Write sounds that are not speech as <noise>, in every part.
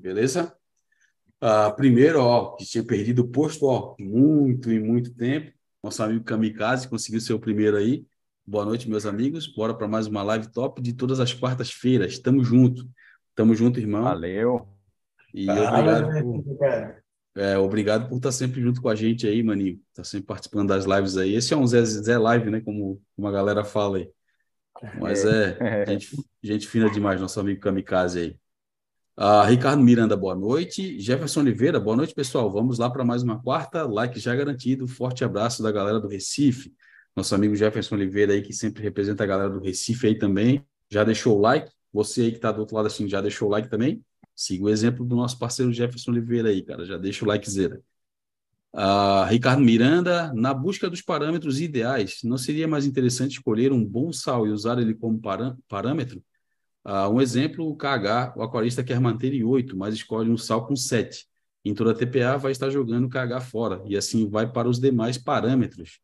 beleza? Uh, primeiro, ó, que tinha perdido o posto, ó, muito e muito tempo. Nosso amigo Kamikaze conseguiu ser o primeiro aí. Boa noite, meus amigos. Bora para mais uma live top de todas as quartas-feiras. Tamo junto. Tamo junto, irmão. Valeu. E obrigado por, é, obrigado por estar sempre junto com a gente aí, maninho. Tá sempre participando das lives aí. Esse é um Zé, Zé Live, né? Como uma galera fala aí. Mas é, é gente, gente fina demais, nosso amigo Kamikaze aí. Uh, Ricardo Miranda, boa noite. Jefferson Oliveira, boa noite, pessoal. Vamos lá para mais uma quarta. Like já garantido. Forte abraço da galera do Recife. Nosso amigo Jefferson Oliveira aí, que sempre representa a galera do Recife aí também. Já deixou o like? Você aí que está do outro lado assim, já deixou o like também? Siga o exemplo do nosso parceiro Jefferson Oliveira aí, cara. Já deixa o likezera. Uh, Ricardo Miranda, na busca dos parâmetros ideais, não seria mais interessante escolher um bom sal e usar ele como parâmetro? Uh, um exemplo, o KH, o aquarista quer manter em 8, mas escolhe um sal com 7. Em toda a TPA vai estar jogando KH fora, e assim vai para os demais parâmetros.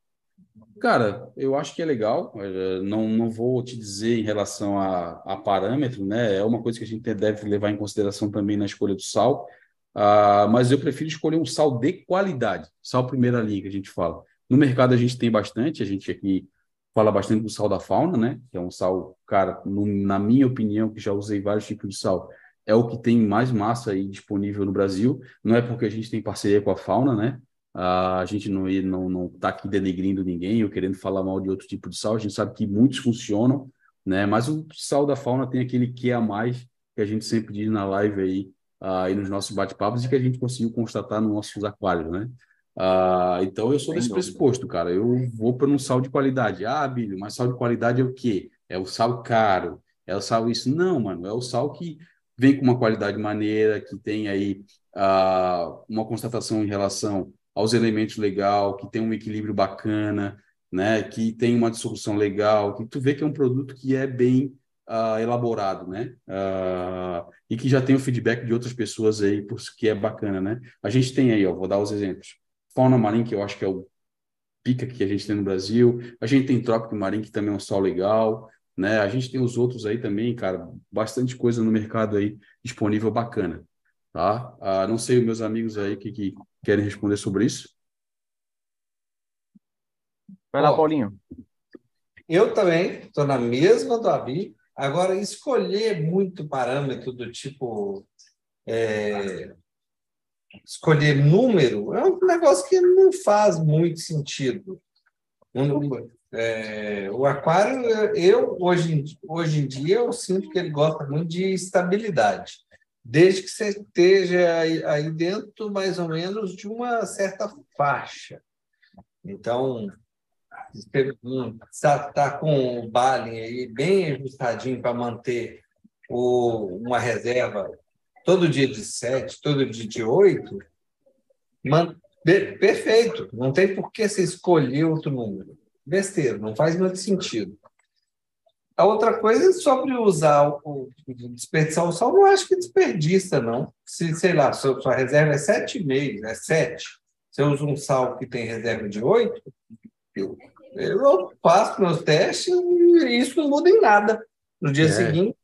Cara, eu acho que é legal, eh, não, não vou te dizer em relação a, a parâmetro, né? É uma coisa que a gente deve levar em consideração também na escolha do sal, uh, mas eu prefiro escolher um sal de qualidade, sal primeira linha que a gente fala. No mercado a gente tem bastante, a gente aqui fala bastante do sal da fauna, né? Que é um sal, cara, no, na minha opinião, que já usei vários tipos de sal, é o que tem mais massa aí disponível no Brasil. Não é porque a gente tem parceria com a fauna, né? A gente não não não está aqui denegrindo ninguém ou querendo falar mal de outro tipo de sal. A gente sabe que muitos funcionam, né? Mas o sal da fauna tem aquele que a mais que a gente sempre diz na live aí uh, e nos nossos bate-papos e que a gente conseguiu constatar nos nossos aquários, né? Uh, então eu sou desse pressuposto, cara. Eu vou para um sal de qualidade. Ah, Bílio, mas sal de qualidade é o quê? É o sal caro, é o sal isso. Não, mano, é o sal que vem com uma qualidade maneira, que tem aí uh, uma constatação em relação aos elementos legal, que tem um equilíbrio bacana, né? Que tem uma dissolução legal, que tu vê que é um produto que é bem uh, elaborado, né? e que já tem o feedback de outras pessoas aí, por que é bacana, né? A gente tem aí, ó, vou dar os exemplos fauna marinha, que eu acho que é o pica que a gente tem no Brasil. A gente tem trópico marinho, que também é um sol legal, né? A gente tem os outros aí também, cara, bastante coisa no mercado aí disponível bacana, tá? Ah, não sei os meus amigos aí que, que querem responder sobre isso. Vai lá, Ó, Paulinho. Eu também estou na mesma do Abi. Agora, escolher muito parâmetro do tipo é, escolher número é um negócio que não faz muito sentido. É, o aquário, eu hoje, hoje em dia, eu sinto que ele gosta muito de estabilidade, desde que você esteja aí, aí dentro mais ou menos de uma certa faixa. Então, está tá com o Balin aí bem ajustadinho para manter o, uma reserva todo dia de sete, todo dia de oito, man... perfeito. Não tem por que você escolher outro número. Besteira, não faz muito sentido. A outra coisa é sobre usar o desperdiçar o sol, não acho que desperdiça, não. Se, sei lá, sua, sua reserva é 7,5, é 7. Você usa um sal que tem reserva de 8, eu, eu faço meus testes e isso não muda em nada. No dia é. seguinte,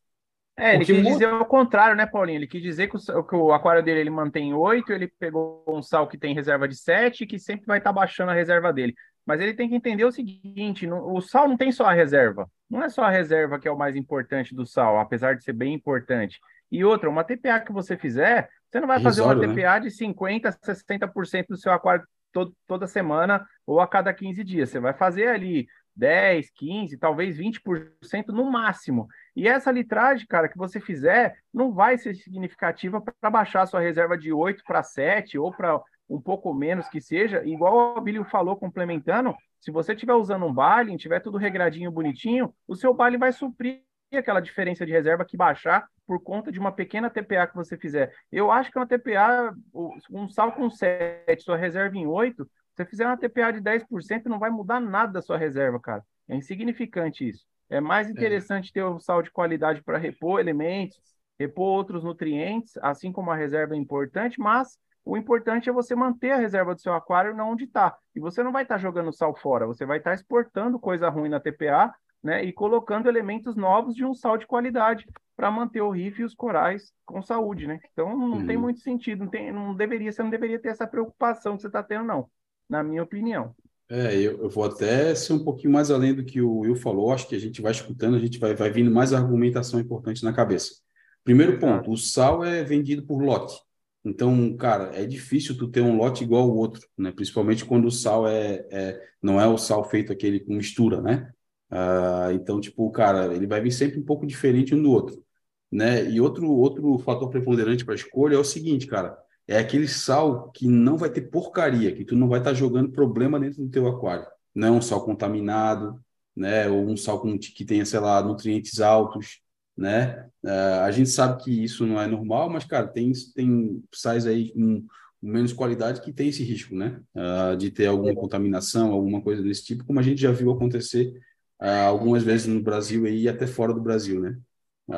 é, ele quis muda... dizer o contrário, né, Paulinho? Ele quis dizer que o, que o aquário dele ele mantém 8, ele pegou um sal que tem reserva de 7 e que sempre vai estar tá baixando a reserva dele. Mas ele tem que entender o seguinte: o sal não tem só a reserva. Não é só a reserva que é o mais importante do sal, apesar de ser bem importante. E outra, uma TPA que você fizer, você não vai fazer uma TPA né? de 50%, 60% do seu aquário todo, toda semana ou a cada 15 dias. Você vai fazer ali 10, 15, talvez 20% no máximo. E essa litragem, cara, que você fizer, não vai ser significativa para baixar sua reserva de 8 para 7 ou para um pouco menos que seja. Igual o Billy falou, complementando, se você estiver usando um baile, tiver tudo regradinho, bonitinho, o seu baile vai suprir aquela diferença de reserva que baixar por conta de uma pequena TPA que você fizer. Eu acho que uma TPA, um sal com 7, sua reserva em 8, se você fizer uma TPA de 10%, não vai mudar nada da sua reserva, cara. É insignificante isso. É mais é. interessante é. ter o sal de qualidade para repor elementos, repor outros nutrientes, assim como a reserva é importante, mas o importante é você manter a reserva do seu aquário não onde está. E você não vai estar tá jogando sal fora, você vai estar tá exportando coisa ruim na TPA né? E colocando elementos novos de um sal de qualidade para manter o riff e os corais com saúde, né? Então não uhum. tem muito sentido, não, tem, não deveria, você não deveria ter essa preocupação que você está tendo, não, na minha opinião. É, eu, eu, vou até ser um pouquinho mais além do que o Will falou, acho que a gente vai escutando, a gente vai, vai vindo mais argumentação importante na cabeça. Primeiro ponto, o sal é vendido por lote. Então, cara, é difícil tu ter um lote igual ao outro, né? Principalmente quando o sal é, é não é o sal feito aquele com mistura, né? Ah, então, tipo, cara, ele vai vir sempre um pouco diferente um do outro, né? E outro outro fator preponderante para a escolha é o seguinte, cara, é aquele sal que não vai ter porcaria, que tu não vai estar tá jogando problema dentro do teu aquário. Não é um sal contaminado, né? Ou um sal com, que tenha, sei lá, nutrientes altos, né? Uh, a gente sabe que isso não é normal, mas, cara, tem, tem sais aí com menos qualidade que tem esse risco, né? Uh, de ter alguma contaminação, alguma coisa desse tipo, como a gente já viu acontecer uh, algumas vezes no Brasil e até fora do Brasil, né?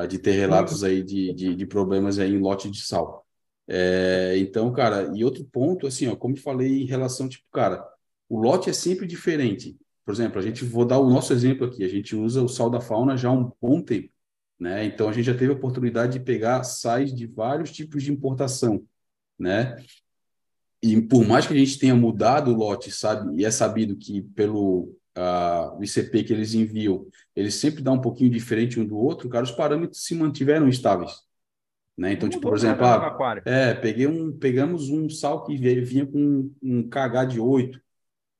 de ter relatos aí de, de, de problemas aí em lote de sal. É, então, cara, e outro ponto, assim, ó, como eu falei em relação, tipo, cara, o lote é sempre diferente. Por exemplo, a gente, vou dar o nosso exemplo aqui, a gente usa o sal da fauna já há um bom tempo, né? Então, a gente já teve a oportunidade de pegar sais de vários tipos de importação, né? E por mais que a gente tenha mudado o lote, sabe, e é sabido que pelo uh, o ICP que eles enviam, eles sempre dá um pouquinho diferente um do outro, cara, os parâmetros se mantiveram estáveis. Né? Então, tipo, por exemplo, ah, é, peguei um, pegamos um sal que vinha com um KH de 8.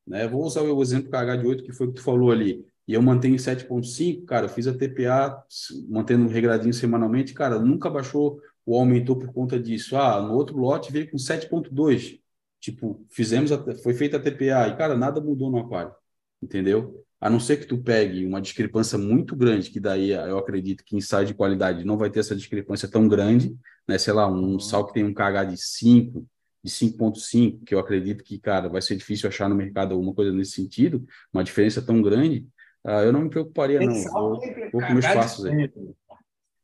Né? Vou usar o exemplo KH de 8, que foi o que tu falou ali. E eu mantenho 7.5, cara, eu fiz a TPA mantendo regradinho semanalmente, cara, nunca baixou ou aumentou por conta disso. Ah, no outro lote veio com 7.2. Tipo, fizemos, a, foi feita a TPA e, cara, nada mudou no aquário, entendeu? A não ser que tu pegue uma discrepância muito grande, que daí eu acredito que em sal de qualidade não vai ter essa discrepância tão grande, né? Sei lá, um uhum. sal que tem um KH de 5, de 5.5, que eu acredito que, cara, vai ser difícil achar no mercado alguma coisa nesse sentido, uma diferença tão grande, uh, eu não me preocuparia, tem não. Vou, vou com meus passos aí.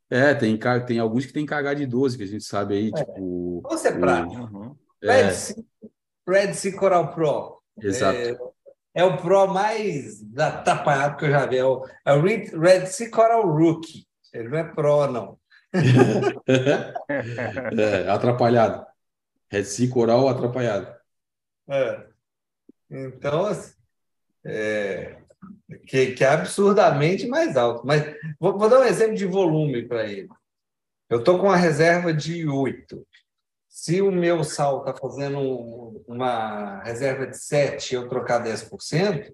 É, tem, tem alguns que tem KH de 12, que a gente sabe aí, é. tipo... Você é prático. Uhum. Red, Sea, Red Sea Coral Pro. Exato. É, é o Pro mais atrapalhado que eu já vi. É o, é o Red, Red Sea Coral Rookie. Ele não é Pro, não. <laughs> é, atrapalhado. Red Sea Coral atrapalhado. É. Então, assim, é, que, que, é absurdamente mais alto. Mas vou, vou dar um exemplo de volume para ele. Eu estou com uma reserva de 8. Se o meu sal está fazendo uma reserva de 7 e eu trocar 10%,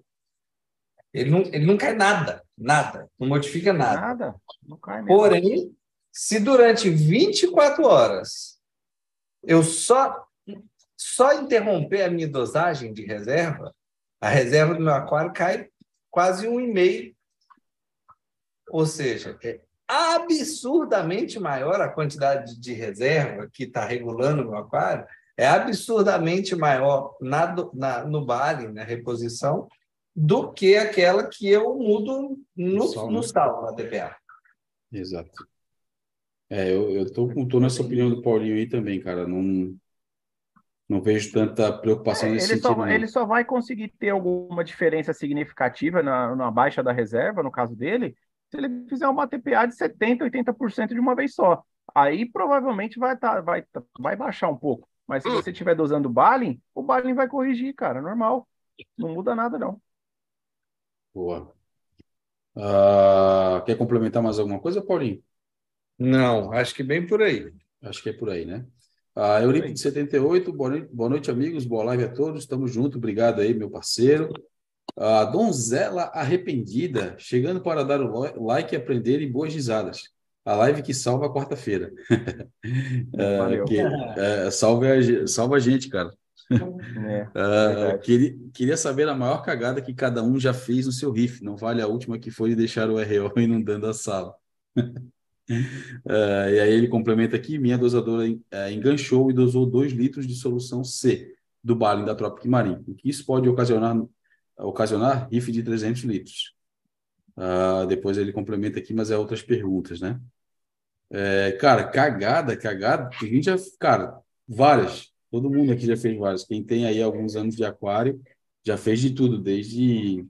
ele não, ele não cai nada, nada, não modifica nada. Nada, não cai mesmo. Porém, se durante 24 horas eu só, só interromper a minha dosagem de reserva, a reserva do meu aquário cai quase um e meio. Ou seja, é absurdamente maior a quantidade de reserva que está regulando o aquário, é absurdamente maior na, na, no Bali, na reposição, do que aquela que eu mudo no, sal, no sal, na TPA. Exato. É, eu estou tô nessa opinião do Paulinho aí também, cara. Não, não vejo tanta preocupação é, nesse ele sentido. Só, ele só vai conseguir ter alguma diferença significativa na, na baixa da reserva, no caso dele, se ele fizer uma TPA de 70%, 80% de uma vez só. Aí provavelmente vai, tá, vai, vai baixar um pouco. Mas se você estiver dosando o Balin, o Balin vai corrigir, cara, normal. Não muda nada, não. Boa. Uh, quer complementar mais alguma coisa, Paulinho? Não, acho que bem por aí. Acho que é por aí, né? Uh, Eurico 78, boa noite, boa noite, amigos. Boa live a todos. Estamos juntos. Obrigado aí, meu parceiro. A donzela arrependida, chegando para dar o like e aprender em boas risadas. A live que salva a quarta-feira. <laughs> uh, que, uh, salva, salva a gente, cara. É, <laughs> uh, queria, queria saber a maior cagada que cada um já fez no seu riff. Não vale a última que foi deixar o RO <laughs> inundando a sala. Uh, e aí ele complementa aqui: minha dosadora uh, enganchou e dosou 2 litros de solução C do Balin da Tropic Marim. O que isso pode ocasionar ocasionar riff de 300 litros. Uh, depois ele complementa aqui, mas é outras perguntas, né? É, cara, cagada, cagada, a gente já, cara, várias. Todo mundo aqui já fez várias. Quem tem aí alguns anos de aquário já fez de tudo, desde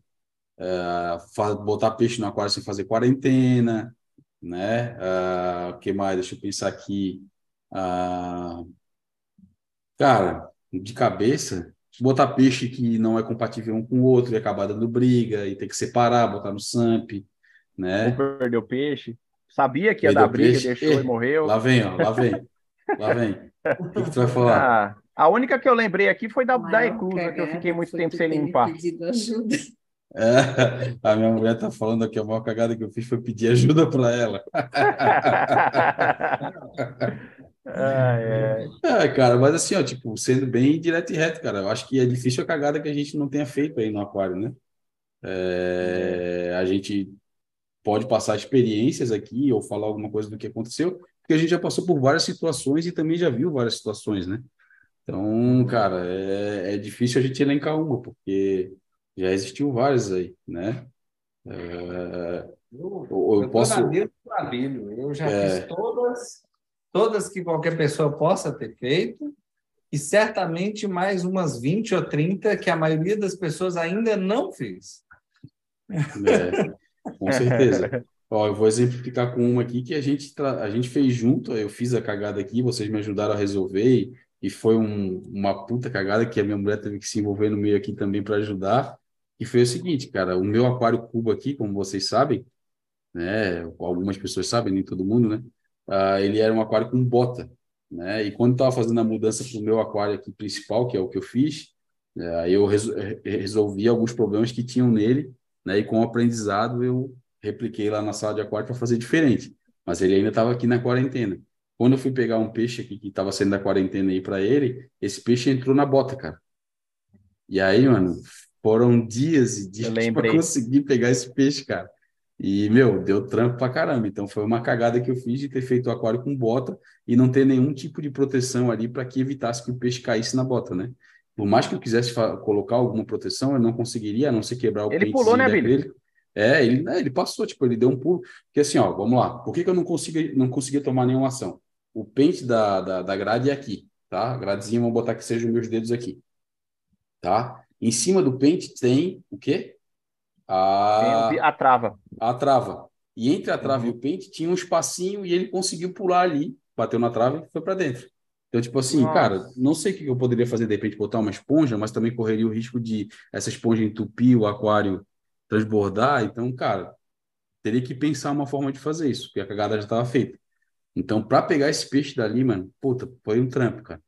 uh, botar peixe no aquário sem fazer quarentena, né? Uh, o que mais? Deixa eu pensar aqui. Uh, cara, de cabeça, botar peixe que não é compatível um com o outro e acabar dando briga e ter que separar, botar no SAMP, né? Ou perdeu peixe. Sabia que ia perdeu dar briga, peixe. deixou e, e morreu. Lá vem, ó, lá vem. Lá vem. O que, que tu vai falar? <laughs> Ah, a única que eu lembrei aqui foi da, da Eclusa, que eu fiquei muito tempo sem limpar. Ajuda. É, a minha mulher tá falando aqui, a maior cagada que eu fiz foi pedir ajuda para ela. <laughs> ah, é. é, cara, mas assim, ó, tipo, sendo bem direto e reto, cara, eu acho que é difícil a cagada que a gente não tenha feito aí no aquário, né? É, a gente pode passar experiências aqui ou falar alguma coisa do que aconteceu, porque a gente já passou por várias situações e também já viu várias situações, né? Então, cara, é, é difícil a gente elencar uma, porque já existiu várias aí, né? É, eu, eu, eu posso. Eu já é... fiz todas, todas que qualquer pessoa possa ter feito, e certamente mais umas 20 ou 30 que a maioria das pessoas ainda não fez. É, com certeza. Ó, eu vou exemplificar com uma aqui que a gente, a gente fez junto, eu fiz a cagada aqui, vocês me ajudaram a resolver, e, e foi um, uma puta cagada que a minha mulher teve que se envolver no meio aqui também para ajudar. E foi o seguinte, cara, o meu aquário cubo aqui, como vocês sabem, né, algumas pessoas sabem, nem todo mundo, né, uh, ele era um aquário com bota, né, e quando estava fazendo a mudança para o meu aquário aqui principal, que é o que eu fiz, uh, eu resolvi alguns problemas que tinham nele, né, e com o aprendizado eu repliquei lá na sala de aquário para fazer diferente, mas ele ainda estava aqui na quarentena. Quando eu fui pegar um peixe aqui que estava sendo da quarentena aí para ele, esse peixe entrou na bota, cara. E aí, mano, foram dias e dias <laughs> para conseguir pegar esse peixe, cara. E, meu, deu trampo pra caramba. Então, foi uma cagada que eu fiz de ter feito o aquário com bota e não ter nenhum tipo de proteção ali para que evitasse que o peixe caísse na bota, né? Por mais que eu quisesse colocar alguma proteção, eu não conseguiria, a não ser quebrar o Ele pulou, né, Billy? É, ele, né, ele passou, tipo, ele deu um pulo. Porque assim, ó, vamos lá. Por que, que eu não consegui, não consegui tomar nenhuma ação? O pente da, da, da grade é aqui, tá? A gradezinha, vamos botar que sejam meus dedos aqui, tá? Em cima do pente tem o quê? A, a trava. A trava. E entre a trava uhum. e o pente tinha um espacinho e ele conseguiu pular ali, bateu na trava e foi para dentro. Então, tipo assim, Nossa. cara, não sei o que eu poderia fazer, de repente, botar uma esponja, mas também correria o risco de essa esponja entupir o aquário, transbordar. Então, cara, teria que pensar uma forma de fazer isso, porque a cagada já estava feita. Então, para pegar esse peixe dali, mano, puta, foi um trampo, cara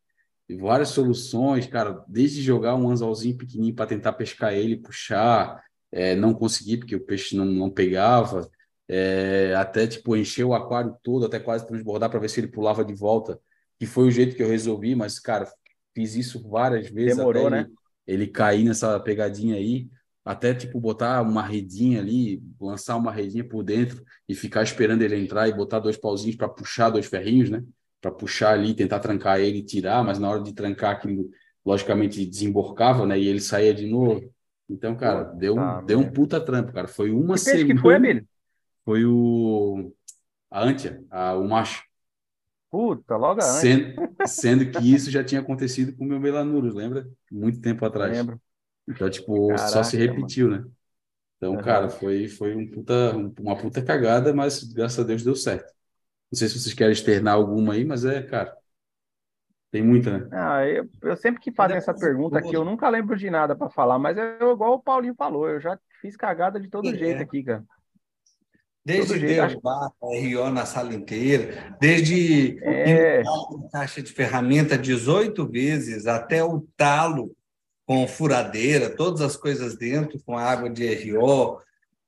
várias soluções, cara, desde jogar um anzolzinho pequenininho para tentar pescar ele, puxar, é, não conseguir porque o peixe não, não pegava, é, até tipo encher o aquário todo, até quase transbordar para ver se ele pulava de volta, que foi o jeito que eu resolvi, mas cara, fiz isso várias vezes Demorou, né? ele, ele cair nessa pegadinha aí, até tipo botar uma redinha ali, lançar uma redinha por dentro e ficar esperando ele entrar e botar dois pauzinhos para puxar dois ferrinhos, né? para puxar ali, tentar trancar ele e tirar, mas na hora de trancar aquilo, logicamente desemborcava, né? E ele saía de novo. Então, cara, deu, tá, deu um puta trampo, cara. Foi uma que semana. que foi, Abelha? Foi o a Antia, a, o macho. Puta, logo a sendo, sendo que isso já tinha acontecido com o meu Melanurus, lembra? Muito tempo atrás. Lembro. Então, tipo, Caraca, só se repetiu, mano. né? Então, uhum. cara, foi, foi um puta, uma puta cagada, mas graças a Deus deu certo. Não sei se vocês querem externar alguma aí, mas é, cara, tem muita, né? Ah, eu, eu sempre que fazem essa pergunta aqui, eu nunca lembro de nada para falar, mas é igual o Paulinho falou, eu já fiz cagada de todo é. jeito aqui, cara. Desde derrubar a RO na sala inteira, desde é. caixa de ferramenta 18 vezes até o talo com furadeira, todas as coisas dentro com água de RO,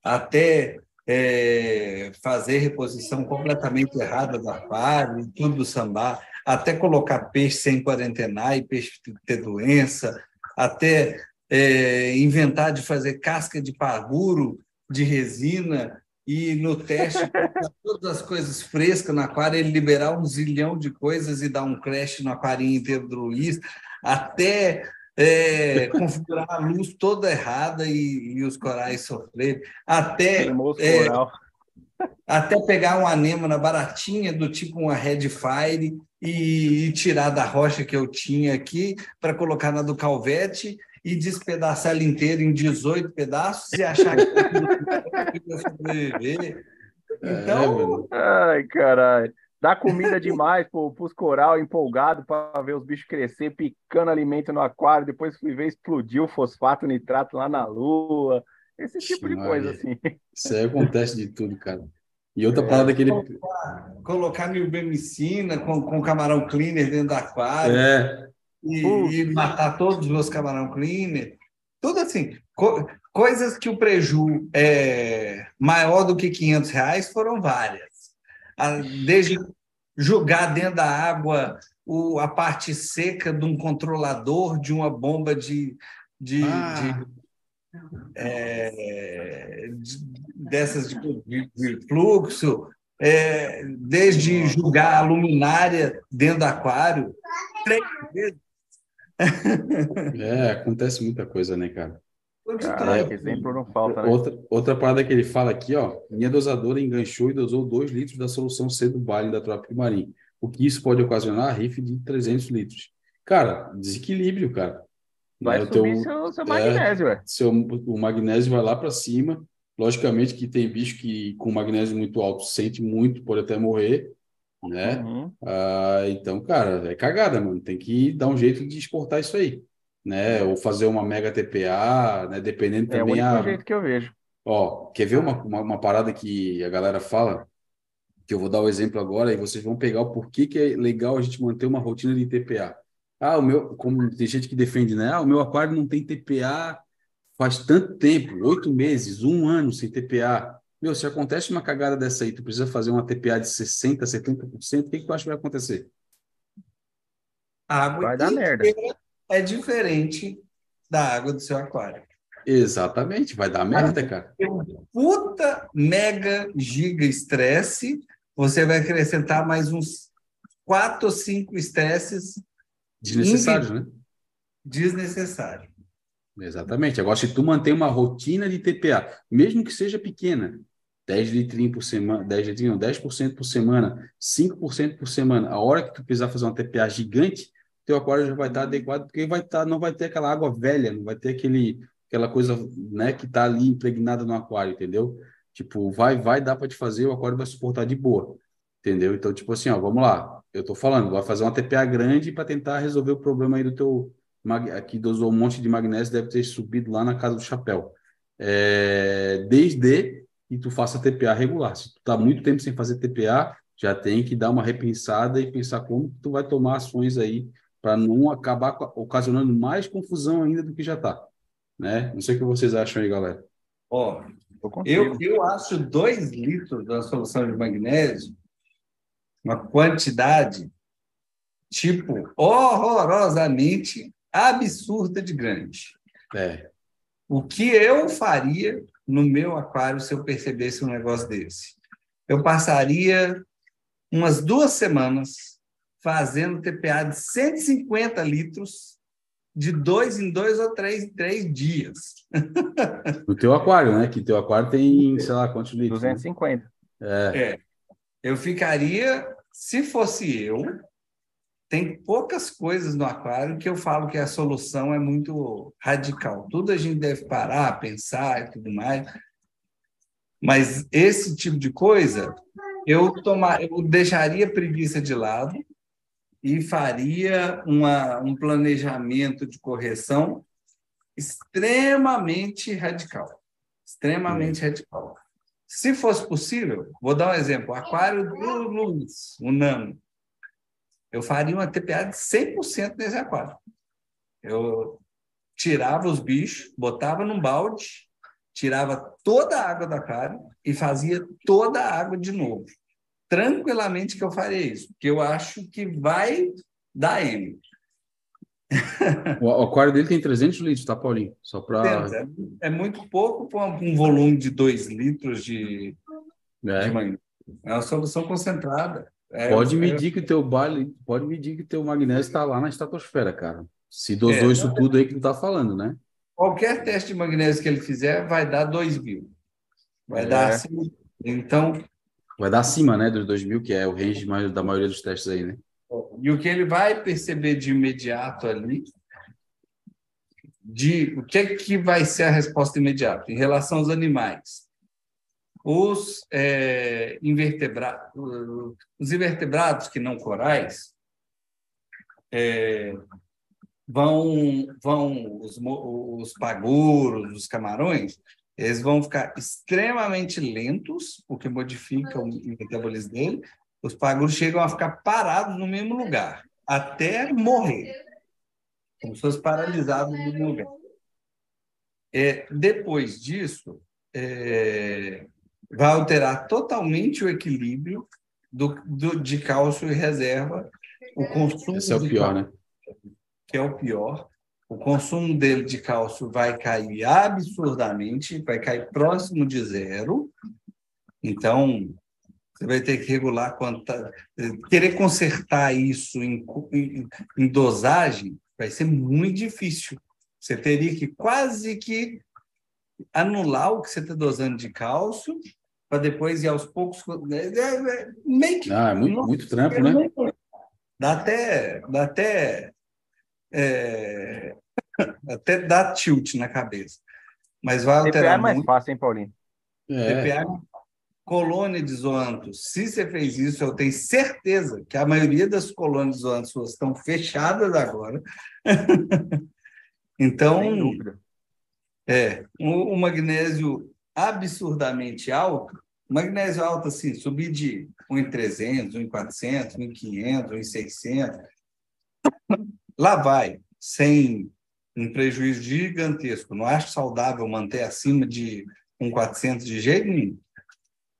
até é, fazer reposição completamente errada da farm, tudo do sambá, até colocar peixe sem quarentenar e peixe ter doença, até é, inventar de fazer casca de paguro de resina e no teste <laughs> todas as coisas frescas no aquário, ele liberar um zilhão de coisas e dar um crash no aquarinho inteiro do Luiz, até é, configurar a luz toda errada e, e os corais sofrerem, até, é, até pegar uma anêmona baratinha do tipo uma Redfire e, e tirar da rocha que eu tinha aqui para colocar na do Calvete e despedaçar ela inteira em 18 pedaços e achar que ia sobreviver. Então. É, Ai, caralho. Dá comida demais para os coral empolgado para ver os bichos crescer, picando alimento no aquário. Depois fui ver, explodiu o fosfato nitrato lá na lua. Esse tipo de coisa, assim. Isso aí acontece de tudo, cara. E outra é, parada que ele. Colocar, colocar milbemicina com, com camarão cleaner dentro do aquário. É. E, e, matar todos os meus camarão cleaner. Tudo assim. Co coisas que o preju é maior do que 500 reais foram várias. Desde jogar dentro da água o, a parte seca de um controlador de uma bomba de, de, ah. de é, dessas de, de fluxo, é, desde julgar a luminária dentro do aquário, três vezes. É, acontece muita coisa, né, cara? Caraca, é, exemplo não falta, né? Outra, outra parada que ele fala aqui, ó, minha dosadora enganchou e dosou 2 litros da solução C do Baile da Tropic Marim. O que isso pode ocasionar? Riff de 300 litros. Cara, desequilíbrio, cara. Vai né? subir teu, seu, seu magnésio, é, seu, O magnésio vai lá para cima. Logicamente que tem bicho que com magnésio muito alto sente muito, pode até morrer, né? Uhum. Ah, então, cara, é cagada, mano. Tem que dar um jeito de exportar isso aí, né? Ou fazer uma mega TPA, né? Dependendo também... É o único a... jeito que eu vejo. Ó, quer ver uma, uma, uma parada que a galera fala? Que eu vou dar o um exemplo agora e vocês vão pegar o porquê que é legal a gente manter uma rotina de TPA. Ah, o meu, como tem gente que defende, né? Ah, o meu aquário não tem TPA faz tanto tempo, oito meses, um ano sem TPA. Meu, se acontece uma cagada dessa aí, tu precisa fazer uma TPA de 60%, 70%, o que, que tu acha que vai acontecer? A água vai dar merda. É diferente da água do seu aquário. Exatamente, vai dar merda, cara. Puta mega giga estresse, você vai acrescentar mais uns quatro ou cinco estresses Desnecessário, né? Desnecessário. Exatamente. Agora, se tu mantém uma rotina de TPA, mesmo que seja pequena, 10 litrinhos por semana, 10 litrinhos, 10% por semana, 5% por semana, a hora que tu precisar fazer uma TPA gigante, teu aquário já vai estar adequado, porque vai estar, não vai ter aquela água velha, não vai ter aquele, aquela coisa né, que está ali impregnada no aquário, entendeu? Tipo, vai, vai dar para te fazer, o aquário vai suportar de boa, entendeu? Então, tipo assim, ó, vamos lá eu estou falando, vai fazer uma TPA grande para tentar resolver o problema aí do teu. Aqui dosou um monte de magnésio, deve ter subido lá na casa do chapéu. É, desde que tu faça TPA regular. Se tu está muito tempo sem fazer TPA, já tem que dar uma repensada e pensar como tu vai tomar ações aí para não acabar ocasionando mais confusão ainda do que já está. Né? Não sei o que vocês acham aí, galera. Ó, oh, eu, eu acho 2 litros da solução de magnésio uma quantidade tipo horrorosamente absurda de grande. É. O que eu faria no meu aquário se eu percebesse um negócio desse? Eu passaria umas duas semanas fazendo TPA de 150 litros de dois em dois ou três em três dias. <laughs> No teu aquário, né? Que teu aquário tem, sei lá, quantos litros? 250. Né? É. é. Eu ficaria, se fosse eu, tem poucas coisas no aquário que eu falo que a solução é muito radical. Tudo a gente deve parar, pensar e tudo mais. Mas esse tipo de coisa, eu tomar, eu deixaria preguiça de lado e faria uma, um planejamento de correção extremamente radical. Extremamente radical. Se fosse possível, vou dar um exemplo: o aquário do Luiz, o Nano. Eu faria uma TPA de 100% nesse aquário. Eu tirava os bichos, botava num balde, tirava toda a água do aquário e fazia toda a água de novo. Tranquilamente que eu faria isso, porque eu acho que vai dar M. O aquário dele tem 300 litros, tá, Paulinho? Só para. É, é, muito pouco para um volume de 2 litros de, é. de manhã. É uma solução concentrada. É, pode medir que o teu baile, pode medir que o teu magnésio está lá na estratosfera, cara. Se dosou é, isso tudo aí que tu tá falando, né? Qualquer teste de magnésio que ele fizer vai dar 2 mil. Vai dar é. acima. Então. Vai dar acima, né, dos 2 mil, que é o range da maioria dos testes aí, né? E o que ele vai perceber de imediato ali, de o que é que vai ser a resposta imediata em relação aos animais. Os, é, invertebra... os invertebrados que não corais é, vão, vão os, os paguros, os camarões, eles vão ficar extremamente lentos, o que modifica o metabolismo dele. Os paguros chegam a ficar parados no mesmo lugar, até morrer, como se fosse paralisados no mesmo lugar. É, depois disso, é, vai alterar totalmente o equilíbrio do, do, de cálcio e reserva, o consumo. Esse é o pior, cálcio, né? Que é o pior. O consumo dele de cálcio vai cair absurdamente, vai cair próximo de zero. Então, você vai ter que regular quanta. Querer consertar isso em, em, em dosagem vai ser muito difícil. Você teria que quase que anular o que você está dosando de cálcio para depois ir aos poucos. Né, é, é, meio que, ah, é muito, muito trampo, né? Dá até, dá até, é, até dá tilt na cabeça. Mas vai alterar. TPA é mais muito. fácil, hein, Paulinho? É. TPA, colônia de zoantos. Se você fez isso, eu tenho certeza que a maioria das colônias de zoantos suas estão fechadas agora. <laughs> então, é, o, o magnésio absurdamente alto, magnésio alto assim, subir de 1 em 300, 1 em 400, 1 em 500, 1 em 600, lá vai, sem um prejuízo gigantesco. Não acho saudável manter acima de 1,400 de jeito nenhum,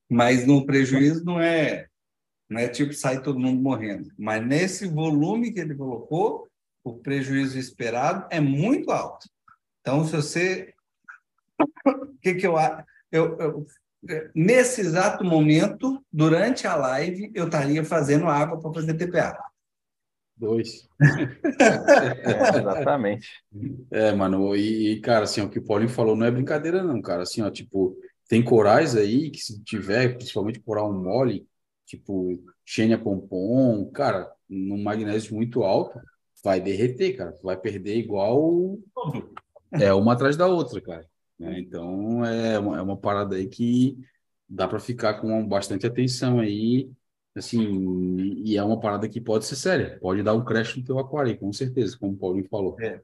mas no prejuízo não é, não é tipo sair todo mundo morrendo. Mas nesse volume que ele colocou, o prejuízo esperado é muito alto. Então, se você o que, que eu, eu, eu Nesse exato momento, durante a live, eu estaria fazendo água para fazer TPA. Dois. é, exatamente. É, mano, e, cara, assim, o que o Paulinho falou não é brincadeira, não, cara. Assim, ó, tipo, tem corais aí que se tiver, principalmente coral mole, tipo, Xenia pompom, cara, num magnésio muito alto, vai derreter, cara. Vai perder igual. É uma atrás da outra, cara. Né? Então, é uma, é uma parada aí que dá para ficar com bastante atenção aí, assim, e é uma parada que pode ser séria, pode dar um crash no teu aquário, com certeza, como o Paulinho falou. É.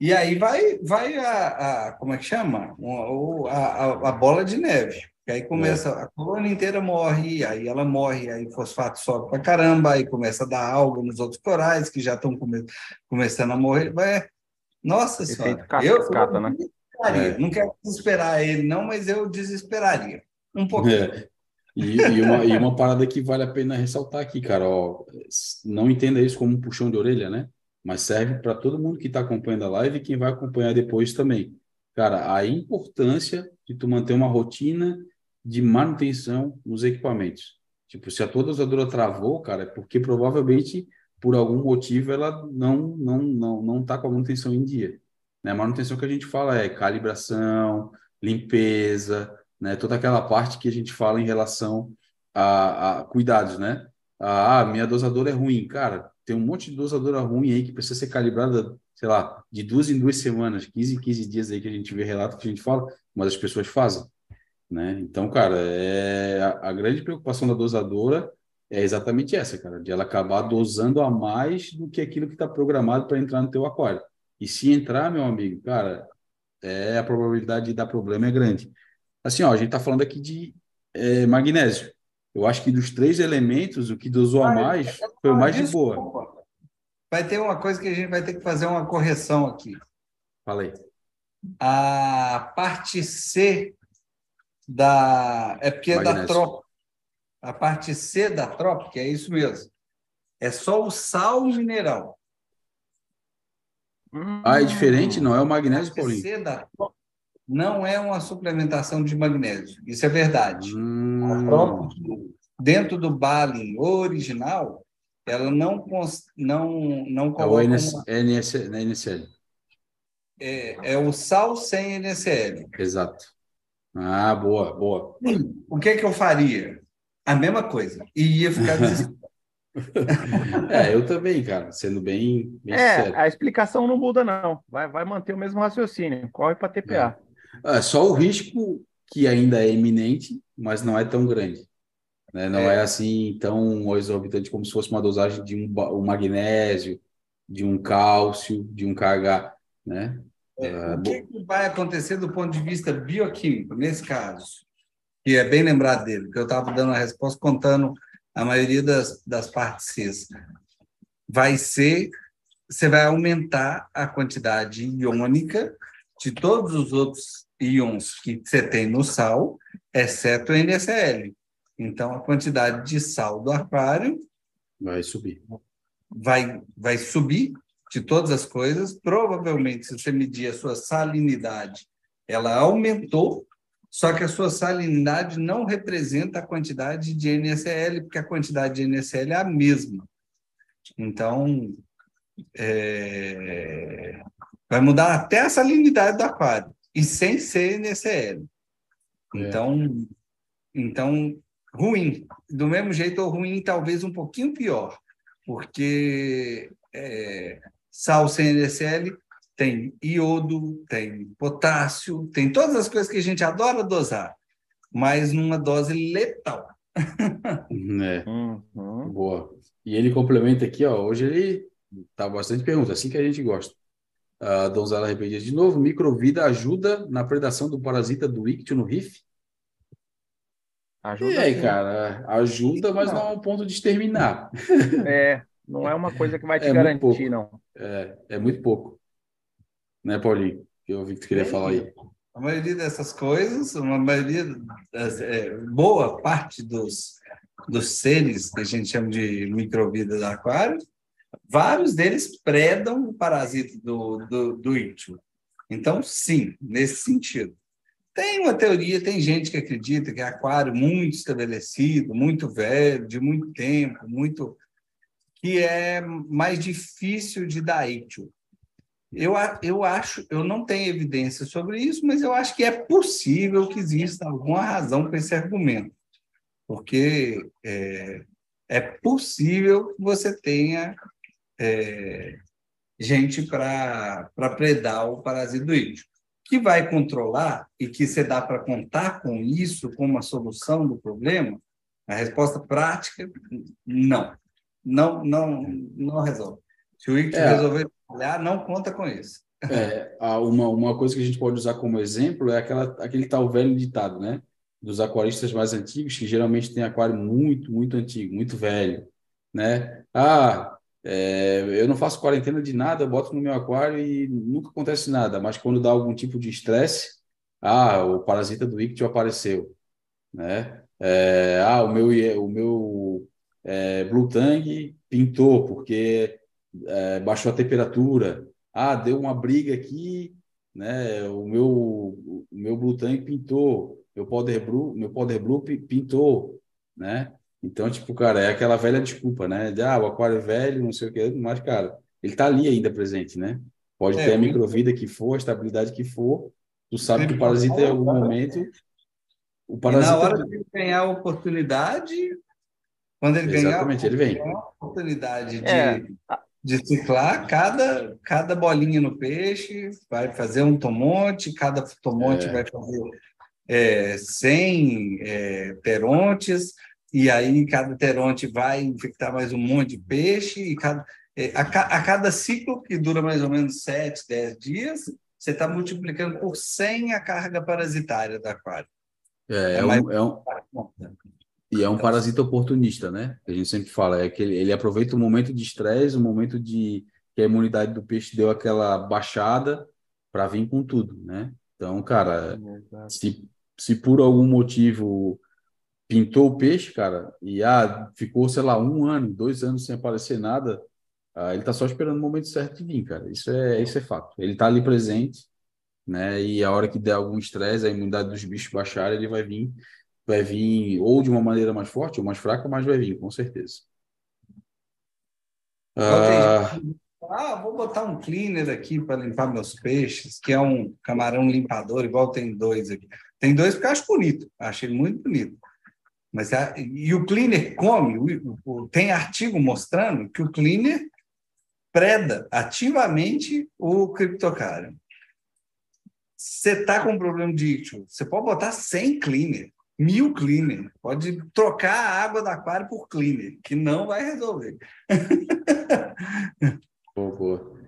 E aí vai, vai a, a como é que chama? A, a, a bola de neve. Que aí começa, é. a colônia inteira morre, aí ela morre, aí o fosfato sobe para caramba, aí começa a dar algo nos outros corais que já estão come, começando a morrer. Vai, nossa Senhora, eu, cascata, né? É. Não quero desesperar ele, não, mas eu desesperaria. Um pouquinho. É. E, e, uma, e uma parada que vale a pena ressaltar aqui, cara, ó, não entenda isso como um puxão de orelha, né? Mas serve para todo mundo que está acompanhando a live e quem vai acompanhar depois também. Cara, a importância de tu manter uma rotina de manutenção nos equipamentos. Tipo, se a tua dosadora travou, cara, é porque provavelmente por algum motivo ela não não não não tá com a manutenção em dia. Né? Manutenção que a gente fala é calibração, limpeza, né? toda aquela parte que a gente fala em relação a, a cuidados, né? Ah, minha dosadora é ruim. Cara, tem um monte de dosadora ruim aí que precisa ser calibrada, sei lá, de duas em duas semanas, 15 em 15 dias aí que a gente vê relato que a gente fala, mas as pessoas fazem. Né? Então, cara, é a, a grande preocupação da dosadora é exatamente essa, cara, de ela acabar dosando a mais do que aquilo que está programado para entrar no teu aquário. E se entrar, meu amigo, cara, é, a probabilidade de dar problema é grande. Assim, ó, a gente está falando aqui de é, magnésio. Eu acho que dos três elementos, o que dosou a mais foi o mais de boa. Vai ter uma coisa que a gente vai ter que fazer uma correção aqui. Falei. A parte C da. É porque é da tropa. A parte C da tropa, que é isso mesmo. É só o sal mineral. Ah, é diferente? Não é o magnésio, Paulinho? Seda não é uma suplementação de magnésio. Isso é verdade. Hum. Dentro do Balin original, ela não, não, não coloca... É o NS, uma... NS, NSL. É, é o sal sem NSL. Exato. Ah, boa, boa. O que, é que eu faria? A mesma coisa. E ia ficar <laughs> é, eu também, cara, sendo bem, bem É, sério. a explicação não muda, não. Vai, vai manter o mesmo raciocínio. Corre para TPA. É. é. só o risco que ainda é iminente, mas não é tão grande. Né? Não é. é assim tão exorbitante como se fosse uma dosagem de um, um magnésio, de um cálcio, de um KH, né? É, o que, que vai acontecer do ponto de vista bioquímico nesse caso? Que é bem lembrado dele, porque eu estava dando a resposta contando a maioria das, das partes Cs. Vai ser, você vai aumentar a quantidade iônica de todos os outros íons que você tem no sal, exceto o NaCl. Então, a quantidade de sal do aquário vai subir. Vai, vai subir de todas as coisas. Provavelmente, se você medir a sua salinidade, ela aumentou, só que a sua salinidade não representa a quantidade de NaCl, porque a quantidade de NaCl é a mesma. Então, é... vai mudar até a salinidade do aquário, e sem ser NaCl. É. Então, é. então, ruim. Do mesmo jeito, ou ruim, talvez um pouquinho pior, porque é, sal sem NaCl tem iodo, tem potássio, tem todas as coisas que a gente adora dosar, mas numa dose letal. é. Uhum. Boa. E ele complementa aqui, ó, hoje ele tá bastante pergunta, assim que a gente gosta. A donzela repetia de novo, microvida ajuda na predação do parasita do ictio no RIF? Ajuda. E aí, cara, ajuda, mas não, não é um ponto de exterminar. É, não é uma coisa que vai te é garantir, não. É, é muito pouco né, Paulinho? Que eu vi que tu queria falar aí. A maioria dessas coisas, uma maioria, das, é, boa parte dos, dos seres que a gente chama de microvida do aquário, vários deles predam o parasita do, do, do íntimo. Então, sim, nesse sentido. Tem uma teoria, tem gente que acredita que é aquário muito estabelecido, muito velho, de muito tempo, muito que é mais difícil de dar ítio. Eu, eu acho, eu não tenho evidência sobre isso, mas eu acho que é possível que exista alguma razão para esse argumento, porque é, é possível que você tenha é, gente para predar o parasitoide. Que vai controlar e que você dá para contar com isso como uma solução do problema? A resposta prática, não. Não, não, não resolve. Se o ICT é. resolver trabalhar, não conta com isso. É, uma, uma coisa que a gente pode usar como exemplo é aquela, aquele tal velho ditado, né? Dos aquaristas mais antigos, que geralmente tem aquário muito, muito antigo, muito velho, né? Ah, é, eu não faço quarentena de nada, boto no meu aquário e nunca acontece nada, mas quando dá algum tipo de estresse, ah, o parasita do ictio apareceu, né? É, ah, o meu, o meu é, Blue Tang pintou, porque é, baixou a temperatura, ah, deu uma briga aqui, né? O meu, o meu Blue Tank pintou, meu Powder Blue, meu Powder Blue pintou, né? Então, tipo, cara, é aquela velha desculpa, né? De, ah, o aquário é velho, não sei o que, mas, cara, ele tá ali ainda presente, né? Pode é, ter a microvida que for, a estabilidade que for, tu sabe que o parasita em algum momento. O parasita... E na hora de ganhar a oportunidade, quando ele Exatamente, ganhar ele vem. a oportunidade de. É de ciclar cada, cada bolinha no peixe, vai fazer um tomonte, cada tomonte é. vai fazer é, 100 é, terontes, e aí cada teronte vai infectar mais um monte de peixe, e cada, é, a, a, cada ciclo, que dura mais ou menos 7, 10 dias, você está multiplicando por 100 a carga parasitária da aquário. É, é, é um, é um, <laughs> e é um parasita oportunista, né? A gente sempre fala, é que ele, ele aproveita o momento de estresse, o momento de que a imunidade do peixe deu aquela baixada para vir com tudo, né? Então, cara, é se, se por algum motivo pintou o peixe, cara, e ah, ficou, sei lá, um ano, dois anos sem aparecer nada, ah, ele tá só esperando o momento certo de vir, cara. Isso é, isso é fato. Ele tá ali presente, né? E a hora que der algum estresse, a imunidade dos bichos baixar, ele vai vir vai vir ou de uma maneira mais forte ou mais fraca, mas vai vir, com certeza. Ah, ah, vou botar um cleaner aqui para limpar meus peixes, que é um camarão limpador, igual tem dois aqui. Tem dois porque eu acho bonito, achei muito bonito. Mas a, e o cleaner come, tem artigo mostrando que o cleaner preda ativamente o criptocário. Você está com um problema de ítio, você pode botar 100 cleaner, mil cleaner, pode trocar a água da aquário por cleaner, que não vai resolver. <laughs> Boa, boa.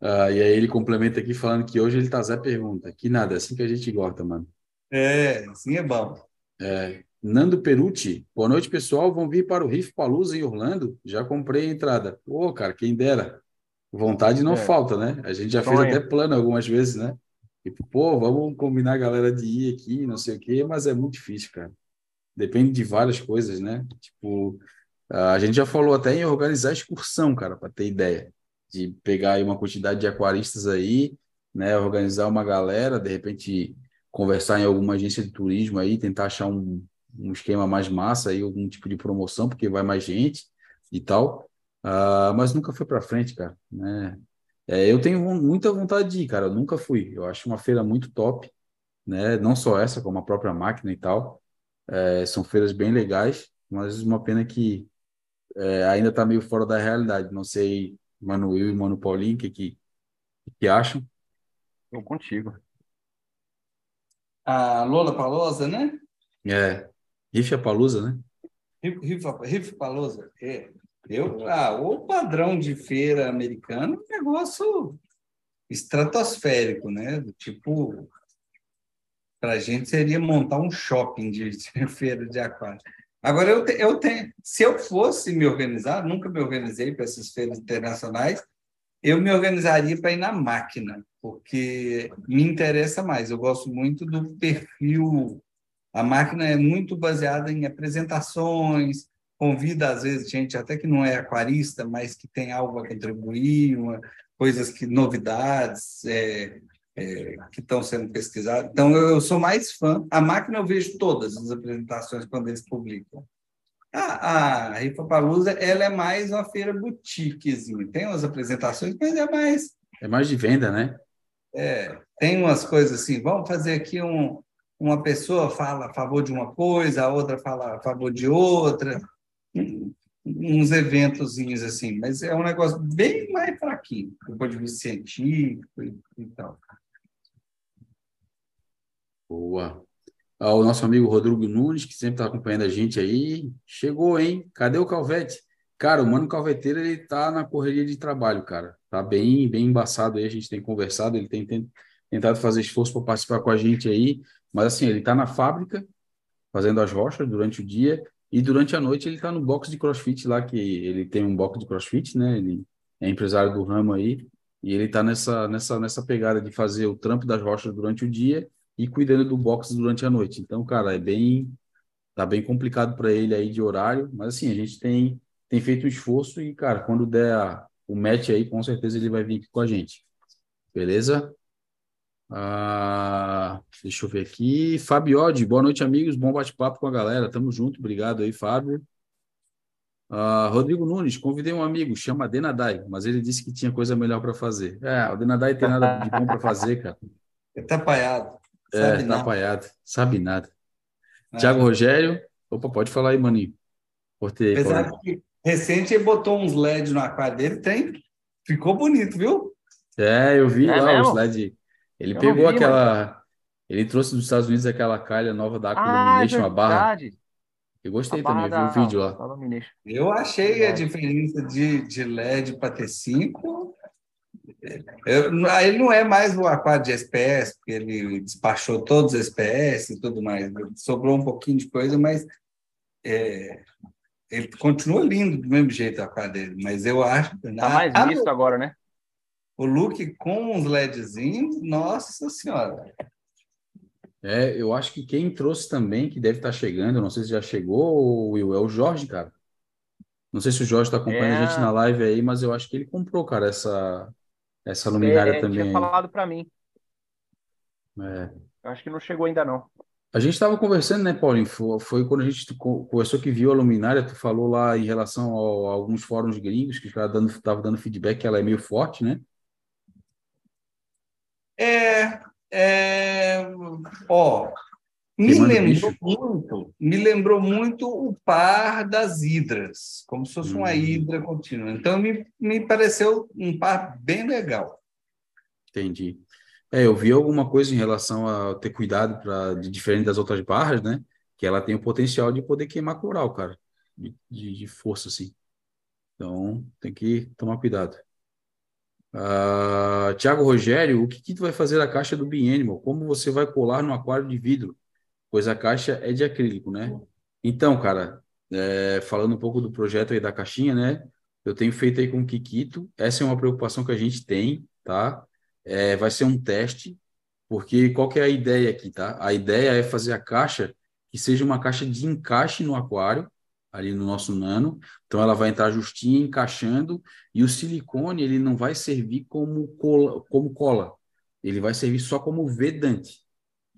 Ah, e aí ele complementa aqui falando que hoje ele tá Zé pergunta. Que nada, é assim que a gente gosta, mano. É, assim é bom. É, Nando Perucci, boa noite, pessoal. Vão vir para o Riff Palusa em Orlando? Já comprei a entrada. Pô, cara, quem dera. Vontade não é. falta, né? A gente já fez até plano algumas vezes, né? Tipo, pô, vamos combinar a galera de ir aqui, não sei o quê, mas é muito difícil, cara. Depende de várias coisas, né? Tipo, a gente já falou até em organizar excursão, cara, para ter ideia de pegar aí uma quantidade de aquaristas aí, né, organizar uma galera, de repente conversar em alguma agência de turismo aí, tentar achar um, um esquema mais massa aí, algum tipo de promoção, porque vai mais gente e tal. Uh, mas nunca foi para frente, cara, né? É, eu tenho muita vontade de ir, cara. Eu nunca fui. Eu acho uma feira muito top, né? Não só essa, como a própria máquina e tal. É, são feiras bem legais, mas uma pena que é, ainda está meio fora da realidade. Não sei Manuel e Mano Paulinho, o que, que, que acham? Estou contigo. A Lola Palosa, né? É. Riff Palusa, né? Riff Palusa. É. Eu, ah, o padrão de feira americano é um negócio estratosférico, né? Tipo, para a gente seria montar um shopping de, de <laughs> feira de aquário. Agora, eu, te, eu tenho, se eu fosse me organizar, nunca me organizei para essas feiras internacionais, eu me organizaria para ir na máquina, porque me interessa mais. Eu gosto muito do perfil. A máquina é muito baseada em apresentações, convida, às vezes, gente até que não é aquarista, mas que tem algo a contribuir, uma, coisas que, novidades, é, é, que estão sendo pesquisados. Então, eu, eu, sou mais fã. A máquina eu vejo todas as apresentações quando eles publicam. A, a Rifa Palusa, ela é mais uma feira boutiquezinha. Tem umas apresentações, mas é mais... É mais de venda, né? É, tem umas coisas assim, vamos fazer aqui um... Uma pessoa fala a favor de uma coisa, a outra fala a favor de outra. Uns eventozinhos assim, mas é um negócio bem mais fraquinho, do ponto de vista científico e, e tal. Boa. Ah, o nosso amigo Rodrigo Nunes, que sempre está acompanhando a gente aí, chegou, hein? Cadê o Calvete? Cara, o Mano Calveteiro, ele tá na correria de trabalho, cara. Tá bem, bem embaçado aí, a gente tem conversado, ele tem tentado fazer esforço para participar com a gente aí, mas assim, ele tá na fábrica, fazendo as rochas durante o dia, e durante a noite ele tá no box de crossfit lá, que ele tem um box de crossfit, né? Ele é empresário do ramo aí, e ele tá nessa, nessa, nessa pegada de fazer o trampo das rochas durante o dia e cuidando do box durante a noite. Então, cara, é bem tá bem complicado para ele aí de horário, mas assim, a gente tem tem feito um esforço e, cara, quando der a, o match aí, com certeza ele vai vir aqui com a gente. Beleza? Ah, deixa eu ver aqui. Fabiode, boa noite, amigos. Bom bate-papo com a galera. Tamo junto. Obrigado aí, Fábio. Ah, Rodrigo Nunes, convidei um amigo, chama Denadai, mas ele disse que tinha coisa melhor para fazer. É, o Denadai tem nada de bom para fazer, cara. Ele tá apaiado. É, sabe é, tá apaiado. Sabe nada. É. Tiago Rogério. Opa, pode falar aí, maninho. Cortei aí, Apesar que recente ele botou uns LED no aquário dele, tem. Ficou bonito, viu? É, eu vi é lá mesmo? os LED. Ele eu pegou vi, aquela. Mano. Ele trouxe dos Estados Unidos aquela calha nova da Aqua ah, Illumination, a barra. Eu gostei também, vi o vídeo lá. Eu achei a diferença de, de LED para T5 eu, aí não é mais o aquário de SPS, porque ele despachou todos os SPS e tudo mais. Sobrou um pouquinho de coisa, mas é, ele continua lindo do mesmo jeito o aquário dele. Mas eu acho. Está mais ah, visto agora, né? O look com uns LEDzinhos, nossa senhora. É, eu acho que quem trouxe também, que deve estar chegando, não sei se já chegou, Will, é o Jorge, cara. Não sei se o Jorge está acompanhando é... a gente na live aí, mas eu acho que ele comprou, cara, essa, essa luminária é, também. Tinha falado para mim. É. Acho que não chegou ainda não. A gente estava conversando, né, Paulinho? Foi, quando a gente conversou que viu a luminária, tu falou lá em relação a, a alguns fóruns gringos que estavam dando, dando feedback que ela é meio forte, né? É, é, ó, Me lembrou muito, me lembrou muito o par das hidras, como se fosse hum. uma hidra contínua. Então me, me pareceu um par bem legal. Entendi. É, eu vi alguma coisa em relação a ter cuidado para de diferente das outras barras, né? Que ela tem o potencial de poder queimar coral, cara, de, de, de força assim. Então tem que tomar cuidado. Uh, Tiago Rogério, o que, que tu vai fazer a caixa do Bienimal? Como você vai colar no aquário de vidro? Pois a caixa é de acrílico, né? Então, cara, é, falando um pouco do projeto aí da caixinha, né? Eu tenho feito aí com o Kikito. Essa é uma preocupação que a gente tem, tá? É, vai ser um teste, porque qual que é a ideia aqui, tá? A ideia é fazer a caixa que seja uma caixa de encaixe no aquário, ali no nosso nano. Então ela vai entrar justinha, encaixando, e o silicone ele não vai servir como cola, como cola. Ele vai servir só como vedante,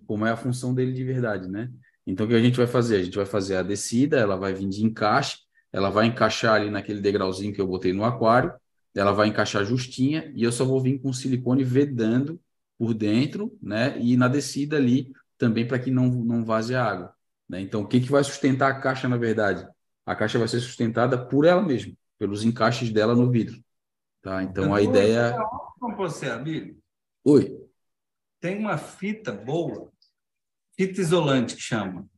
como é a função dele de verdade, né? Então o que a gente vai fazer? A gente vai fazer a descida, ela vai vir de encaixe, ela vai encaixar ali naquele degrauzinho que eu botei no aquário, ela vai encaixar justinha e eu só vou vir com silicone vedando por dentro, né? E na descida ali também para que não, não vaze a água. Né? Então, o que, que vai sustentar a caixa, na verdade? A caixa vai ser sustentada por ela mesma, pelos encaixes dela no vidro. Tá? Então, a ideia. Com você, amigo. Oi. Tem uma fita boa, fita isolante que chama.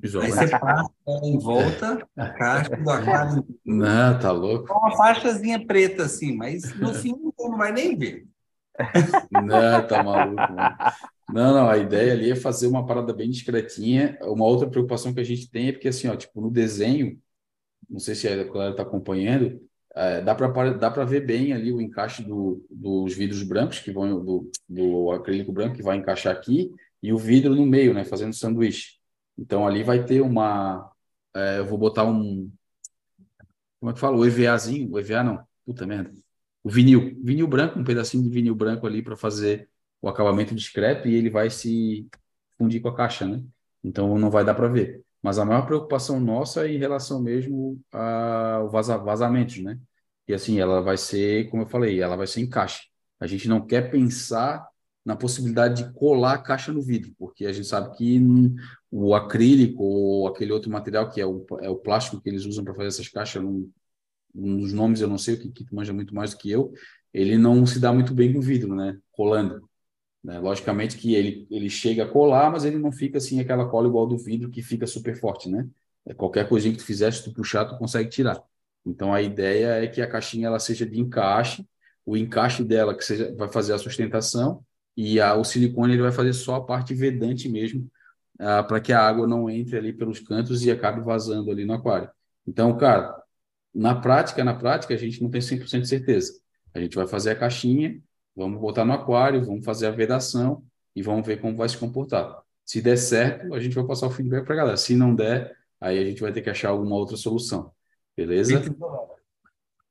Isolante. Aí você passa em volta da caixa do aquário. Não, tá louco. uma faixazinha preta assim, mas no fim não vai nem ver. Não, tá maluco. Mano. Não, não, a ideia ali é fazer uma parada bem discretinha. Uma outra preocupação que a gente tem é porque, assim, ó, tipo, no desenho, não sei se a galera está acompanhando, é, dá para dá ver bem ali o encaixe do, dos vidros brancos, que vão, do, do acrílico branco, que vai encaixar aqui, e o vidro no meio, né, fazendo sanduíche. Então, ali vai ter uma. É, eu vou botar um. Como é que fala? O EVAzinho? O EVA não. Puta merda. O vinil. Vinil branco, um pedacinho de vinil branco ali para fazer o acabamento discreto e ele vai se fundir com a caixa, né? Então não vai dar para ver. Mas a maior preocupação nossa é em relação mesmo ao vaza, vazamentos, né? E assim, ela vai ser, como eu falei, ela vai ser em caixa. A gente não quer pensar na possibilidade de colar a caixa no vidro, porque a gente sabe que o acrílico ou aquele outro material que é o, é o plástico que eles usam para fazer essas caixas, um dos nomes eu não sei, o que, que tu manja muito mais do que eu, ele não se dá muito bem com vidro, né? Colando. Né? Logicamente que ele, ele chega a colar, mas ele não fica assim aquela cola igual do vidro que fica super forte, né? É, qualquer coisinha que tu fizer, se tu puxar, tu consegue tirar. Então a ideia é que a caixinha ela seja de encaixe, o encaixe dela que seja, vai fazer a sustentação e a, o silicone ele vai fazer só a parte vedante mesmo, ah, para que a água não entre ali pelos cantos e acabe vazando ali no aquário. Então, cara, na prática, na prática, a gente não tem 100% de certeza. A gente vai fazer a caixinha, Vamos botar no aquário, vamos fazer a vedação e vamos ver como vai se comportar. Se der certo, a gente vai passar o feedback para a galera. Se não der, aí a gente vai ter que achar alguma outra solução. Beleza?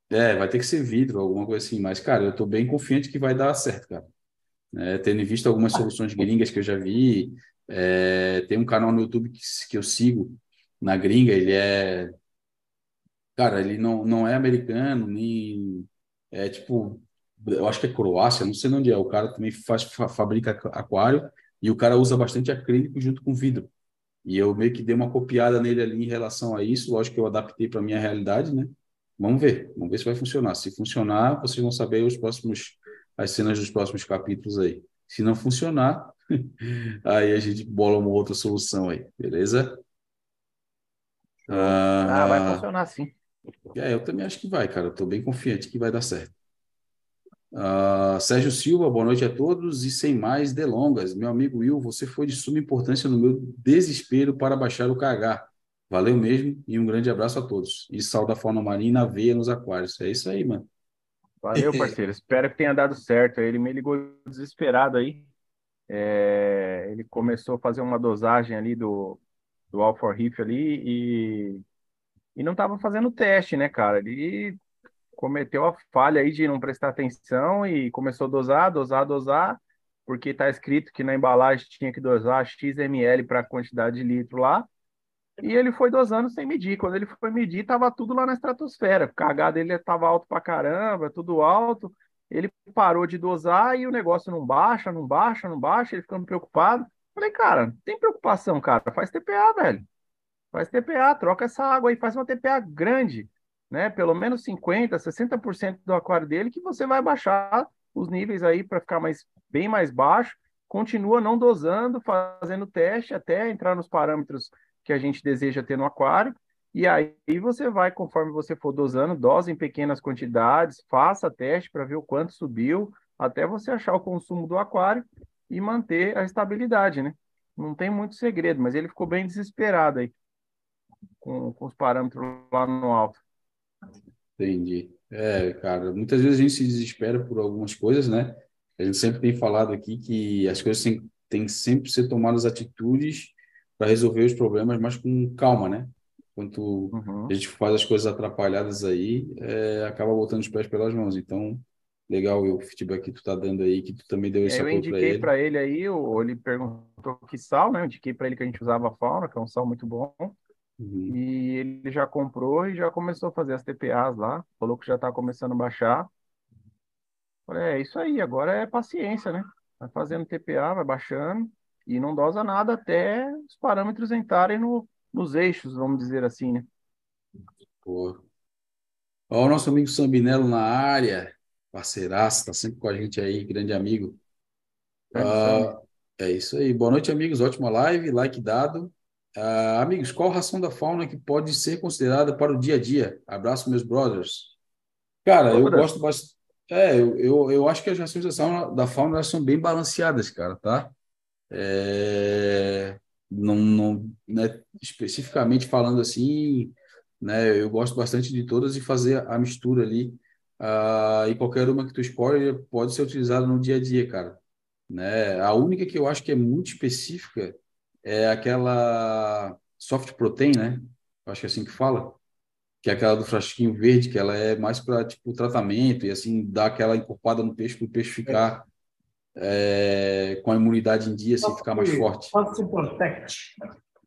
É, vai ter que ser vidro, alguma coisa assim. Mas, cara, eu estou bem confiante que vai dar certo, cara. É, tendo visto algumas soluções gringas que eu já vi, é, tem um canal no YouTube que, que eu sigo na gringa, ele é. Cara, ele não, não é americano, nem. É tipo eu acho que é Croácia, não sei onde é. O cara também faz, fabrica aquário e o cara usa bastante acrílico junto com vidro. E eu meio que dei uma copiada nele ali em relação a isso. Lógico que eu adaptei para minha realidade, né? Vamos ver, vamos ver se vai funcionar. Se funcionar, vocês vão saber os próximos, as cenas dos próximos capítulos aí. Se não funcionar, <laughs> aí a gente bola uma outra solução aí, beleza? Ah, ah vai funcionar sim. É, eu também acho que vai, cara. Eu tô bem confiante que vai dar certo. Uh, Sérgio Silva, boa noite a todos e sem mais delongas. Meu amigo Will, você foi de suma importância no meu desespero para baixar o KH. Valeu mesmo e um grande abraço a todos. E sal da fauna marinha na veia nos aquários. É isso aí, mano. Valeu, <laughs> parceiro. Espero que tenha dado certo. Ele me ligou desesperado aí. É... Ele começou a fazer uma dosagem ali do, do Alpha Reef ali e, e não estava fazendo teste, né, cara? Ele cometeu a falha aí de não prestar atenção e começou a dosar, dosar, dosar, porque está escrito que na embalagem tinha que dosar XML para a quantidade de litro lá. E ele foi dosando sem medir. Quando ele foi medir, estava tudo lá na estratosfera. O KH dele estava alto para caramba, tudo alto. Ele parou de dosar e o negócio não baixa, não baixa, não baixa. Ele ficando preocupado. Falei, cara, tem preocupação, cara, faz TPA, velho. Faz TPA, troca essa água aí, faz uma TPA grande, né? Pelo menos 50, 60% do aquário dele que você vai baixar os níveis aí para ficar mais bem mais baixo. Continua não dosando, fazendo teste até entrar nos parâmetros que a gente deseja ter no aquário. E aí você vai, conforme você for dosando, dose em pequenas quantidades, faça teste para ver o quanto subiu, até você achar o consumo do aquário e manter a estabilidade, né? Não tem muito segredo, mas ele ficou bem desesperado aí com, com os parâmetros lá no alto. Entendi. É, cara, muitas vezes a gente se desespera por algumas coisas, né? A gente sempre tem falado aqui que as coisas têm, têm sempre ser tomadas atitudes para resolver os problemas, mas com calma, né? Quando uhum. a gente faz as coisas atrapalhadas aí, é, acaba botando os pés pelas mãos. Então, legal o feedback que tu tá dando aí, que tu também deu esse Eu indiquei para ele. ele aí, ele perguntou que sal, né? Eu indiquei para ele que a gente usava fauna, que é um sal muito bom. Uhum. E ele já comprou e já começou a fazer as TPAs lá. Falou que já está começando a baixar. Falei, é isso aí, agora é paciência, né? Vai fazendo TPA, vai baixando e não dosa nada até os parâmetros entrarem no, nos eixos, vamos dizer assim, né? Pô. Ó, o nosso amigo Sambinello na área, parceiraço, tá sempre com a gente aí, grande amigo. É, ah, é isso aí. Boa noite, amigos. Ótima live, like dado. Uh, amigos, qual ração da fauna que pode ser considerada para o dia a dia? Abraço, meus brothers. Cara, eu gosto bastante. É, eu, eu, eu acho que as rações da fauna, da fauna elas são bem balanceadas, cara, tá? É, não, não, né, especificamente falando assim, né, eu gosto bastante de todas e fazer a mistura ali. Uh, e qualquer uma que tu escolhe pode ser utilizada no dia a dia, cara. Né? A única que eu acho que é muito específica é aquela soft protein, né? Eu acho que é assim que fala. Que é aquela do frasquinho verde, que ela é mais para tipo tratamento e assim dar aquela encorpada no peixe para o peixe ficar é, com a imunidade em dia, assim, ficar mais forte. Soft protect.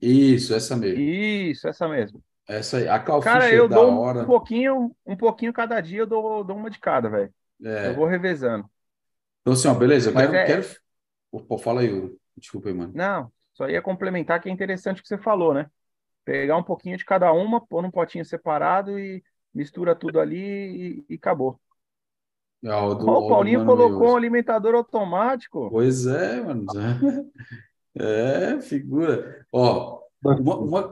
Isso, essa mesmo. Isso, essa mesmo. Essa aí. A Cara, eu é dou hora. um pouquinho, um pouquinho cada dia, eu dou, dou uma de cada, velho. É. Eu vou revezando. Então, assim, ó, beleza, eu quero, é... quero... Pô, fala aí, desculpa aí, mano. Não, só ia complementar que é interessante o que você falou, né? Pegar um pouquinho de cada uma, pôr num potinho separado e mistura tudo ali e, e acabou. Ah, o, do, o Paulinho colocou um alimentador automático. Pois é, mano. <laughs> É, figura. Ó, uma, uma,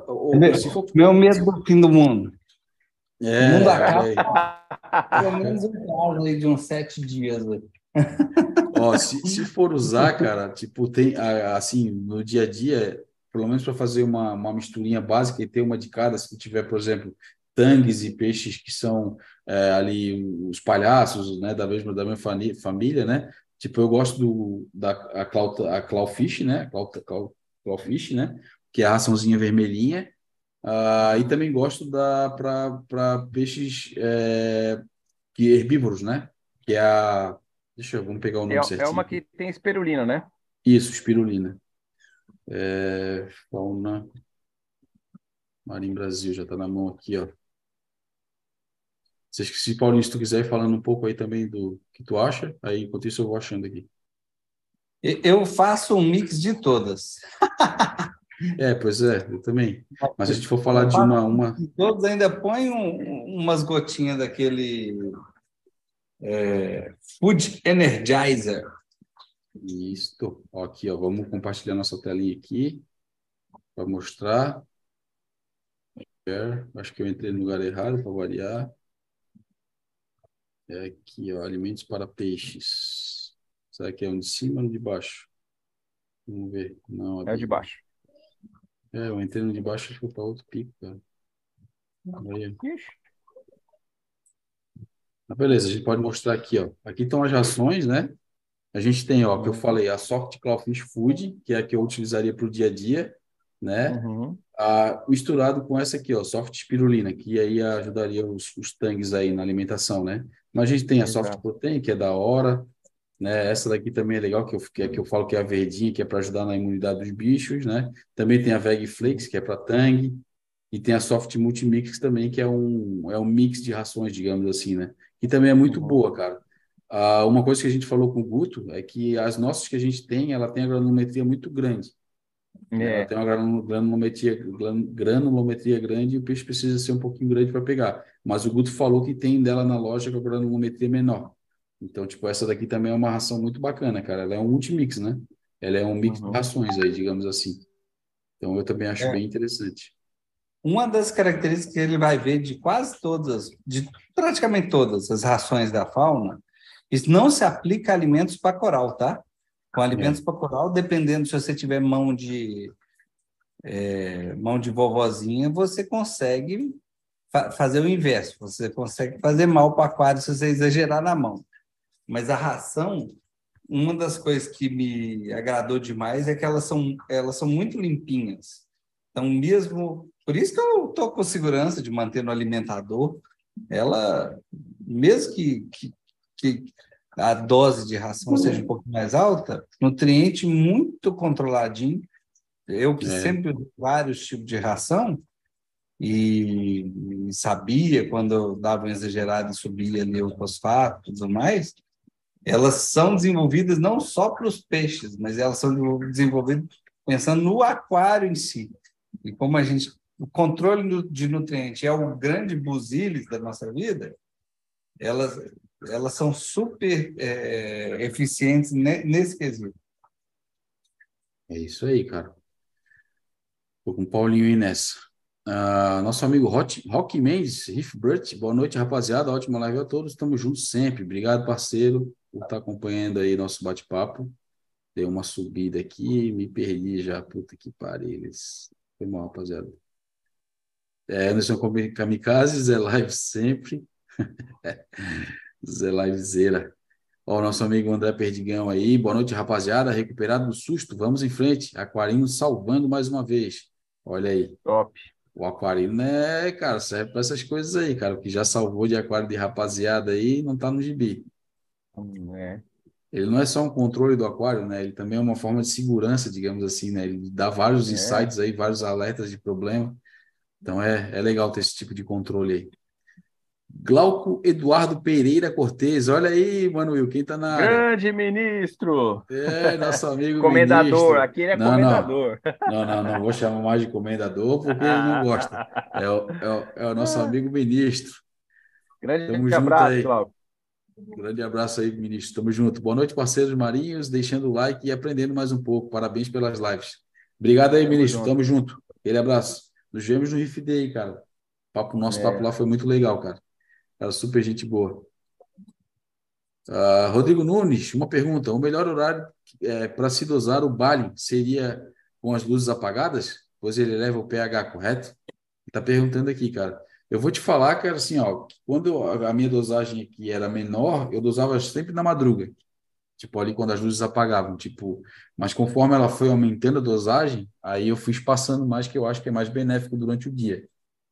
for... Meu medo do fim do mundo. É, o mundo acaba. É. Pelo menos um prazo de uns sete dias. <laughs> Ó, se, se for usar, cara, tipo, tem assim, no dia a dia, pelo menos para fazer uma, uma misturinha básica e ter uma de cada, se tiver, por exemplo, tangues e peixes que são é, ali os palhaços, né, da mesma, da mesma família, né? Tipo, eu gosto do, da a, clau, a clawfish, né? Clau, clau, clawfish, né? Que é a raçãozinha vermelhinha. Uh, e também gosto da para peixes é, que herbívoros, né? Que é a Deixa eu, vamos pegar o nome é, certinho. É uma que tem espirulina, né? Isso, espirulina. É, fauna Marinho Brasil, já está na mão aqui, ó. Se, se Paulinho, se tu quiser ir falando um pouco aí também do que tu acha, aí enquanto isso eu vou achando aqui. Eu faço um mix de todas. <laughs> É, pois é, eu também. Mas se a gente for falar de uma. uma... Todos ainda põem um, umas gotinhas daquele é, Food Energizer. Isto. Ó, aqui, ó, vamos compartilhar nossa telinha aqui para mostrar. Acho que eu entrei no lugar errado para variar. É aqui, ó, alimentos para peixes. Será que é um de cima ou de baixo? Vamos ver. Não, é de baixo. É, eu entrei no de baixo e fui para outro pico, cara. Aí. Ixi. Beleza, a gente pode mostrar aqui, ó. Aqui estão as rações, né? A gente tem, ó, que eu falei, a Soft Clawfish Food, que é a que eu utilizaria para o dia a dia, né? Uhum. Ah, misturado com essa aqui, ó, Soft Spirulina, que aí ajudaria os, os tangues aí na alimentação, né? Mas a gente tem a Exato. Soft Protein, que é da hora, né? Essa daqui também é legal, que eu, que, é, que eu falo que é a verdinha, que é para ajudar na imunidade dos bichos, né? Também tem a Veg Flakes, que é para tangue, e tem a Soft Multimix também, que é um, é um mix de rações, digamos assim, né? Que também é muito uhum. boa, cara. Ah, uma coisa que a gente falou com o Guto é que as nossas que a gente tem, ela tem a granulometria muito grande. É. Ela tem uma granulometria, granulometria grande e o peixe precisa ser um pouquinho grande para pegar. Mas o Guto falou que tem dela na loja com a granulometria menor. Então, tipo, essa daqui também é uma ração muito bacana, cara. Ela é um multimix, né? Ela é um mix uhum. de rações aí, digamos assim. Então, eu também acho é. bem interessante. Uma das características que ele vai ver de quase todas, de praticamente todas as rações da fauna, isso não se aplica a alimentos para coral, tá? Com alimentos é. para coral, dependendo se você tiver mão de é, mão de vovozinha, você consegue fa fazer o inverso. Você consegue fazer mal para aquário se você exagerar na mão. Mas a ração, uma das coisas que me agradou demais é que elas são, elas são muito limpinhas. Então, mesmo. Por isso que eu estou com segurança de manter no alimentador. Ela, mesmo que, que, que a dose de ração seja um pouco mais alta, nutriente muito controladinho. Eu que é. sempre vários tipos de ração e, e sabia quando eu dava um exagerado e subia ali o fosfato e tudo mais, elas são desenvolvidas não só para os peixes, mas elas são desenvolvidas pensando no aquário em si. E como a gente o controle de nutrientes é o grande busilis da nossa vida, elas elas são super é, eficientes nesse quesito. É isso aí, cara. Tô com Paulinho aí nessa. Uh, nosso amigo Rock, Rock Mendes, Riff Brut, boa noite, rapaziada. Ótima live a todos. Estamos juntos sempre. Obrigado, parceiro, por estar acompanhando aí nosso bate-papo. Dei uma subida aqui, me perdi já. Puta que pariu. Foi mal, rapaziada. É, Anderson Kamikaze, Zé Live sempre. <laughs> Zé Livezeira. Ó, o nosso amigo André Perdigão aí. Boa noite, rapaziada. Recuperado do susto. Vamos em frente. Aquarino salvando mais uma vez. Olha aí. Top. O aquarino, né, cara, serve para essas coisas aí, cara. O que já salvou de aquário de rapaziada aí não tá no gibi. Hum, é. Ele não é só um controle do aquário, né? Ele também é uma forma de segurança, digamos assim, né? Ele dá vários é. insights aí, vários alertas de problema. Então é, é legal ter esse tipo de controle aí. Glauco Eduardo Pereira Cortez. Olha aí, Manuel, quem está na? Grande ministro! É, nosso <laughs> amigo Comendador, ministro. aqui ele é não, comendador. Não, <laughs> não, não, não, vou chamar mais de comendador porque ele não gosta. É o, é o, é o nosso amigo ministro. Grande Tamo abraço, Glauco. Grande abraço aí, ministro. Tamo junto. Boa noite, parceiros marinhos. Deixando o like e aprendendo mais um pouco. Parabéns pelas lives. Obrigado aí, Tamo ministro. Junto. Tamo junto. Aquele abraço. Nos vemos no Riff Day, cara. Papo, nosso é. papo lá foi muito legal, cara. Era super gente boa. Uh, Rodrigo Nunes, uma pergunta. O melhor horário é, para se dosar o Bali seria com as luzes apagadas? Pois ele leva o pH correto? Está perguntando aqui, cara. Eu vou te falar, cara, assim, ó, quando a minha dosagem aqui era menor, eu dosava sempre na madruga. Tipo, ali quando as luzes apagavam, tipo, mas conforme ela foi aumentando a dosagem, aí eu fui passando mais, que eu acho que é mais benéfico durante o dia,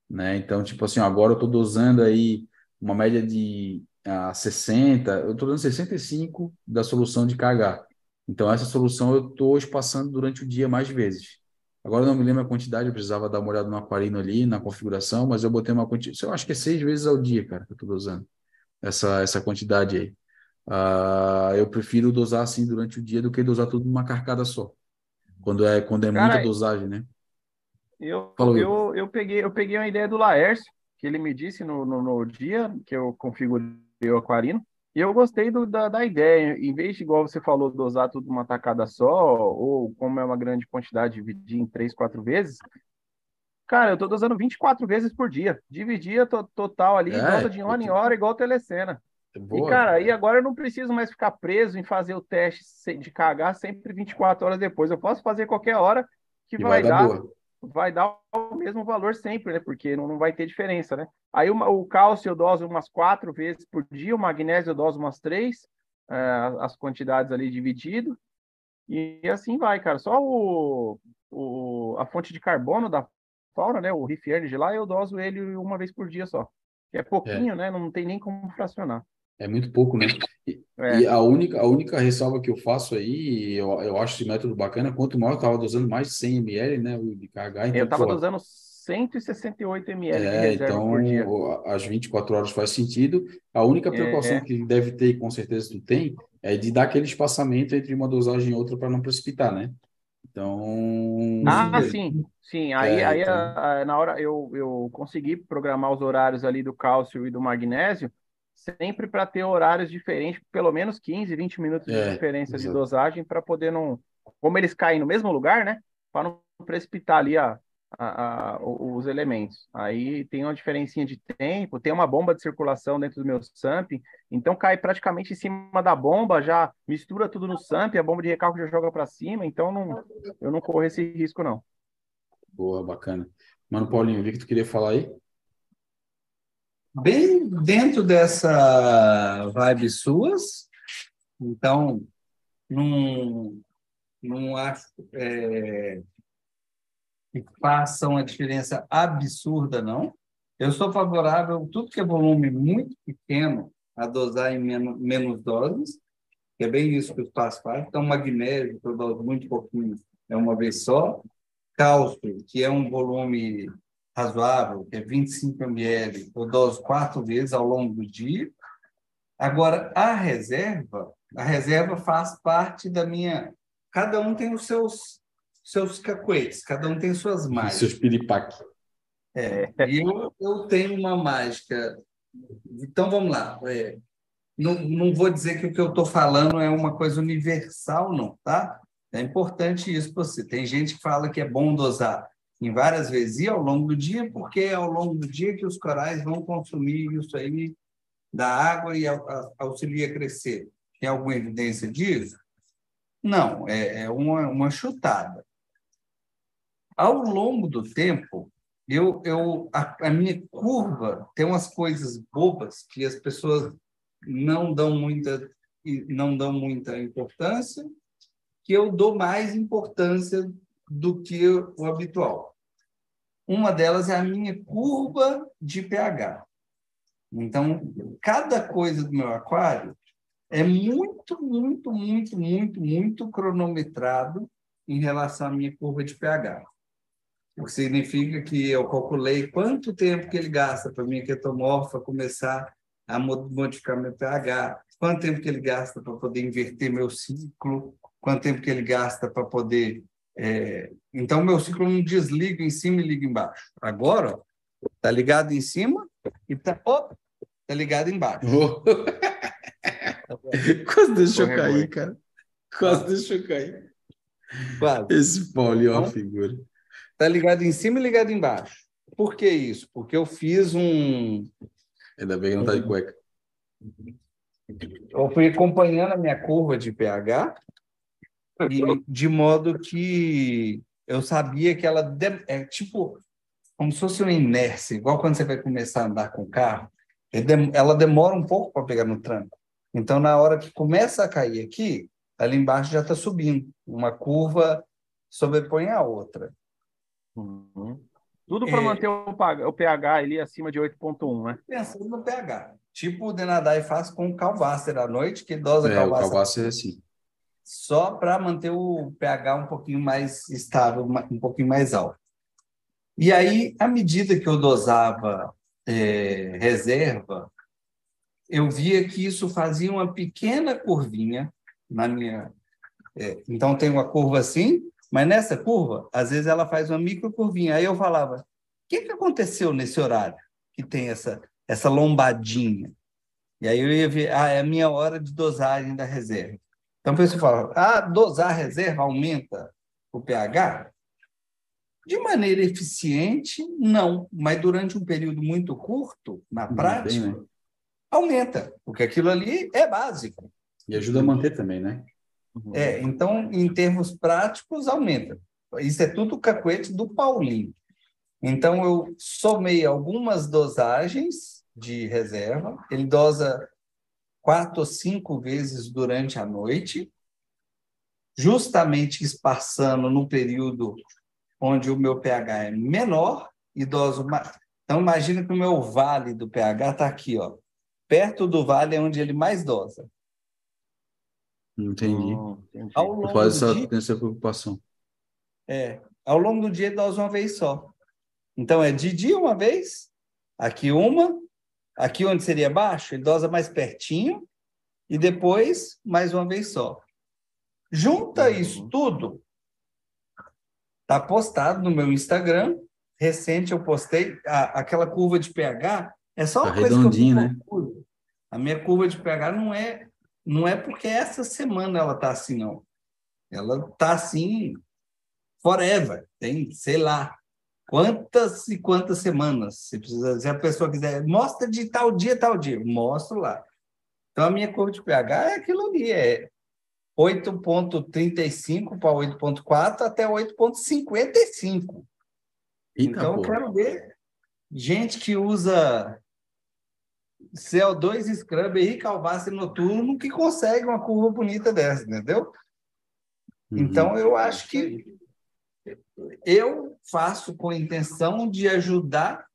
né? Então, tipo assim, agora eu tô dosando aí uma média de uh, 60, eu estou dando 65 da solução de KH. Então, essa solução eu estou espaçando durante o dia mais vezes. Agora não me lembro a quantidade, eu precisava dar uma olhada no aquarino ali, na configuração, mas eu botei uma quantidade, eu acho que é seis vezes ao dia, cara, que eu estou dosando essa, essa quantidade aí. Uh, eu prefiro dosar assim durante o dia do que dosar tudo numa carcada só. Quando é, quando é cara, muita dosagem, né? Eu, eu, eu, peguei, eu peguei uma ideia do Laércio, que ele me disse no, no, no dia que eu configurei o aquarino. E eu gostei do, da, da ideia. Em vez de, igual você falou, dosar tudo uma tacada só, ou como é uma grande quantidade, dividir em três, quatro vezes, Cara, eu tô dosando 24 vezes por dia. Dividia to total ali, é, de hora em hora, igual telecena. Boa, e, cara, aí agora eu não preciso mais ficar preso em fazer o teste de cagar sempre 24 horas depois. Eu posso fazer qualquer hora que vai, vai, dar. Boa vai dar o mesmo valor sempre, né? Porque não, não vai ter diferença, né? Aí o, o cálcio eu doso umas quatro vezes por dia, o magnésio eu doso umas três, é, as quantidades ali dividido. E, e assim vai, cara. Só o, o, a fonte de carbono da fauna, né? O Reef Energy lá, eu doso ele uma vez por dia só. Que é pouquinho, é. né? Não tem nem como fracionar. É muito pouco, né? E, é. e, a única, a única ressalva que eu faço aí, eu, eu acho esse método bacana, quanto maior eu estava dosando mais de 100 ml, né, de KH. Então, eu estava dosando 168 ml é, então, as 24 horas faz sentido. A única precaução é, que deve ter, e com certeza tu tem, é de dar aquele espaçamento entre uma dosagem e outra para não precipitar, né? Então. Ah, sim, sim. Aí, é, aí então... a, a, na hora eu, eu consegui programar os horários ali do cálcio e do magnésio, sempre para ter horários diferentes, pelo menos 15, 20 minutos de é, diferença de dosagem, para poder não. Como eles caem no mesmo lugar, né? Para não precipitar ali a, a, a, os elementos. Aí tem uma diferencinha de tempo, tem uma bomba de circulação dentro do meu SAMP, então cai praticamente em cima da bomba, já mistura tudo no SAMP, a bomba de recálculo já joga para cima, então não, eu não corro esse risco, não. Boa, bacana. Mano, Paulinho, o que tu queria falar aí? Bem dentro dessa vibe suas, então, não, não acho. É que façam uma diferença absurda, não. Eu sou favorável tudo que é volume muito pequeno a dosar em menos, menos doses, que é bem isso que os pais fazem. Então, magnésio, que muito pouquinho, é uma vez só. Cálcio, que é um volume razoável, que é 25 ml, eu doso quatro vezes ao longo do dia. Agora, a reserva, a reserva faz parte da minha. Cada um tem os seus seus cacuetes, cada um tem suas mágicas. Seus piripaque. É, e eu, eu tenho uma mágica. Então vamos lá. É, não, não vou dizer que o que eu estou falando é uma coisa universal, não, tá? É importante isso para você. Tem gente que fala que é bom dosar em várias vezes e ao longo do dia, porque é ao longo do dia que os corais vão consumir isso aí da água e auxilia a crescer. Tem alguma evidência disso? Não, é, é uma, uma chutada. Ao longo do tempo, eu, eu a, a, minha curva tem umas coisas bobas que as pessoas não dão muita não dão muita importância, que eu dou mais importância do que o habitual. Uma delas é a minha curva de pH. Então, cada coisa do meu aquário é muito, muito, muito, muito, muito cronometrado em relação à minha curva de pH o que significa que eu calculei quanto tempo que ele gasta para minha ketomorfa começar a modificar meu pH, quanto tempo que ele gasta para poder inverter meu ciclo, quanto tempo que ele gasta para poder... É... Então, meu ciclo não desliga em cima e liga embaixo. Agora, está ligado em cima e está tá ligado embaixo. <laughs> Quase deixou cair, cara. Quase deixou cair. Quase. Esse Paulinho é uma figura. Está ligado em cima e ligado embaixo. Por que isso? Porque eu fiz um. Ainda bem que não está de cueca. Eu fui acompanhando a minha curva de pH e de modo que eu sabia que ela de... é tipo como se fosse uma inércia, igual quando você vai começar a andar com o carro, ela demora um pouco para pegar no tranco. Então, na hora que começa a cair aqui, ali embaixo já está subindo. Uma curva sobrepõe a outra. Uhum. Tudo para é... manter o, pH ali acima de 8,1, né? Pensando no pH. Tipo o Denadai faz com o Calvaster à noite, que dosa é, Calvaster. O Calvaster é assim. Só para manter o pH um pouquinho mais estável, um pouquinho mais alto. E aí, à medida que eu dosava é, reserva, eu via que isso fazia uma pequena curvinha na minha. É, então, tem uma curva assim, mas nessa curva, às vezes ela faz uma micro curvinha. Aí eu falava: o que, que aconteceu nesse horário que tem essa, essa lombadinha? E aí eu ia ver: ah, é a minha hora de dosagem da reserva. Então pessoa fala: ah, dosar a reserva aumenta o pH? De maneira eficiente, não. Mas durante um período muito curto, na prática, né? aumenta, porque aquilo ali é básico. E ajuda a manter também, né? É, então, em termos práticos, aumenta. Isso é tudo cacuete do Paulinho. Então, eu somei algumas dosagens de reserva. Ele dosa quatro ou cinco vezes durante a noite, justamente espaçando no período onde o meu pH é menor e doso mais. Então, imagina que o meu vale do pH está aqui, ó. Perto do vale é onde ele mais dosa. Entendi. Entendi. Ao longo Faz essa, dia, essa preocupação. É, ao longo do dia ele dose uma vez só. Então é de dia uma vez, aqui uma, aqui onde seria baixo, ele dosa mais pertinho, e depois mais uma vez só. Junta uhum. isso tudo, Tá postado no meu Instagram. Recente eu postei a, aquela curva de pH. É só uma tá coisa que eu né? A minha curva de pH não é não é porque essa semana ela tá assim não. Ela tá assim forever. Tem, sei lá, quantas e quantas semanas. Se, precisa, se a pessoa quiser, mostra de tal dia, tal dia, mostro lá. Então, a minha curva de pH é aquilo ali, é 8,35 para 8,4 até 8,55. Então, eu quero ver gente que usa CO2 Scrub e Calvasse noturno que consegue uma curva bonita dessa, entendeu? Uhum. Então, eu acho que eu faço com a intenção de ajudar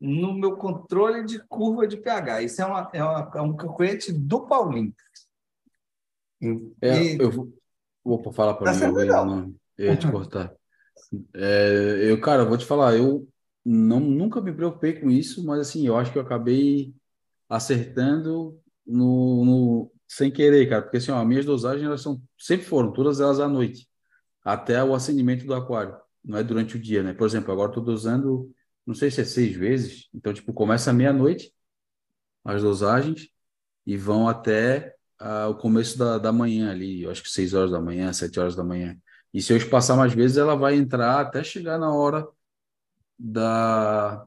no meu controle de curva de pH. Isso é, uma, é, uma, é um cacuete do Paulinho. É, e... Eu vou, vou falar para tá mim, eu, não, eu ia te cortar. É, eu, cara, vou te falar, eu não, nunca me preocupei com isso, mas assim, eu acho que eu acabei acertando no, no sem querer, cara, porque assim, ó, as minhas dosagens elas são, sempre foram, todas elas à noite até o acendimento do aquário, não é durante o dia, né? Por exemplo, agora estou dosando, não sei se é seis vezes, então, tipo, começa meia-noite as dosagens e vão até uh, o começo da, da manhã ali, eu acho que seis horas da manhã, sete horas da manhã. E se eu espaçar mais vezes, ela vai entrar até chegar na hora da,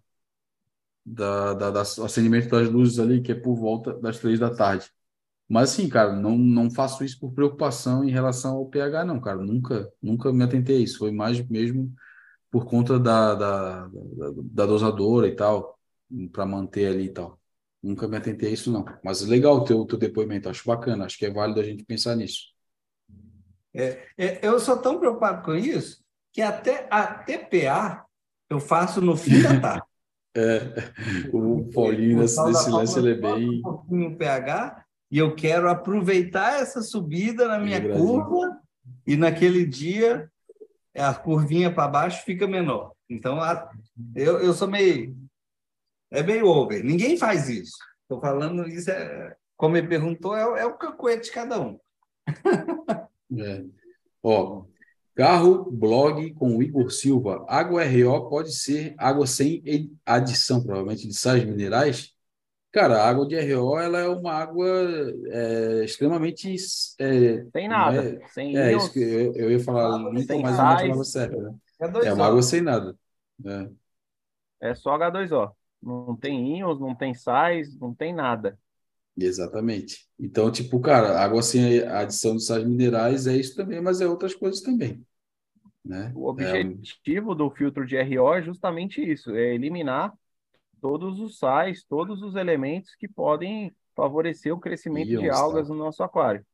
da, da, da acendimento das luzes ali, que é por volta das três da tarde. Mas assim, cara, não, não faço isso por preocupação em relação ao pH, não, cara. Nunca, nunca me atentei a isso. Foi mais mesmo por conta da, da, da, da dosadora e tal, para manter ali e tal. Nunca me atentei a isso, não. Mas legal o teu, teu depoimento, acho bacana, acho que é válido a gente pensar nisso. É, é, eu sou tão preocupado com isso que até a TPA eu faço no fim da tarde. <laughs> é, o Paulinho, nesse, nesse lance, ele é bem. Um pouquinho o pH e eu quero aproveitar essa subida na minha curva e naquele dia a curvinha para baixo fica menor. Então, a, eu, eu sou meio... É meio over. Ninguém faz isso. Estou falando isso, é, como ele perguntou, é, é o cacuete de cada um. <laughs> é. Ó, carro, blog com o Igor Silva. Água RO pode ser água sem adição, provavelmente, de sais minerais? Cara, a água de RO ela é uma água é, extremamente. É, sem nada. É, sem é isso que eu, eu ia falar limpa, mas não é uma certa. Né? É, uma água sem nada. É. é só H2O. Não tem íons, não tem sais, não tem nada. Exatamente. Então, tipo, cara, água sem adição de sais minerais é isso também, mas é outras coisas também. Né? O objetivo é... do filtro de RO é justamente isso, é eliminar todos os sais, todos os elementos que podem favorecer o crescimento íons, de algas tá. no nosso aquário.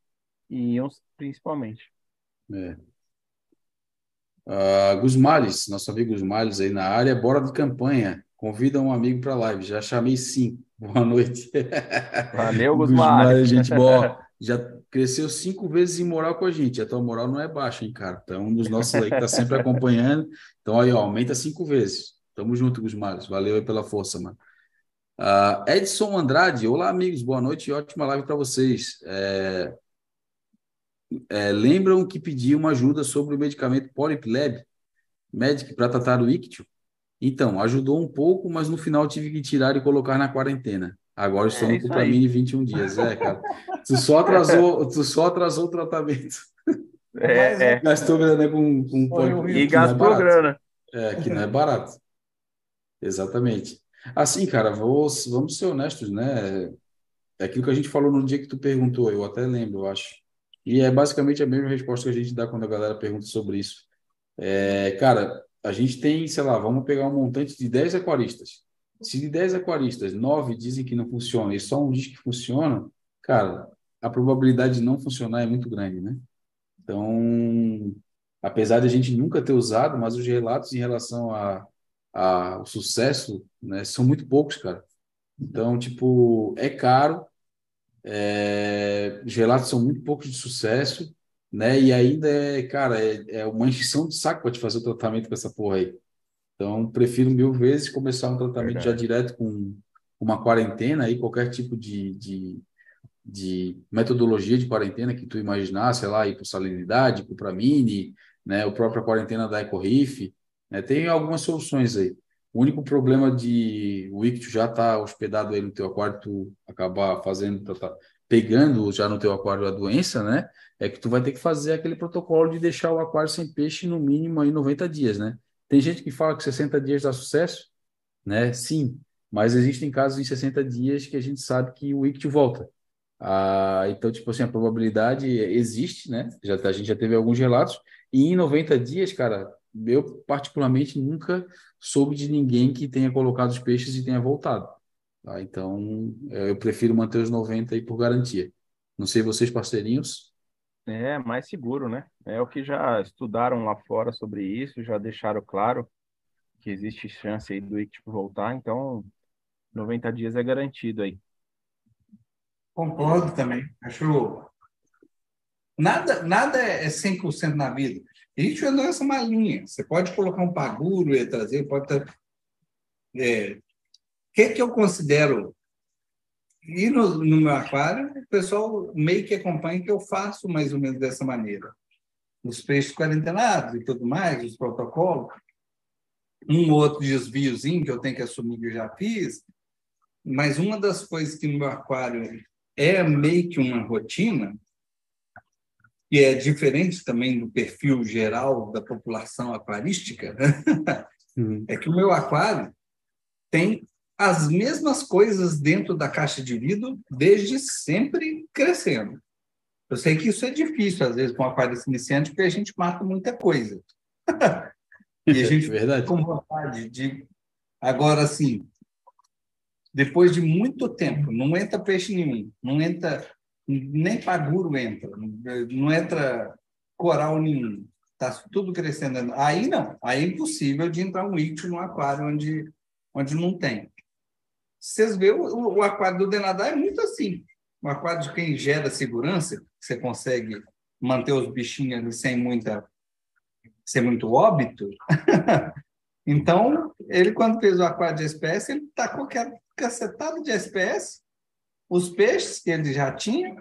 E íons, principalmente. É. Uh, Gusmales, nosso amigo Gusmales aí na área, bora de campanha. Convida um amigo para a live. Já chamei sim. <laughs> Boa noite. Valeu, Gusmales. gente boa. <laughs> Já cresceu cinco vezes em moral com a gente. A tua moral não é baixa, hein, cara? Então, um dos nossos aí que está sempre acompanhando. Então, aí, ó, aumenta cinco vezes. Tamo junto, Gusmares. Valeu aí pela força, mano. Uh, Edson Andrade, olá amigos, boa noite e ótima live para vocês. É, é, lembram que pedi uma ajuda sobre o medicamento Polipleb Medic para tratar o ictio? Então, ajudou um pouco, mas no final tive que tirar e colocar na quarentena. Agora estou é no Cupramine 21 dias. É, cara. Tu só atrasou, <laughs> tu só atrasou o tratamento. É, é. Gastou grana com, com E gastou grana. É, que não é barato. Exatamente. Assim, cara, vou, vamos ser honestos, né? É aquilo que a gente falou no dia que tu perguntou, eu até lembro, eu acho. E é basicamente a mesma resposta que a gente dá quando a galera pergunta sobre isso. É, cara, a gente tem, sei lá, vamos pegar um montante de 10 aquaristas. Se de 10 aquaristas, 9 dizem que não funciona e só um diz que funciona, cara, a probabilidade de não funcionar é muito grande, né? Então, apesar de a gente nunca ter usado, mas os relatos em relação a a, o sucesso, né, são muito poucos, cara. Então, tipo, é caro, é, os relatos são muito poucos de sucesso, né? E ainda é, cara, é, é uma encheção de saco para te fazer o tratamento com essa porra aí. Então, prefiro mil vezes começar um tratamento Verdade. já direto com uma quarentena aí, qualquer tipo de, de, de metodologia de quarentena que tu imaginar, sei lá, hipossalinidade, cupramine, né? O próprio quarentena da EcoRiff, né? Tem algumas soluções aí. O único problema de o ictio já estar tá hospedado aí no teu aquário, tu acabar fazendo, tá, tá, pegando já no teu aquário a doença, né? É que tu vai ter que fazer aquele protocolo de deixar o aquário sem peixe no mínimo aí 90 dias, né? Tem gente que fala que 60 dias dá sucesso, né? Sim, mas existem casos em 60 dias que a gente sabe que o ictio volta. Ah, então, tipo assim, a probabilidade existe, né? Já, a gente já teve alguns relatos, e em 90 dias, cara, eu particularmente nunca soube de ninguém que tenha colocado os peixes e tenha voltado. Tá? Então, é, eu prefiro manter os 90 aí por garantia. Não sei vocês, parceirinhos. É mais seguro, né? É o que já estudaram lá fora sobre isso, já deixaram claro que existe chance aí do ictio voltar, então 90 dias é garantido aí. Concordo também. Acho nada nada é 100% na vida. Ictio é doença malinha. Você pode colocar um paguro e trazer, pode ter... É, o que, que eu considero e no, no, meu aquário, o pessoal meio que acompanha que eu faço mais ou menos dessa maneira. Os peixes quarentenados e tudo mais, os protocolos. Um ou outro desviozinho que eu tenho que assumir que eu já fiz. Mas uma das coisas que no meu aquário é meio que uma rotina, que é diferente também do perfil geral da população aquarística, uhum. é que o meu aquário tem as mesmas coisas dentro da caixa de vidro desde sempre crescendo. Eu sei que isso é difícil, às vezes, com aquarista iniciante, porque a gente mata muita coisa. <laughs> e a gente Verdade. com vontade de. Agora, assim, depois de muito tempo, não entra peixe nenhum, não entra, nem paguro entra, não entra coral nenhum. Está tudo crescendo. Aí não, aí é impossível de entrar um ictio no aquário onde, onde não tem. Vocês veem, o, o aquário do Denadá é muito assim. O aquário de quem gera segurança, você consegue manter os bichinhos ali sem muita sem muito óbito. <laughs> então, ele quando fez o aquário de espécie, ele tacou qualquer cacetada de espécie, os peixes que ele já tinha,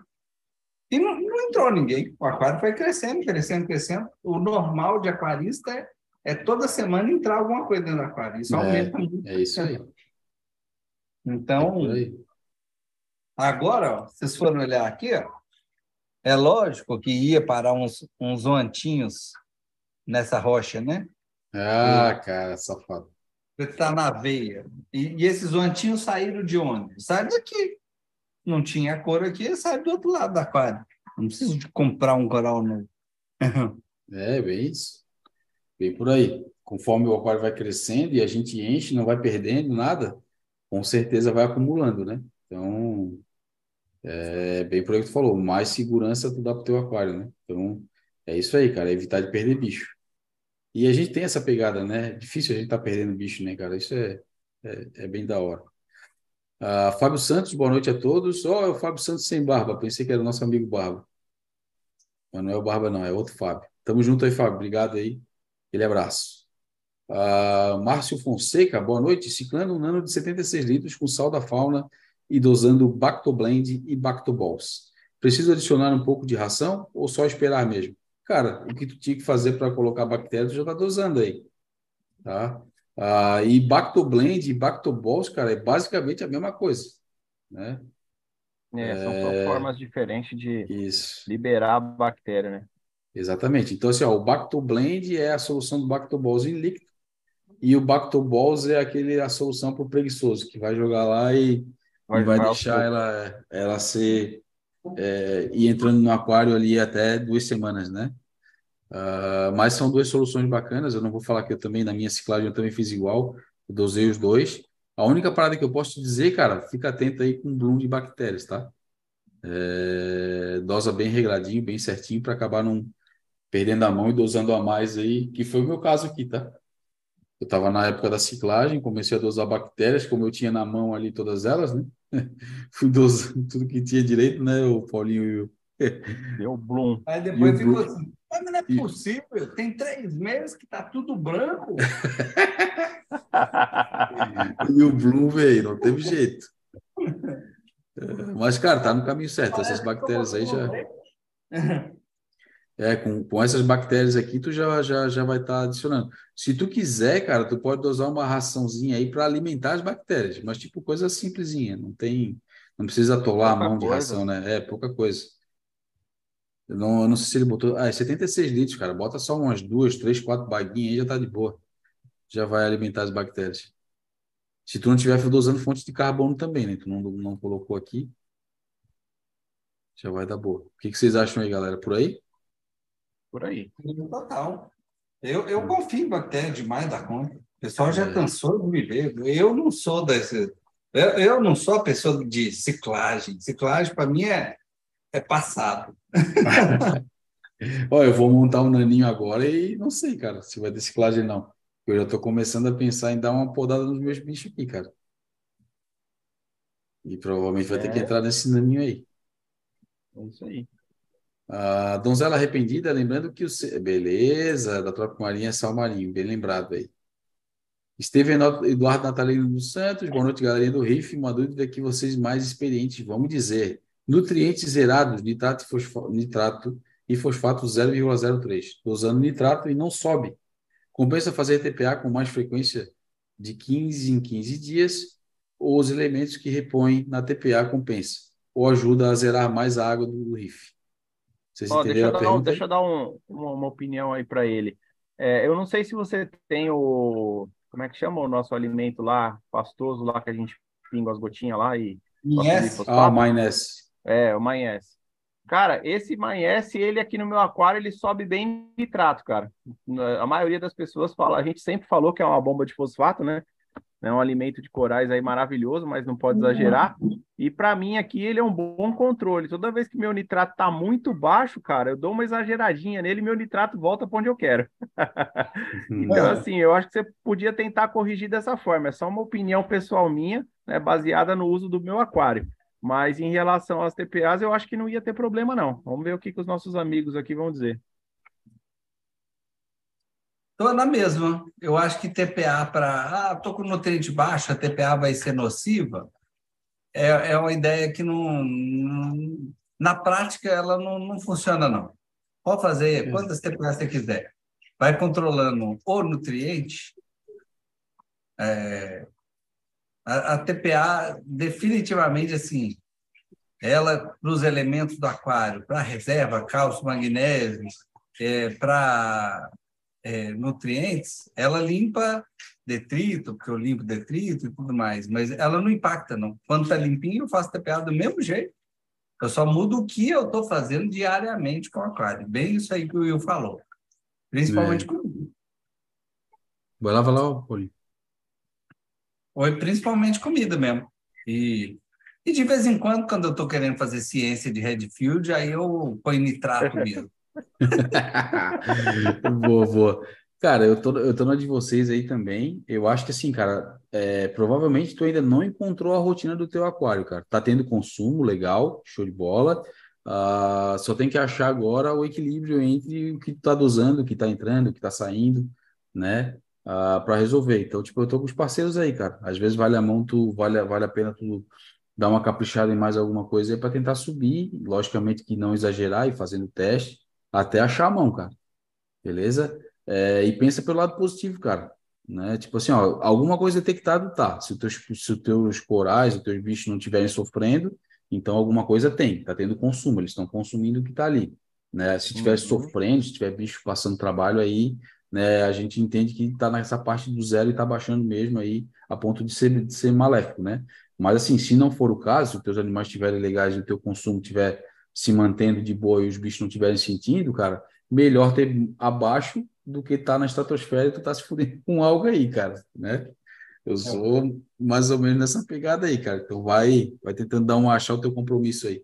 e não, não, entrou ninguém. O aquário foi crescendo, crescendo, crescendo. O normal de aquarista é, é toda semana entrar alguma coisa dentro do aquário. Isso é, aumenta muito. É isso aí. Então, agora, ó, vocês foram olhar aqui, ó, é lógico que ia parar uns, uns oantinhos nessa rocha, né? Ah, e, cara, safado. Está na veia. E, e esses oantinhos saíram de onde? Saíram daqui. Não tinha cor aqui, sai do outro lado da quadra. Não preciso de comprar um coral novo. <laughs> é, bem isso. Bem por aí. Conforme o aquário vai crescendo e a gente enche, não vai perdendo nada, com certeza vai acumulando, né? Então, é bem por aí que tu falou, mais segurança tu dá pro teu aquário, né? Então, é isso aí, cara, é evitar de perder bicho. E a gente tem essa pegada, né? Difícil a gente tá perdendo bicho, né, cara? Isso é, é, é bem da hora. Uh, Fábio Santos, boa noite a todos. Oh, é o Fábio Santos sem barba, pensei que era o nosso amigo Barba. Mas não é o Barba, não, é outro Fábio. Tamo junto aí, Fábio. Obrigado aí. Aquele abraço. Uh, Márcio Fonseca, boa noite. Ciclando um nano de 76 litros com sal da fauna e dosando Bactoblend e Bactoballs. Preciso adicionar um pouco de ração ou só esperar mesmo? Cara, o que tu tinha que fazer para colocar bactéria, tu já está dosando aí. Tá? Uh, e Bactoblend e Bactoballs, cara, é basicamente a mesma coisa. Né? É, são é... formas diferentes de Isso. liberar a bactéria, né? Exatamente. Então, assim, ó, o Bactoblend é a solução do Bactoballs em líquido e o Bactoballs é aquele a solução para o preguiçoso, que vai jogar lá e vai, e vai deixar ela, ela ser é, ir entrando no aquário ali até duas semanas, né? Uh, mas são duas soluções bacanas. Eu não vou falar que eu também, na minha ciclagem, eu também fiz igual, eu dosei os dois. A única parada que eu posso te dizer, cara, fica atento aí com o bloom de bactérias, tá? É, dosa bem regradinho, bem certinho, para acabar não perdendo a mão e dosando a mais aí, que foi o meu caso aqui, tá? Eu estava na época da ciclagem, comecei a dosar bactérias, como eu tinha na mão ali todas elas, né? <laughs> Fui dosando tudo que tinha direito, né? O Paulinho e o. Deu Bloom. Aí <laughs> depois ficou assim, mas não é possível, tem três meses que tá tudo branco. <laughs> e o Bloom, veio, não teve jeito. Mas, cara, tá no caminho certo. Essas bactérias aí já. É, com, com essas bactérias aqui, tu já, já, já vai estar tá adicionando. Se tu quiser, cara, tu pode usar uma raçãozinha aí para alimentar as bactérias, mas tipo coisa simplesinha, não tem, não precisa atolar pouca a mão coisa. de ração, né? É, pouca coisa. Eu não, eu não sei se ele botou. Ah, é 76 litros, cara. Bota só umas duas, três, quatro baguinhas aí já tá de boa. Já vai alimentar as bactérias. Se tu não tiver usando fonte de carbono também, né? Tu não, não colocou aqui. Já vai dar boa. O que, que vocês acham aí, galera? Por aí? Por aí. Total. Eu, eu confio em bactéria demais da conta. O pessoal já é. cansou de me ver. Eu não sou desse. Eu, eu não sou a pessoa de ciclagem. Ciclagem, para mim, é, é passado. <laughs> Olha, eu vou montar um naninho agora e não sei, cara, se vai ter ciclagem não. Eu já estou começando a pensar em dar uma podada nos meus bichos aqui, cara. E provavelmente vai é. ter que é. entrar nesse naninho aí. É isso aí. A donzela arrependida, lembrando que o. Beleza, da tropa marinha é Sal Marinho, bem lembrado aí. Steven Eduardo Natalino dos Santos, boa noite, galerinha do RIF. Uma dúvida que vocês mais experientes, vamos dizer. Nutrientes zerados, nitrato e fosfato, nitrato e fosfato 0,03. Estou usando nitrato e não sobe. Compensa fazer TPA com mais frequência de 15 em 15 dias ou os elementos que repõem na TPA compensa ou ajuda a zerar mais a água do RIF. Vocês oh, entenderam deixa a pergunta? deixa eu dar um, uma, uma, opinião aí para ele. É, eu não sei se você tem o... Como é que chama o nosso alimento lá, pastoso lá, que a gente pinga as gotinhas lá e... Yes. Ah, maionese. É, o maionese. Cara, esse maionese, ele aqui no meu aquário, ele sobe bem nitrato, cara. A maioria das pessoas fala, a gente sempre falou que é uma bomba de fosfato, né? É um alimento de corais aí maravilhoso, mas não pode exagerar. E para mim aqui ele é um bom controle. Toda vez que meu nitrato tá muito baixo, cara, eu dou uma exageradinha nele e meu nitrato volta para onde eu quero. <laughs> então, assim, eu acho que você podia tentar corrigir dessa forma. É só uma opinião pessoal minha, né, baseada no uso do meu aquário. Mas em relação às TPAs, eu acho que não ia ter problema, não. Vamos ver o que, que os nossos amigos aqui vão dizer. Estou na mesma. Eu acho que TPA para. Ah, estou com nutriente baixo, a TPA vai ser nociva. É, é uma ideia que não, não, Na prática, ela não, não funciona, não. Pode fazer quantas TPAs você quiser. Vai controlando o nutriente. É, a, a TPA, definitivamente, assim, ela, para os elementos do aquário, para reserva, cálcio, magnésio, é, para é, nutrientes, ela limpa detrito, porque eu limpo detrito e tudo mais, mas ela não impacta, não. Quando está limpinho, eu faço TPA do mesmo jeito. Eu só mudo o que eu estou fazendo diariamente com o aquário. Bem isso aí que o Will falou. Principalmente é. comigo. Vai lá, vai lá, Paulinho. Oi, principalmente comida mesmo. E, e de vez em quando, quando eu estou querendo fazer ciência de Redfield, aí eu ponho nitrato mesmo. <laughs> <laughs> boa, boa. Cara, eu tô, eu tô na de vocês aí também. Eu acho que assim, cara, é, provavelmente tu ainda não encontrou a rotina do teu aquário, cara. Tá tendo consumo legal, show de bola. Uh, só tem que achar agora o equilíbrio entre o que tu tá dosando, o que tá entrando, o que tá saindo, né? Uh, ah, para resolver. Então, tipo, eu tô com os parceiros aí, cara. Às vezes vale a mão, tu vale, vale a pena tu dar uma caprichada em mais alguma coisa aí para tentar subir, logicamente que não exagerar e fazendo teste até achar a mão, cara. Beleza? É, e pensa pelo lado positivo, cara. Né? Tipo assim, ó, alguma coisa detectada tá. Se os teus, se os teus corais, os teus bichos não estiverem sofrendo, então alguma coisa tem, tá tendo consumo, eles estão consumindo o que tá ali. Né? Se estiver uhum. sofrendo, se tiver bicho passando trabalho aí, né, a gente entende que está nessa parte do zero e está baixando mesmo aí a ponto de ser, de ser maléfico, né? Mas assim, se não for o caso, se os teus animais estiverem legais e o teu consumo estiver se mantendo de boa e os bichos não estiverem sentindo, cara, melhor ter abaixo do que estar tá na estratosfera e tu tá se fudendo com algo aí, cara, né? Eu sou mais ou menos nessa pegada aí, cara. Então vai, vai tentando dar um achar o teu compromisso aí,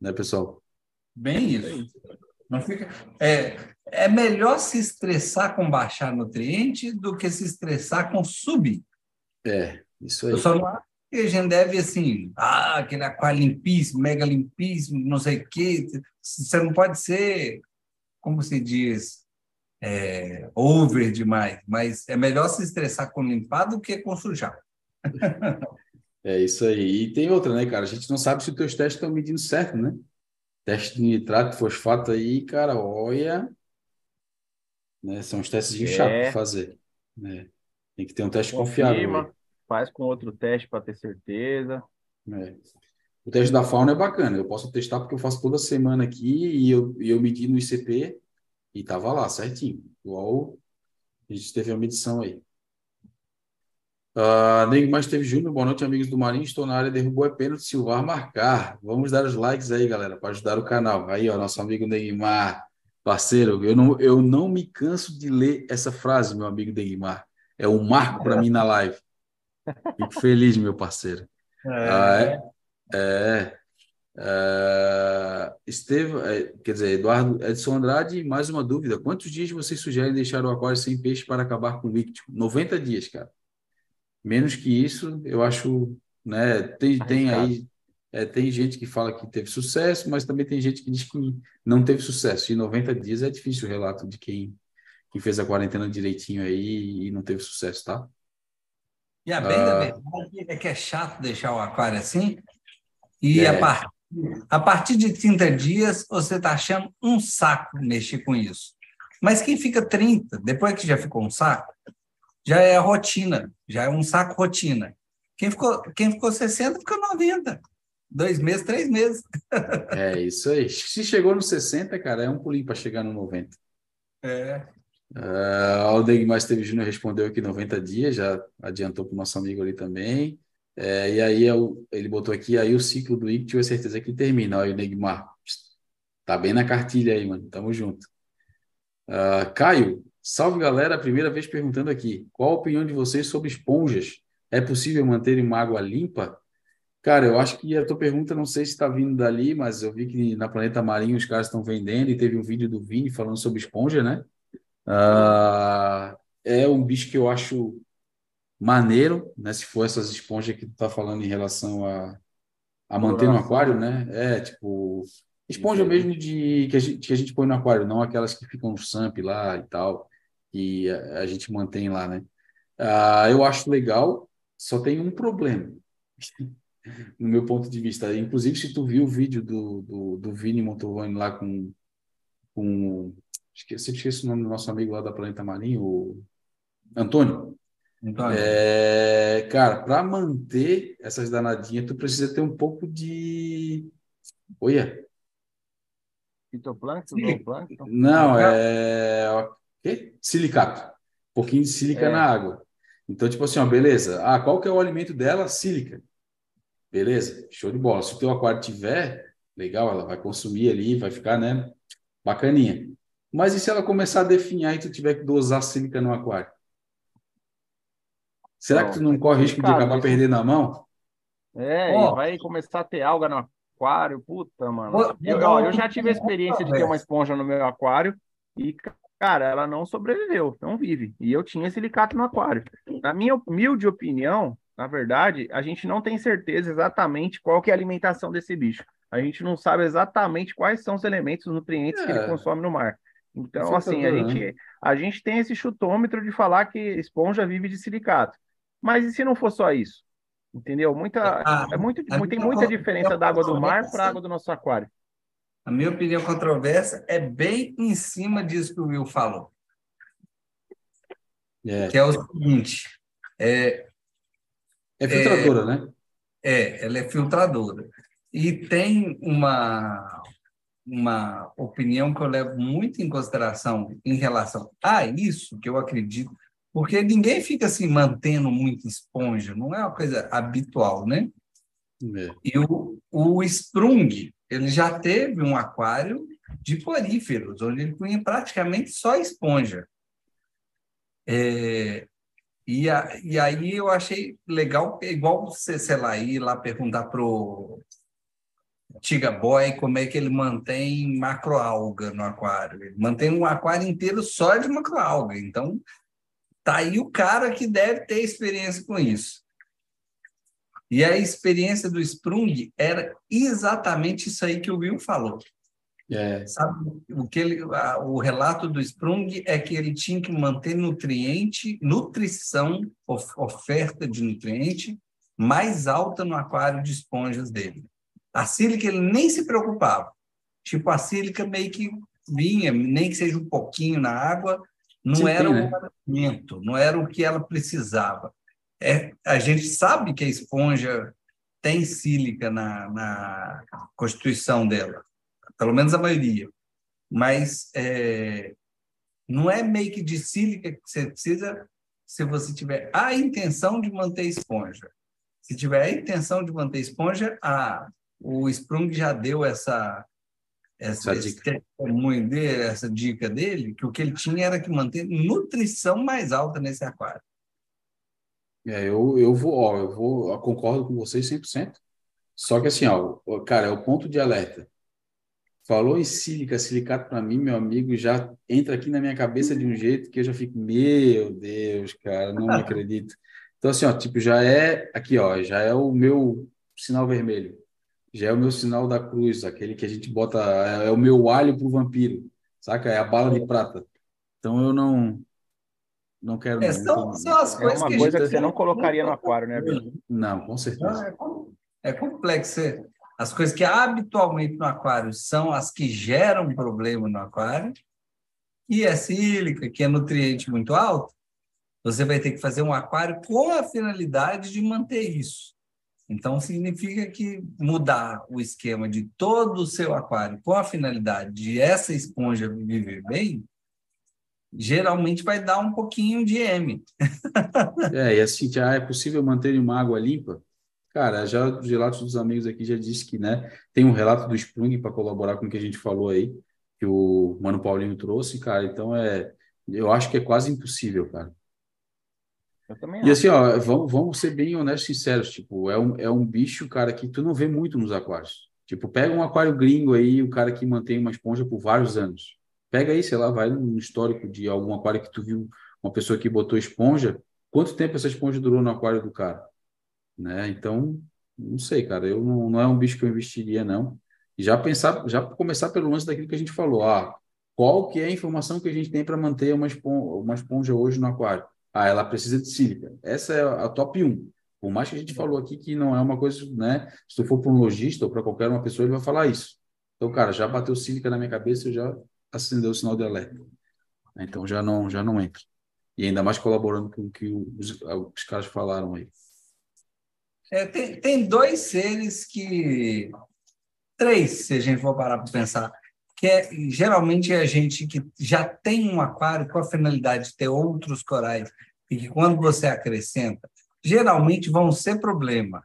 né, pessoal? Bem isso. Não fica. É, é melhor se estressar com baixar nutriente do que se estressar com subir. É, isso aí. Eu só não acho que a gente deve, assim, ah, aquele aquário limpíssimo, mega limpíssimo, não sei o quê. Você não pode ser, como se diz, é, over demais, mas é melhor se estressar com limpar do que com sujar. <laughs> É isso aí. E tem outra, né, cara? A gente não sabe se os teus testes estão medindo certo, né? Teste de nitrato, fosfato aí, cara, olha. Né, são os testes é. chatos para fazer. Né? Tem que ter um teste Confirma, confiável. Faz com outro teste para ter certeza. É. O teste da fauna é bacana. Eu posso testar porque eu faço toda semana aqui e eu, e eu medi no ICP e tava lá certinho. Igual a gente teve a medição aí. Uh, mais teve Júnior, boa noite, amigos do Marinho. Estou na área, derrubou é pênalti, Silvar marcar. Vamos dar os likes aí, galera, para ajudar o canal. Aí, ó, nosso amigo Neymar, parceiro, eu não, eu não me canso de ler essa frase, meu amigo Neymar. É um marco para mim na live. Fico feliz, meu parceiro. É. Ah, é, é, é, é, quer dizer, Eduardo Edson Andrade, mais uma dúvida. Quantos dias vocês sugerem deixar o aquário sem peixe para acabar com o líquido? 90 dias, cara. Menos que isso, eu acho, né? Tem, tem aí, é, tem gente que fala que teve sucesso, mas também tem gente que diz que não teve sucesso. E 90 dias é difícil o relato de quem, quem fez a quarentena direitinho aí e não teve sucesso, tá? E a bem ah, da verdade é que é chato deixar o aquário assim. E é. a, par... a partir de 30 dias, você está achando um saco mexer com isso. Mas quem fica 30, depois que já ficou um saco, já é rotina, já é um saco rotina. Quem ficou, quem ficou 60 ficou 90. Dois meses, três meses. é isso aí. Se chegou no 60, cara, é um pulinho para chegar no 90. É. Uh, Aldeig Mais Teve Júnior respondeu aqui 90 dias, já adiantou para o nosso amigo ali também. É, e aí ele botou aqui, aí o ciclo do ictio é certeza que termina. Aí o Neymar, tá bem na cartilha aí, mano. Tamo junto. Uh, Caio, Salve galera, primeira vez perguntando aqui. Qual a opinião de vocês sobre esponjas? É possível manter uma água limpa? Cara, eu acho que a tua pergunta não sei se está vindo dali, mas eu vi que na Planeta Marinho os caras estão vendendo e teve um vídeo do Vini falando sobre esponja, né? Ah, é um bicho que eu acho maneiro, né? Se for essas esponjas que tu tá falando em relação a, a manter no aquário, né? É, tipo, esponja mesmo de que a, gente, que a gente põe no aquário, não aquelas que ficam no SAMP lá e tal que a, a gente mantém lá, né? Ah, eu acho legal, só tem um problema, no meu ponto de vista. Inclusive, se tu viu o vídeo do, do, do Vini Montovani lá com, com esqueci, esqueci o nome do nosso amigo lá da Planeta Marinho, o Antônio. Antônio. É, cara, para manter essas danadinhas, tu precisa ter um pouco de. Olha. Fitoplâncton? Não, é? Silicato. Um pouquinho de sílica é. na água. Então, tipo assim, ó, beleza. Ah, qual que é o alimento dela? Sílica. Beleza, show de bola. Se o teu aquário tiver, legal, ela vai consumir ali, vai ficar, né, bacaninha. Mas e se ela começar a definhar e tu tiver que dosar sílica no aquário? Será não, que tu não corre risco de acabar perdendo a mão? É, oh. vai começar a ter alga no aquário, puta, mano. Oh, eu, ó, eu já tive a experiência de ter uma esponja no meu aquário e, Cara, ela não sobreviveu, não vive. E eu tinha silicato no aquário. Na minha humilde opinião, na verdade, a gente não tem certeza exatamente qual que é a alimentação desse bicho. A gente não sabe exatamente quais são os elementos, os nutrientes é. que ele é. consome no mar. Então, assim, a gente, a gente tem esse chutômetro de falar que esponja vive de silicato. Mas e se não for só isso? Entendeu? Muita, ah, é muito, tem muita diferença da água do mar para a água do nosso aquário. A minha opinião controversa é bem em cima disso que o Will falou. É. Que é o seguinte: é, é filtradora, é, né? É, ela é filtradora. E tem uma, uma opinião que eu levo muito em consideração em relação a isso, que eu acredito, porque ninguém fica assim mantendo muito esponja, não é uma coisa habitual, né? É. E o, o Sprung, ele já teve um aquário de poríferos, onde ele punha praticamente só esponja. É, e, a, e aí eu achei legal, igual você, sei lá, ir lá perguntar pro Tiga Boy como é que ele mantém macroalga no aquário. Ele mantém um aquário inteiro só de macroalga. Então, tá aí o cara que deve ter experiência com isso. E a experiência do Sprung era exatamente isso aí que o Will falou. É. Sabe, o, que ele, a, o relato do Sprung é que ele tinha que manter nutriente, nutrição, of, oferta de nutriente mais alta no aquário de esponjas dele. A sílica ele nem se preocupava. tipo a sílica meio que vinha, nem que seja um pouquinho na água, não Sim, era o né? alimento, não era o que ela precisava. É, a gente sabe que a esponja tem sílica na, na constituição dela, pelo menos a maioria, mas é, não é que de sílica que você precisa se você tiver a intenção de manter esponja. Se tiver a intenção de manter esponja, a, o Sprung já deu essa essa, essa dica. Dele, essa dica dele, que o que ele tinha era que manter nutrição mais alta nesse aquário. É, eu, eu vou, ó, eu vou, eu concordo com vocês 100%. Só que assim, ó, cara, é o ponto de alerta. Falou em sílica, silicato para mim, meu amigo, já entra aqui na minha cabeça de um jeito que eu já fico, meu Deus, cara, não acredito. Então assim, ó, tipo, já é aqui, ó, já é o meu sinal vermelho. Já é o meu sinal da cruz, aquele que a gente bota, é, é o meu alho pro vampiro, saca? É a bala de prata. Então eu não não quero. É, são, são as coisas é uma que coisa que você não colocaria no aquário, né, Bruno? Não, com certeza. É, é complexo. As coisas que habitualmente no aquário são as que geram problema no aquário, e a sílica, que é nutriente muito alto, você vai ter que fazer um aquário com a finalidade de manter isso. Então, significa que mudar o esquema de todo o seu aquário com a finalidade de essa esponja viver bem, geralmente vai dar um pouquinho de M. <laughs> é, e assim, já é possível manter uma água limpa? Cara, já os relatos dos amigos aqui já disse que, né, tem um relato do Sprung para colaborar com o que a gente falou aí, que o Mano Paulinho trouxe, cara, então é, eu acho que é quase impossível, cara. Eu também e assim, ó, vamos, vamos ser bem honestos e sinceros, tipo, é um, é um bicho, cara, que tu não vê muito nos aquários. Tipo, pega um aquário gringo aí, o cara que mantém uma esponja por vários anos. Pega aí, sei lá, vai no histórico de algum aquário que tu viu uma pessoa que botou esponja, quanto tempo essa esponja durou no aquário do cara? Né? Então, não sei, cara, eu não, não é um bicho que eu investiria, não. E já pensar, já começar pelo lance daquilo que a gente falou, ah, qual que é a informação que a gente tem para manter uma esponja, uma esponja hoje no aquário? Ah, ela precisa de sílica. Essa é a top 1. Por mais que a gente falou aqui que não é uma coisa, né? Se tu for para um lojista ou para qualquer uma pessoa, ele vai falar isso. Então, cara, já bateu sílica na minha cabeça, eu já acendeu o sinal de alerta. Então já não, já não entra. E ainda mais colaborando com o que os, os caras falaram aí. É, tem, tem dois seres que. Três, se a gente for parar para pensar, que é, geralmente é a gente que já tem um aquário com a finalidade de ter outros corais, e que quando você acrescenta, geralmente vão ser problema.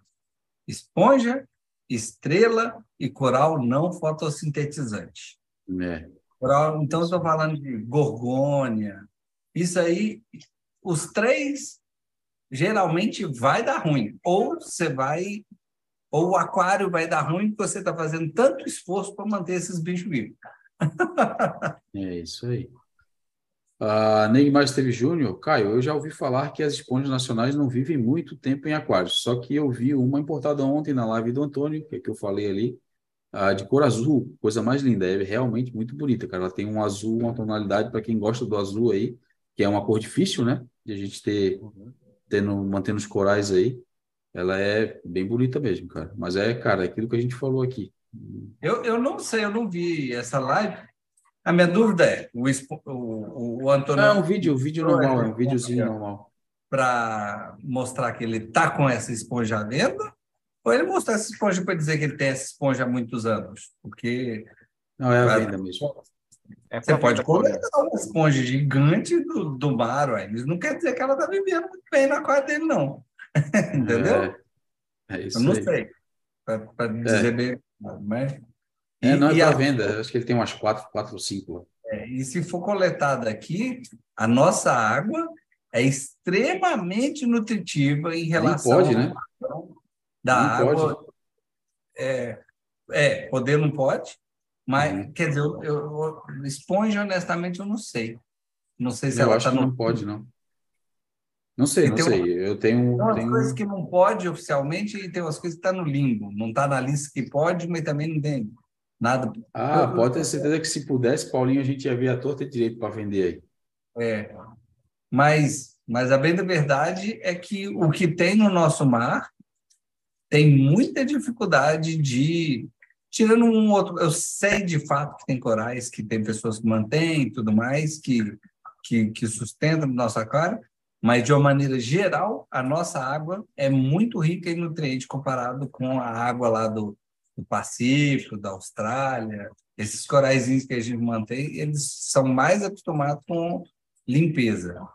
Esponja, estrela e coral não fotossintetizante. É. Então, estou falando de gorgônia. Isso aí, os três geralmente vai dar ruim. Ou você vai, ou o aquário vai dar ruim porque você está fazendo tanto esforço para manter esses bichos vivos. <laughs> é isso aí. Uh, Neymar Esteves Júnior, Caio, eu já ouvi falar que as esponjas nacionais não vivem muito tempo em aquários, só que eu vi uma importada ontem na live do Antônio, que é que eu falei ali, ah, de cor azul, coisa mais linda, é realmente muito bonita, cara. Ela tem um azul, uma tonalidade para quem gosta do azul aí, que é uma cor difícil, né? De a gente ter, tendo, mantendo os corais aí. Ela é bem bonita mesmo, cara. Mas é, cara, é aquilo que a gente falou aqui. Eu, eu não sei, eu não vi essa live. A minha dúvida é, o, o, o Antônio... é um vídeo, um vídeo normal, é um videozinho normal. Para mostrar que ele tá com essa esponja à venda ou ele mostrou essa esponja para dizer que ele tem essa esponja há muitos anos, porque. Não, é a venda mesmo. É você pode coletar uma esponja gigante do, do mar, ué. isso não quer dizer que ela está vivendo muito bem na quarta dele, não. <laughs> Entendeu? É, é isso Eu não aí. sei, para dizer é. bem. Mas... É, não é para venda, acho que ele tem umas quatro, quatro ou cinco. É, e se for coletada aqui, a nossa água é extremamente nutritiva em relação. Nem pode, né? da não água. Pode. É, é, poder não pode, mas, uhum. quer dizer, eu, eu, esponja, honestamente, eu não sei. Não sei se eu ela acho tá que no... não pode, não. Não sei, não sei. Uma... Eu tenho. Tem umas tenho... coisas que não pode oficialmente e tem umas coisas que estão tá no limbo. Não está na lista que pode, mas também não tem nada. Ah, eu, pode ter certeza que se pudesse, Paulinho, a gente ia ver a torta direito para vender aí. É. Mas, mas a bem da verdade é que o que tem no nosso mar tem muita dificuldade de tirando um outro, eu sei de fato que tem corais, que tem pessoas que mantêm e tudo mais, que, que, que sustentam nosso aquário, mas de uma maneira geral, a nossa água é muito rica em nutrientes comparado com a água lá do, do Pacífico, da Austrália. Esses corais que a gente mantém, eles são mais acostumados com limpeza.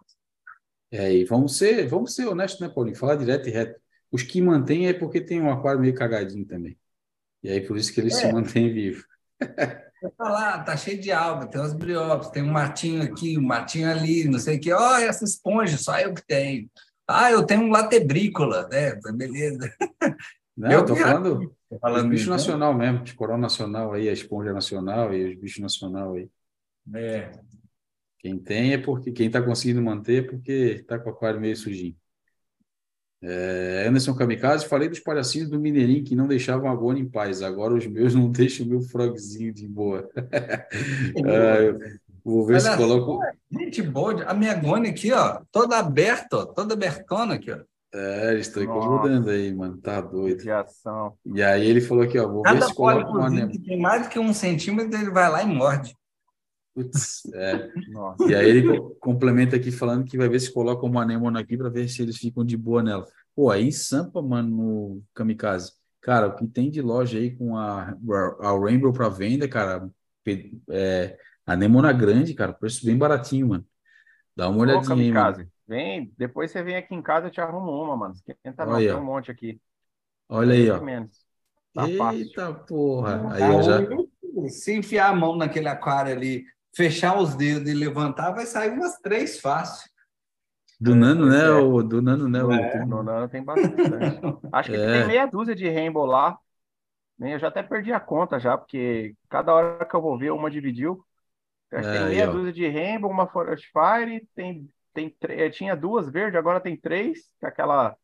É, e vamos ser, vamos ser honestos, né, Paulinho? Falar direto e reto. Os que mantêm é porque tem um aquário meio cagadinho também. E aí por isso que eles é. se mantêm vivos. <laughs> Tá lá, tá cheio de alga, tem umas briófitas, tem um matinho aqui, um matinho ali, não sei o que. Olha essa esponja, só eu que tenho. Ah, eu tenho um latebrícola, né? Beleza. Não, eu tô falando, falando bicho né? nacional mesmo, de coral nacional aí, a esponja nacional e os bichos nacional aí. É. Quem tem é porque quem está conseguindo manter é porque está com o aquário meio sujinho. É, Anderson Kamikaze, falei dos palhacinhos do Mineirinho que não deixavam a Gona em paz. Agora os meus não <laughs> deixam o meu frogzinho de boa. <laughs> é, vou ver Olha se coloco. Gente boa, a minha Gona aqui, ó, toda aberta, ó, toda abertona aqui, ó. É, eles estão incomodando aí, mano. Tá doido. E aí ele falou aqui, ó, vou Cada ver se coloca uma que tem mais do que um centímetro, ele vai lá e morde. Putz, é. E aí ele complementa aqui falando que vai ver se coloca uma anêmona aqui para ver se eles ficam de boa nela. Pô, aí em Sampa, mano, no Kamikaze. Cara, o que tem de loja aí com a, a Rainbow para venda, cara, é, anemona grande, cara, preço bem baratinho, mano. Dá uma olhadinha Ô, aí, mano. Vem, depois você vem aqui em casa, eu te arrumo uma, mano. Esquenta não, tem um monte aqui. Olha aí, ó. Tá Eita fácil. porra. Aí eu já... Se enfiar a mão naquele aquário ali fechar os dedos e levantar, vai sair umas três fácil. Do Nano, né? É. O, do Nano, né? É, o... No Nano tem <laughs> bastante. Acho que é. tem meia dúzia de Rainbow lá. Eu já até perdi a conta já, porque cada hora que eu vou ver, uma dividiu. Acho que tem é, meia dúzia de Rainbow, uma Forest Fire, tem, tem, eh, tinha duas verdes, agora tem três, que aquela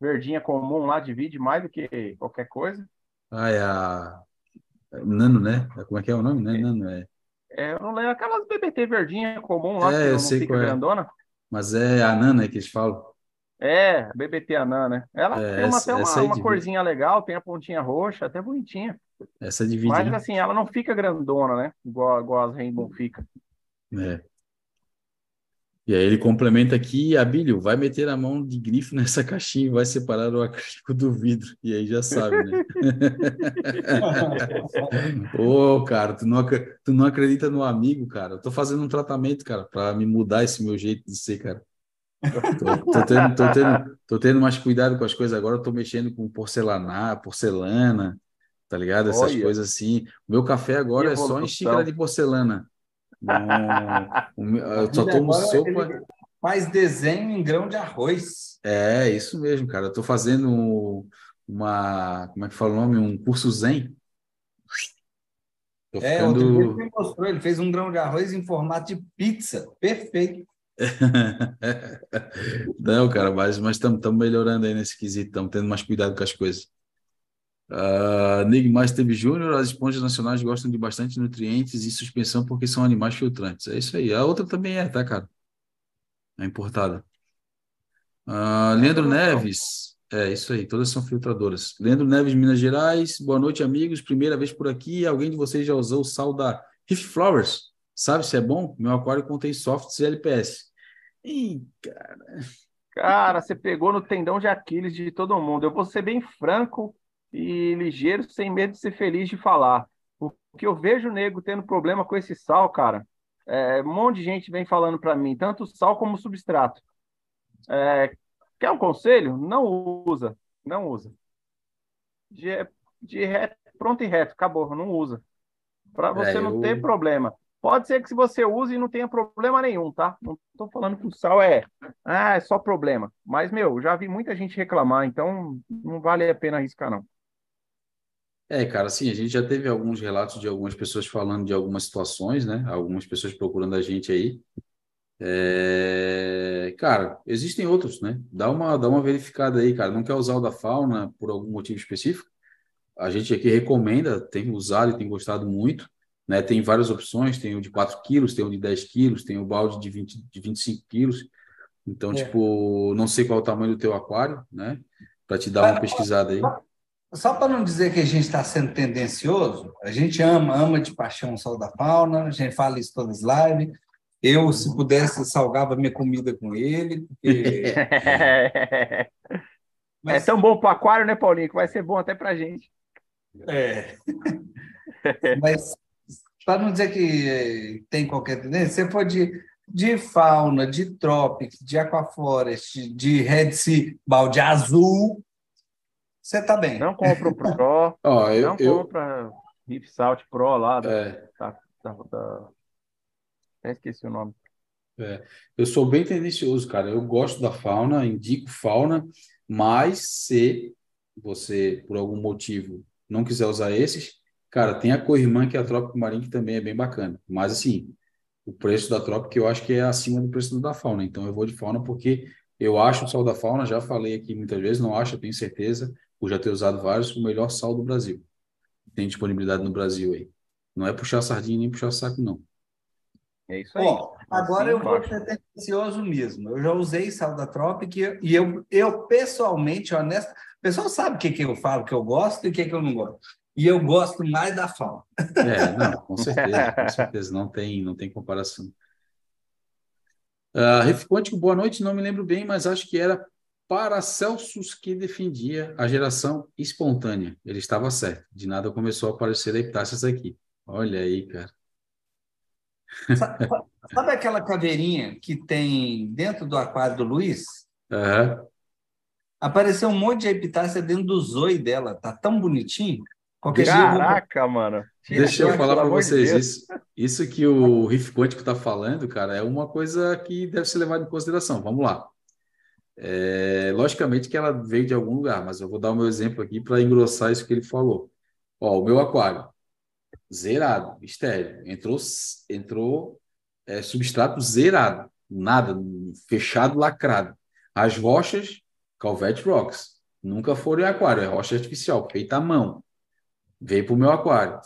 verdinha comum lá divide mais do que qualquer coisa. Ah, é a Nano, né? Como é que é o nome? Né? Nano, é. É, eu não lembro aquelas BBT verdinha comum lá, é, que não fica é. grandona. Mas é a Nana que eles falam. É, BBT Anã, né? Ela é, tem uma, essa, até uma, uma corzinha legal, tem a pontinha roxa, até bonitinha. Essa divide. Mas né? assim, ela não fica grandona, né? Igual, igual as Rainbow fica. É. E aí ele complementa aqui, Abílio, vai meter a mão de grifo <laughs> nessa caixinha e vai separar o acrílico do vidro. E aí já sabe, né? <laughs> Ô, oh, cara, tu não, tu não acredita no amigo, cara. Eu tô fazendo um tratamento, cara, para me mudar esse meu jeito de ser, cara. Tô, tô, tendo, tô, tendo, tô tendo mais cuidado com as coisas agora, eu tô mexendo com porcelana, porcelana, tá ligado? Essas Olha. coisas assim. O meu café agora é só em xícara de porcelana. Não, <laughs> eu só tomo sopa. Faz desenho em grão de arroz. É, isso mesmo, cara. Eu tô fazendo uma. Como é que fala o nome? Um curso Zen. Tô é, ficando... outro dia ele mostrou, ele fez um grão de arroz em formato de pizza. Perfeito. <laughs> Não, cara, mas estamos melhorando aí nesse quesito, estamos tendo mais cuidado com as coisas. Uh, Nig Master Júnior, as esponjas nacionais gostam de bastante nutrientes e suspensão porque são animais filtrantes. É isso aí. A outra também é, tá, cara? É importada. Uh, Leandro Neves, é isso aí, todas são filtradoras. Leandro Neves, Minas Gerais, boa noite, amigos. Primeira vez por aqui. Alguém de vocês já usou o sal da Riff Flowers? Sabe se é bom? Meu aquário contém softs e LPS. Ih, cara. Cara, você pegou no tendão de Aquiles de todo mundo. Eu vou ser bem franco e ligeiro, sem medo de ser feliz de falar. O que eu vejo o nego tendo problema com esse sal, cara, é, um monte de gente vem falando para mim, tanto sal como substrato. É, quer um conselho? Não usa, não usa. De, de reto, pronto e reto, acabou, não usa. Para você é, não eu... ter problema. Pode ser que se você use e não tenha problema nenhum, tá? Não estou falando que o sal é, ah, é só problema. Mas, meu, já vi muita gente reclamar, então não vale a pena arriscar, não. É, cara, assim, a gente já teve alguns relatos de algumas pessoas falando de algumas situações, né? Algumas pessoas procurando a gente aí. É... Cara, existem outros, né? Dá uma, dá uma verificada aí, cara. Não quer usar o da fauna por algum motivo específico? A gente aqui recomenda, tem usado e tem gostado muito, né? Tem várias opções, tem o de 4 quilos, tem o de 10 quilos, tem o balde de, 20, de 25 quilos. Então, é. tipo, não sei qual é o tamanho do teu aquário, né? Para te dar uma pesquisada aí. Só para não dizer que a gente está sendo tendencioso, a gente ama, ama de paixão o sol da fauna, a gente fala isso todas as lives. Eu, se pudesse, salgava minha comida com ele. Porque... Mas... <laughs> É tão bom para o aquário, né, Paulinho? Que vai ser bom até para a gente. É. <laughs> Mas, para não dizer que tem qualquer tendência, você for de, fauna, de tropics, de aquaforest, de red sea, balde azul, você está bem. Não compra o Pro, oh, <laughs> eu, não eu... compra Reef Salt Pro lá. É. Da, da, da... Até esqueci o nome. É. Eu sou bem tendencioso, cara. Eu gosto da fauna, indico fauna, mas se você, por algum motivo, não quiser usar esses, cara, tem a Corrimã, que é a Trópico Marinho, que também é bem bacana. Mas, assim, o preço da Trópico eu acho que é acima do preço da fauna. Então, eu vou de fauna porque eu acho o sal da fauna, já falei aqui muitas vezes, não acho, eu tenho certeza, por já ter usado vários, o melhor sal do Brasil. Tem disponibilidade no Brasil aí. Não é puxar sardinha nem puxar saco, não. É isso aí. Bom, agora assim, eu vou ser tendencioso mesmo. Eu já usei sal da Tropic e eu, eu pessoalmente, honesto, o pessoal sabe o que, que eu falo que eu gosto e o que, que eu não gosto. E eu gosto mais da fauna. É, não, <laughs> com certeza, com certeza. Não tem, não tem comparação. Uh, Ref Quântico, boa noite. Não me lembro bem, mas acho que era Paracelsus que defendia a geração espontânea. Ele estava certo. De nada começou a aparecer epitácias aqui. Olha aí, cara. Sabe, sabe, aquela caveirinha que tem dentro do aquário do Luiz? Uhum. Apareceu um monte de epitácia dentro do zoe dela. Tá tão bonitinho. Qualquer Caraca, dia, mano. Tira Deixa eu falar para vocês. De isso, isso que o Riff Quântico está falando, cara, é uma coisa que deve ser levada em consideração. Vamos lá. É, logicamente que ela veio de algum lugar, mas eu vou dar o meu exemplo aqui para engrossar isso que ele falou. Ó, o meu aquário, zerado, estéreo. Entrou, entrou é, substrato zerado, nada, fechado, lacrado. As rochas, Calvete Rocks, nunca foram em aquário, é rocha artificial, feita à mão. Veio para o meu aquário.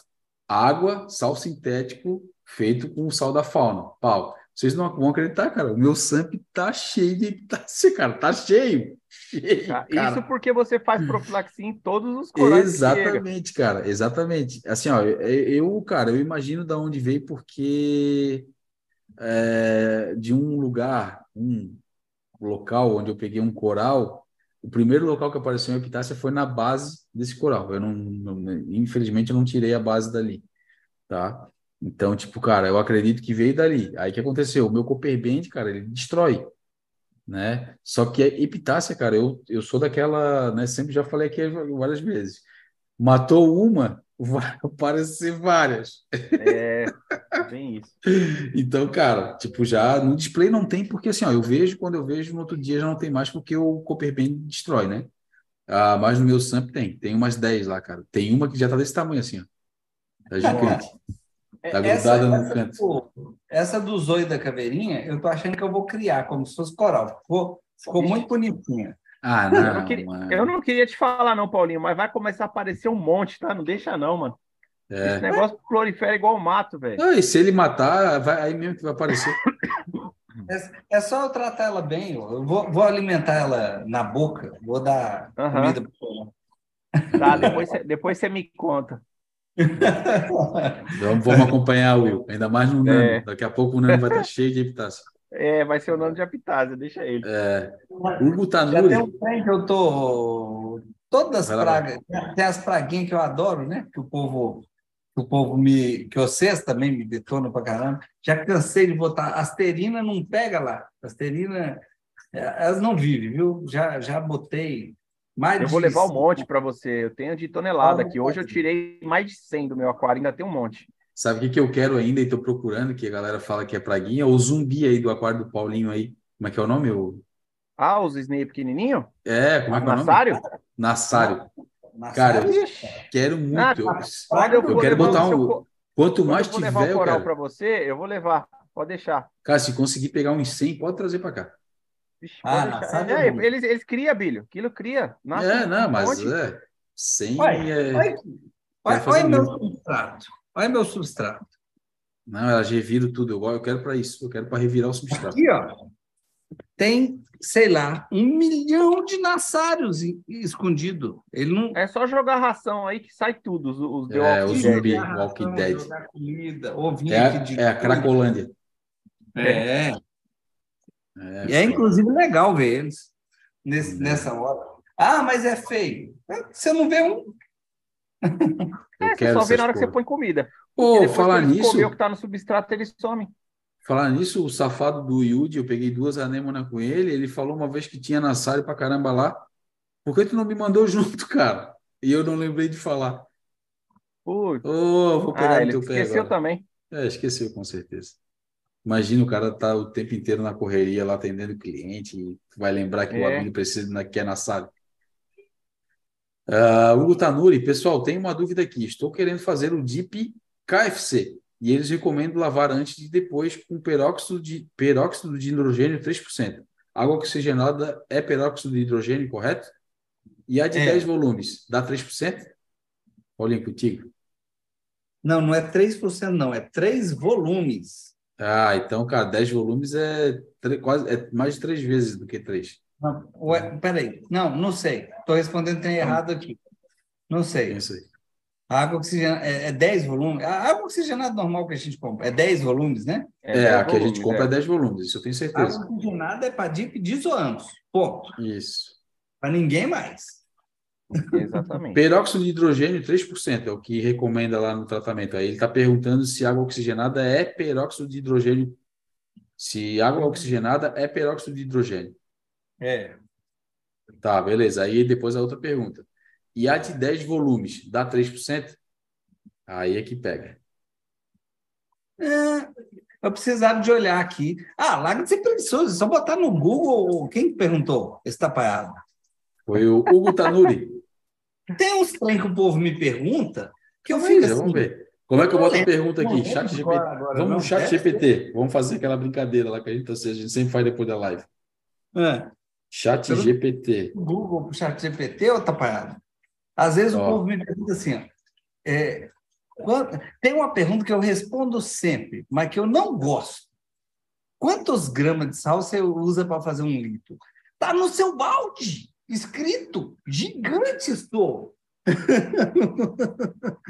Água, sal sintético, feito com sal da fauna, pau. Vocês não vão acreditar, cara. O meu SAMP tá cheio de <laughs> epitácia, cara. Tá cheio. cheio ah, Isso porque você faz profilaxia em todos os corais. Exatamente, cara. Exatamente. Assim, ó, eu, cara, eu imagino da onde veio porque é, de um lugar, um local onde eu peguei um coral, o primeiro local que apareceu em epitácia foi na base desse coral. Eu não, não infelizmente, eu não tirei a base dali, tá? Então, tipo, cara, eu acredito que veio dali. Aí o que aconteceu? O meu Copperband, cara, ele destrói, né? Só que a epitácia, cara, eu, eu sou daquela, né? Sempre já falei aqui várias vezes. Matou uma, <laughs> vai aparecer várias. É, bem isso. <laughs> então, cara, tipo, já no display não tem, porque assim, ó, eu vejo, quando eu vejo, no outro dia já não tem mais, porque o Copperband destrói, né? Ah, mas no meu sample tem, tem umas 10 lá, cara. Tem uma que já tá desse tamanho assim, ó. Tá gigante. Tá essa, no essa, canto. essa do Zoe da Caveirinha, eu tô achando que eu vou criar como se fosse coral. Ficou, ficou muito bonitinha. Ah, não. <laughs> Eu não, queria, eu não, queria, te falar, não, Paulinho, mas vai começar a aparecer um monte, tá? Não deixa, não, mano. É. Esse negócio prolifera igual o mato, velho. e se ele matar, vai, aí mesmo que vai aparecer. <coughs> É, é só eu tratar ela bem. Eu vou, vou alimentar ela na boca, vou dar uhum. comida para Tá, depois, depois você me conta. Vamos, vamos acompanhar, Will. Ainda mais no Nano. É. Daqui a pouco o Nano vai estar <laughs> cheio de epitácia. É, vai ser o Nano de epitácia, deixa ele. É. Hugo Tanuri. Já tem um trem que eu tô... Todas as pragas, tem as praguinhas que eu adoro, né? Que o povo que o povo me. que vocês também me detonam pra caramba. Já cansei de botar. Asterina não pega lá. Asterina, é, elas não vivem, viu? Já, já botei mais eu vou levar um monte para você. Eu tenho de tonelada aqui. Hoje eu tirei mais de 100 do meu aquário, ainda tem um monte. Sabe o que, que eu quero ainda e estou procurando, que a galera fala que é praguinha? O zumbi aí do aquário do Paulinho aí. Como é que é o nome? O... Ah, os Snape pequenininho? É, como é que é o nome? Nassário? Nassário. Cara, eu quero muito. Ah, tá. eu, eu quero botar um. Seu... Quanto mais tiver, eu vou levar um coral para você, eu vou levar. Pode deixar. Cara, se conseguir pegar uns 100, pode trazer para cá. Vixe, ah, é, eles, eles criam, Bilho. Aquilo cria. Nasce é, não, mas é. Sem. Olha, é... olha, olha, olha meu substrato. Olha meu substrato. Não, elas reviram tudo. Eu, eu quero para isso. Eu quero para revirar o substrato. Aqui, ó. tem, sei lá, um milhão de nassários escondido. Ele não. É só jogar ração aí que sai tudo. Os, os é, o zumbi, Walking Dead. Comida, é, a, de... é a Cracolândia. É. é. É, é inclusive legal ver eles nesse, hum. nessa hora. Ah, mas é feio. Você não vê um. é, você só vê na hora que você põe comida. Pô, falar nisso. Comer o que tá no substrato, ele some. Falar nisso, o safado do Yudi, eu peguei duas anêmonas com ele, ele falou uma vez que tinha na sala pra caramba lá. Por que tu não me mandou <laughs> junto, cara? E eu não lembrei de falar. Putz. Oh, vou pegar ah, no teu pé esqueceu agora. também. É, esqueceu, com certeza. Imagina o cara tá o tempo inteiro na correria lá atendendo cliente e vai lembrar que é. o amigo precisa na, que é na sala. Uh, Hugo Tanuri, pessoal, tem uma dúvida aqui. Estou querendo fazer o DIP KFC e eles recomendam lavar antes e depois com peróxido de, peróxido de hidrogênio 3%. Água oxigenada é peróxido de hidrogênio, correto? E a de é. 10 volumes, dá 3%? Paulinho, contigo. Não, não é 3%, não, é 3 volumes. Ah, então, cara, 10 volumes é, quase, é mais de três vezes do que três. Não, ué, peraí. Não, não sei. Estou respondendo tem errado aqui. Não sei. Isso aí. A água oxigenada é, é 10 volumes. A água oxigenada normal que a gente compra é 10 volumes, né? É, é a que a gente compra é. é 10 volumes, isso eu tenho certeza. A água oxigenada é para DIP de isoanos. Ponto. Isso. Para ninguém mais. Exatamente. Peróxido de hidrogênio, 3%, é o que recomenda lá no tratamento. Aí ele está perguntando se água oxigenada é peróxido de hidrogênio. Se água oxigenada é peróxido de hidrogênio. É. Tá, beleza. Aí depois a outra pergunta. E a de 10 volumes, dá 3%? Aí é que pega. É, eu precisava de olhar aqui. Ah, larga de ser preguiçoso, só botar no Google. Quem perguntou esse tapaiado? Foi o Hugo Tanuri. Tem uns trem que o povo me pergunta que eu fico assim. Vamos ver. Como é que eu boto a pergunta aqui? Chat GPT. Vamos no chat GPT. Vamos fazer aquela brincadeira lá que a gente, a gente sempre faz depois da live. É. Chat GPT. Google chat GPT ou tapaiado? Às vezes ó. o povo me pergunta assim, ó, é, quando, tem uma pergunta que eu respondo sempre, mas que eu não gosto. Quantos gramas de sal você usa para fazer um litro? Está no seu balde escrito, gigante estou. <laughs>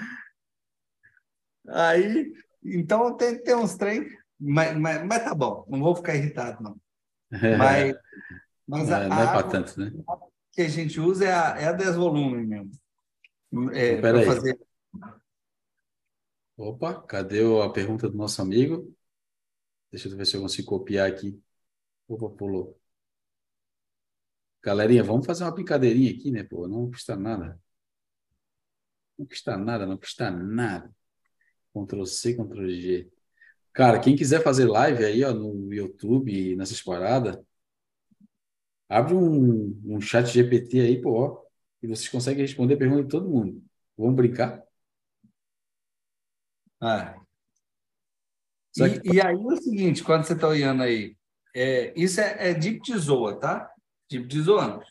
Aí, então tem, tem uns trem, mas, mas, mas, tá bom, não vou ficar irritado, não. Mas, <laughs> mas a, não é para tanto, né? que a gente usa é a, é a 10 volumes mesmo. É, Peraí. Fazer... Opa, cadê a pergunta do nosso amigo? Deixa eu ver se eu consigo copiar aqui. Opa, pulou. Galerinha, vamos fazer uma brincadeirinha aqui, né? Pô, não custa nada. Não custa nada, não custa nada. Ctrl C, Ctrl G. Cara, quem quiser fazer live aí, ó, no YouTube, nessas paradas, abre um, um chat GPT aí, pô, ó, e vocês conseguem responder a pergunta de todo mundo. Vamos brincar? Ah. E, e, aí é o seguinte, quando você está olhando aí, é, isso é, é tesoura, tá? Tipo de zoando.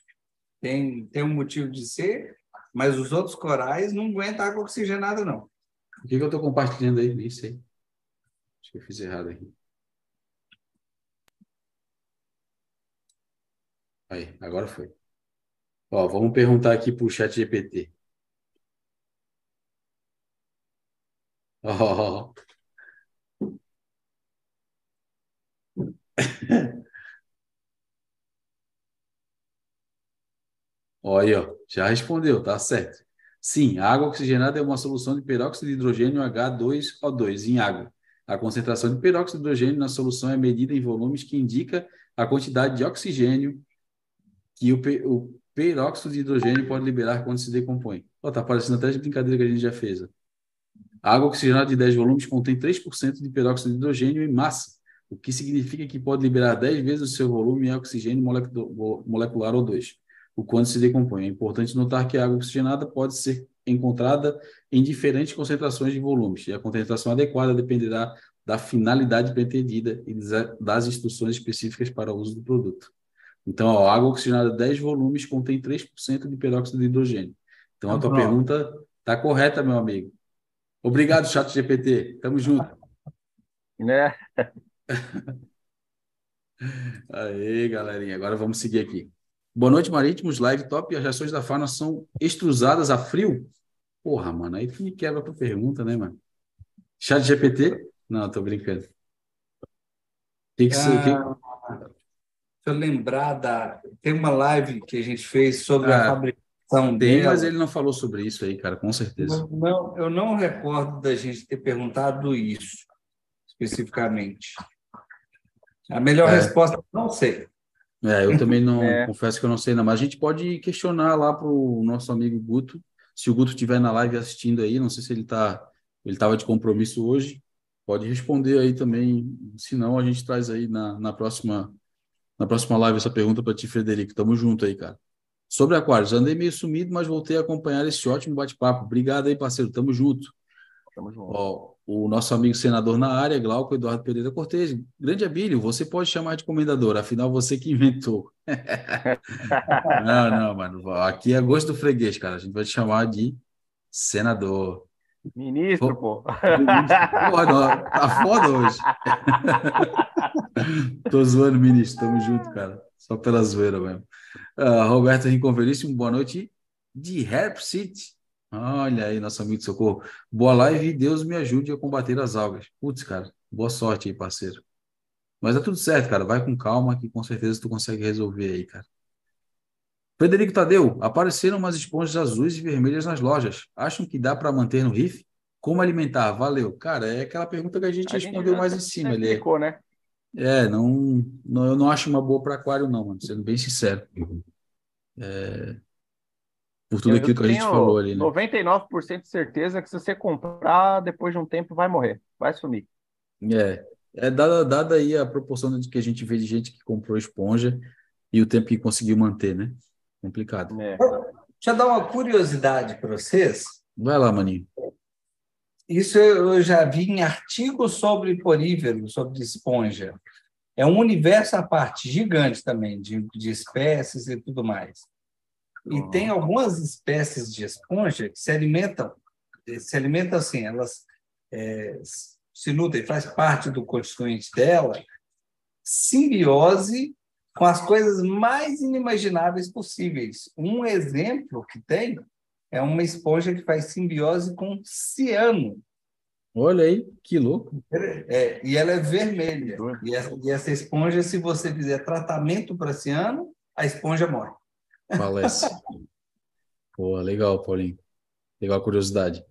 Tem, tem um motivo de ser, mas os outros corais não aguentam água oxigenada, não. O que, que eu estou compartilhando aí? Nem sei. Acho que eu fiz errado aqui. Aí, agora foi. Ó, vamos perguntar aqui para o chat GPT. Oh. <laughs> Olha, ó, já respondeu, tá certo. Sim, a água oxigenada é uma solução de peróxido de hidrogênio H2O2 em água. A concentração de peróxido de hidrogênio na solução é medida em volumes que indica a quantidade de oxigênio que o, o peróxido de hidrogênio pode liberar quando se decompõe. Ó, tá parecendo até de brincadeira que a gente já fez. A água oxigenada de 10 volumes contém 3% de peróxido de hidrogênio em massa, o que significa que pode liberar 10 vezes o seu volume em oxigênio molecular O2 o quanto se decompõe. É importante notar que a água oxigenada pode ser encontrada em diferentes concentrações de volumes, e a concentração adequada dependerá da finalidade pretendida e das instruções específicas para o uso do produto. Então, a água oxigenada 10 volumes contém 3% de peróxido de hidrogênio. Então, a tua pergunta está correta, meu amigo. Obrigado, chat GPT. Tamo junto. Né? <laughs> Aí, galerinha, agora vamos seguir aqui. Boa noite, Marítimos, live top. As reações da fauna são extrusadas a frio? Porra, mano, aí tu me quebra tua pergunta, né, mano? Chat GPT? Não, tô brincando. Que ser. Ah, Deixa eu lembrar da. Tem uma live que a gente fez sobre ah, a fabricação tem, dela. mas ele não falou sobre isso aí, cara, com certeza. Não, não, eu não recordo da gente ter perguntado isso especificamente. A melhor é. resposta, não sei. É, eu também não <laughs> é. confesso que eu não sei, não, mas a gente pode questionar lá para o nosso amigo Guto. Se o Guto estiver na live assistindo aí, não sei se ele está ele estava de compromisso hoje, pode responder aí também. Se não, a gente traz aí na, na próxima na próxima live essa pergunta para ti, Frederico. Tamo junto aí, cara. Sobre Aquários, andei meio sumido, mas voltei a acompanhar esse ótimo bate-papo. Obrigado aí, parceiro. Tamo junto. Tamo junto. Ó, o nosso amigo senador na área, Glauco Eduardo Pereira Cortes. Grande Abílio, você pode chamar de comendador, afinal você que inventou. <laughs> não, não, mano. Aqui é gosto do freguês, cara. A gente vai te chamar de senador. Ministro, pô. Porra, não, tá foda hoje. <laughs> Tô zoando, ministro. Tamo junto, cara. Só pela zoeira mesmo. Uh, Roberto Rinconveríssimo, boa noite. De Herb City. Olha aí, nosso amigo de socorro. Boa live e Deus me ajude a combater as algas. Putz, cara, boa sorte aí, parceiro. Mas é tudo certo, cara. Vai com calma que com certeza tu consegue resolver aí, cara. Frederico Tadeu, apareceram umas esponjas azuis e vermelhas nas lojas. Acham que dá para manter no riff? Como alimentar? Valeu. Cara, é aquela pergunta que a gente a respondeu gente mais em cima. Ele explicou, né? É, não, não, eu não acho uma boa para aquário, não, mano, sendo bem sincero. É, por tudo eu aquilo que a gente falou ali, né? 99% de certeza que se você comprar, depois de um tempo vai morrer, vai sumir. É, é dada, dada aí a proporção de que a gente vê de gente que comprou esponja e o tempo que conseguiu manter, né? Complicado. É. Deixa eu dar uma curiosidade para vocês. Vai lá, Maninho. Isso eu já vi em artigos sobre porífero, sobre esponja. É um universo à parte, gigante também, de, de espécies e tudo mais. E tem algumas espécies de esponja que se alimentam, se alimentam assim, elas é, se nutrem, faz parte do constituinte dela, simbiose com as coisas mais inimagináveis possíveis. Um exemplo que tem é uma esponja que faz simbiose com ciano. Olha aí, que louco. É, e ela é vermelha. E essa, e essa esponja, se você fizer tratamento para ciano, a esponja morre. Falece. Pô, legal, Paulinho. Legal a curiosidade.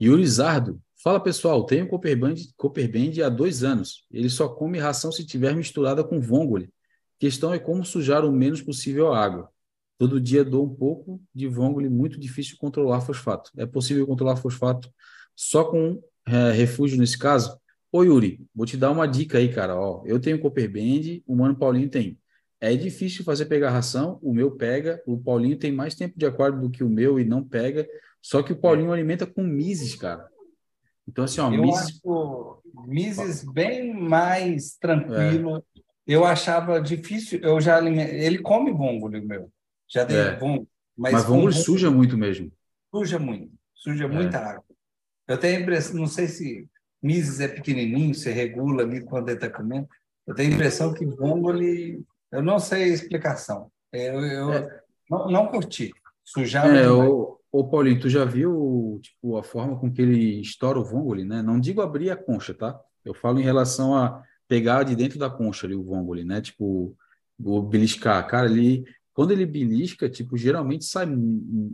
Yuri Zardo. Fala, pessoal. Tenho Copperband, Copperband há dois anos. Ele só come ração se tiver misturada com vongole. Questão é como sujar o menos possível a água. Todo dia dou um pouco de vongole, muito difícil controlar fosfato. É possível controlar fosfato só com é, refúgio nesse caso? Ô, Yuri, vou te dar uma dica aí, cara. Ó, eu tenho Copperband, o Mano Paulinho tem. É difícil fazer pegar ração, o meu pega, o Paulinho tem mais tempo de aquário do que o meu e não pega, só que o Paulinho alimenta com mises, cara. Então, assim, ó, eu mises... acho mises bem mais tranquilo. É. Eu achava difícil, eu já. Ele come vongole, o meu. Já dei é. Mas, mas vongole suja muito mesmo. Suja muito. Suja é. muita água. Eu tenho a impressão, não sei se mises é pequenininho, você regula ali quando ele está comendo. Eu tenho a impressão que vongole eu não sei a explicação. Eu, eu é. não, não, curti. Sujar é, o, o Paulinho, tu já viu tipo, a forma com que ele estoura o vongole, né? Não digo abrir a concha, tá? Eu falo em relação a pegar de dentro da concha ali o vongole, né? Tipo, o beliscar. Cara, ele, quando ele belisca, tipo, geralmente sai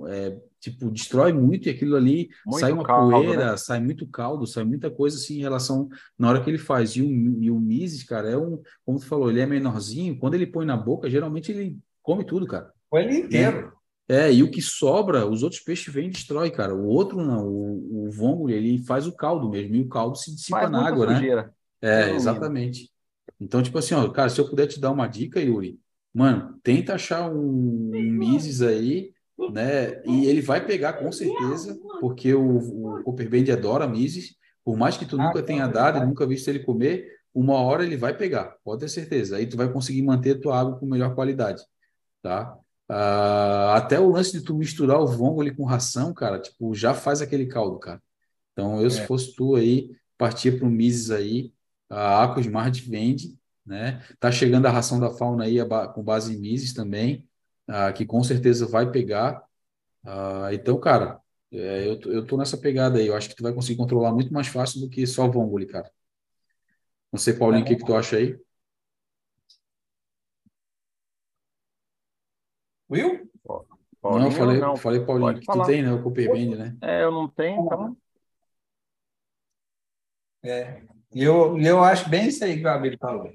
é, tipo, destrói muito e aquilo ali muito sai uma caldo, poeira, né? sai muito caldo, sai muita coisa assim em relação na hora que ele faz. E o, e o Mises, cara, é um, como tu falou, ele é menorzinho, quando ele põe na boca, geralmente ele come tudo, cara. Põe ele inteiro. É, é, e o que sobra, os outros peixes vêm e destrói, cara. O outro não, o, o ele faz o caldo mesmo, e o caldo se dissipa faz na água, né? sujeira. né? É, exatamente. Então, tipo assim, ó, cara, se eu puder te dar uma dica, Yuri, mano, tenta achar um, um Mises aí, né? E ele vai pegar com certeza, porque o, o Copperband adora Mises, por mais que tu ah, nunca tenha dado e nunca visto ele comer, uma hora ele vai pegar, pode ter certeza. Aí tu vai conseguir manter a tua água com melhor qualidade, tá? Ah, até o lance de tu misturar o vongole com ração, cara, tipo, já faz aquele caldo, cara. Então, eu, é. se fosse tu aí, partia para o Mises aí, a Aquasmart vende, né? Tá chegando a ração da fauna aí com base em mises também, uh, que com certeza vai pegar. Uh, então, cara, é, eu, eu tô nessa pegada aí. Eu acho que tu vai conseguir controlar muito mais fácil do que só vongole, cara. Não sei, Paulinho, o que, que tu acha aí? Will? Paulinho, não, eu falei, não. falei Paulinho, Pode que falar. tu tem, né? O Cooperband, né? É, eu não tenho, então. É, eu, eu acho bem isso aí que o Abel falou.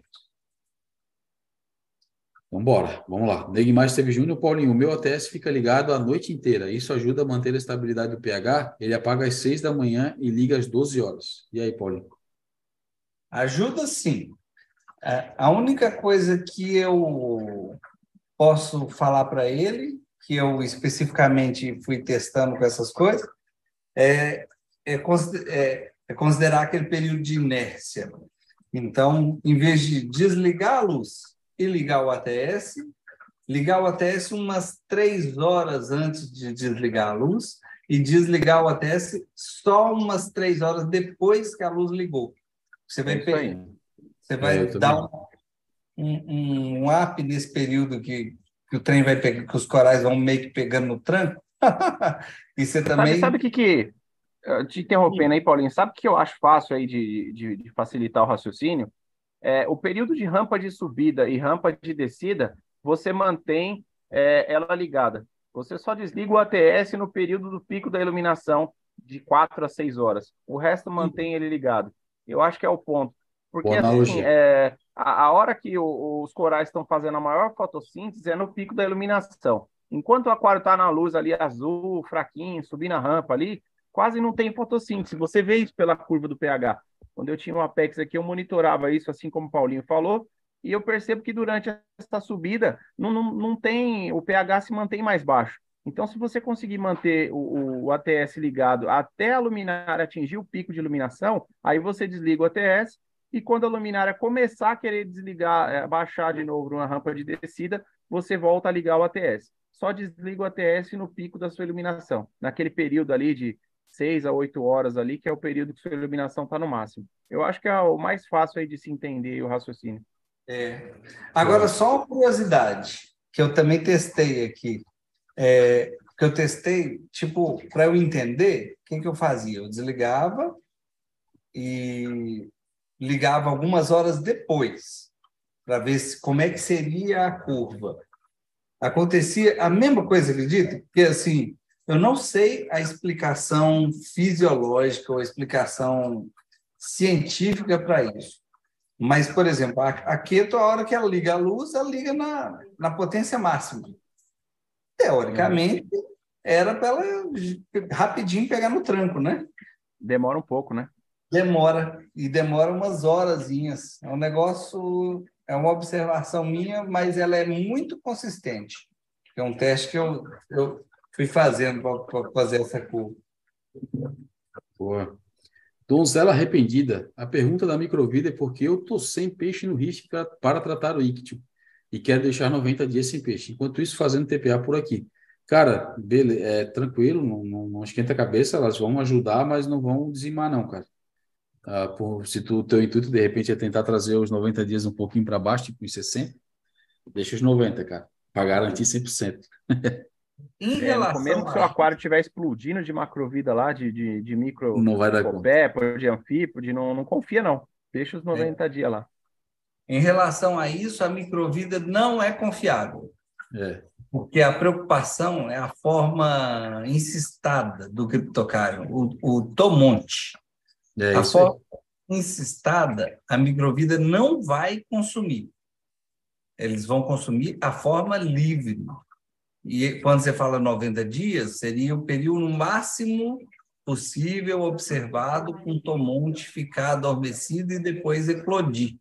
Vambora, vamos lá. Neguimar Esteve Júnior, Paulinho, o meu ATS fica ligado a noite inteira. Isso ajuda a manter a estabilidade do pH. Ele apaga às 6 da manhã e liga às 12 horas. E aí, Paulinho? Ajuda sim. É, a única coisa que eu posso falar para ele, que eu especificamente fui testando com essas coisas, é, é, é, é considerar aquele período de inércia. Então, em vez de desligar a luz e ligar o ATS, ligar o ATS umas três horas antes de desligar a luz e desligar o ATS só umas três horas depois que a luz ligou. Você vai, é você vai é, dar um, um, um up nesse período que, que o trem vai pegar, que os corais vão meio que pegando no tranco. <laughs> e você também. Sabe o que, que. Te interrompendo aí, Paulinho, sabe o que eu acho fácil aí de, de, de facilitar o raciocínio? É, o período de rampa de subida e rampa de descida, você mantém é, ela ligada. Você só desliga o ATS no período do pico da iluminação, de 4 a 6 horas. O resto mantém ele ligado. Eu acho que é o ponto. Porque assim, é, a, a, hora que o, os corais estão fazendo a maior fotossíntese é no pico da iluminação. Enquanto o aquário está na luz ali azul, fraquinho, subindo a rampa ali, quase não tem fotossíntese. Você vê isso pela curva do pH. Quando eu tinha um Apex aqui, eu monitorava isso, assim como o Paulinho falou, e eu percebo que durante essa subida não, não, não tem, o pH se mantém mais baixo. Então, se você conseguir manter o, o, ATS ligado até a luminária atingir o pico de iluminação, aí você desliga o ATS e quando a luminária começar a querer desligar, é, baixar de novo numa rampa de descida, você volta a ligar o ATS. Só desliga o ATS no pico da sua iluminação, naquele período ali de 6 a 8 horas ali, que é o período que sua iluminação está no máximo. Eu acho que é o mais fácil aí de se entender o raciocínio. É. Agora, só uma curiosidade, que eu também testei aqui é, que eu testei, tipo, para eu entender, o que, que eu fazia? Eu desligava e ligava algumas horas depois, para ver se, como é que seria a curva. Acontecia a mesma coisa, acredita? Porque, assim, eu não sei a explicação fisiológica ou a explicação científica para isso. Mas, por exemplo, a, a Keto, a hora que ela liga a luz, ela liga na, na potência máxima. Teoricamente, era para ela rapidinho pegar no tranco, né? Demora um pouco, né? Demora, e demora umas horazinhas. É um negócio, é uma observação minha, mas ela é muito consistente. É um teste que eu, eu fui fazendo para fazer essa curva. Boa. Donzela arrependida. A pergunta da microvida é porque eu tô sem peixe no risco para tratar o íctio e quer deixar 90 dias sem peixe. Enquanto isso, fazendo TPA por aqui. Cara, beleza, é tranquilo, não, não, não, esquenta a cabeça, elas vão ajudar, mas não vão dizimar, não, cara. Ah, por, se tu, teu intuito, de repente, é tentar trazer os 90 dias um pouquinho para baixo, tipo em 60, deixa os 90, cara, para garantir 100%. <laughs> Em é, relação mesmo que seu aquário estiver explodindo de macrovida lá, de, de, de micro não vai dar copé, de anfípode, não, não confia, não. Deixa os 90 é. dias lá. Em relação a isso, a microvida não é confiável. É. Porque a preocupação é a forma incistada do criptocário, o, o tomonte. É a forma aí. incistada, a microvida não vai consumir. Eles vão consumir a forma livre. E quando você fala 90 dias, seria o período máximo possível observado com o tomonte ficar adormecido e depois eclodir.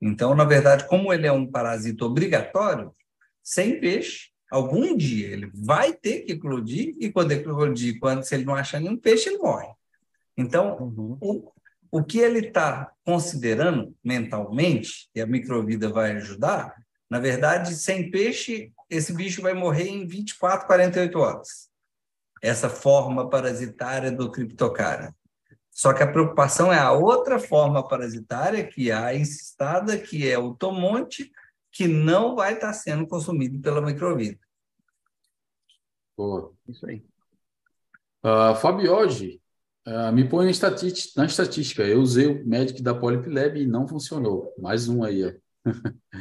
Então, na verdade, como ele é um parasita obrigatório, sem peixe, algum dia ele vai ter que eclodir, e quando eclodir, quando, se ele não achar nenhum peixe, ele morre. Então, uhum. o, o que ele está considerando mentalmente, e a microvida vai ajudar, na verdade, sem peixe, esse bicho vai morrer em 24, 48 horas. Essa forma parasitária do criptocária. Só que a preocupação é a outra forma parasitária, que a encystada, que é o tomonte, que não vai estar sendo consumido pela microvida. Boa. Isso aí. Uh, Fabioge, uh, me põe na estatística. Eu usei o Medic da Polipilab e não funcionou. Mais um aí, ó.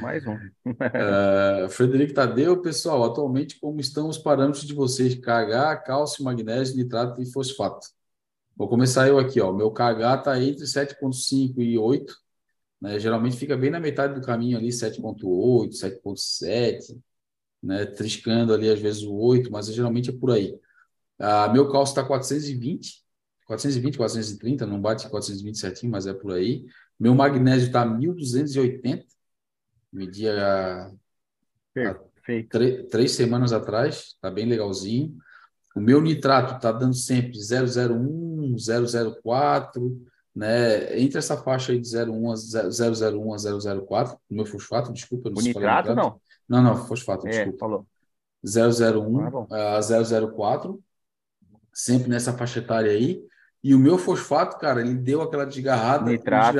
Mais um. uh, <laughs> Frederico Tadeu, pessoal, atualmente como estão os parâmetros de vocês? KH, cálcio, magnésio, nitrato e fosfato. Vou começar eu aqui, ó. Meu KH está entre 7,5 e 8. Né? Geralmente fica bem na metade do caminho ali, 7,8, 7,7, né? Triscando ali às vezes o 8, mas geralmente é por aí. Uh, meu cálcio está 420, 420, 430, não bate 420 certinho, mas é por aí. Meu magnésio está 1280 media três semanas atrás, tá bem legalzinho. O meu nitrato tá dando sempre 001, 004, né? Entre essa faixa aí de 01 a 001 a 004, o meu fosfato, desculpa, não o nitrato, nitrato, não? Não, não, fosfato, é, desculpa. Falou. 001 ah, a 004, sempre nessa faixa etária aí. E o meu fosfato, cara, ele deu aquela desgarrada. Nitrato.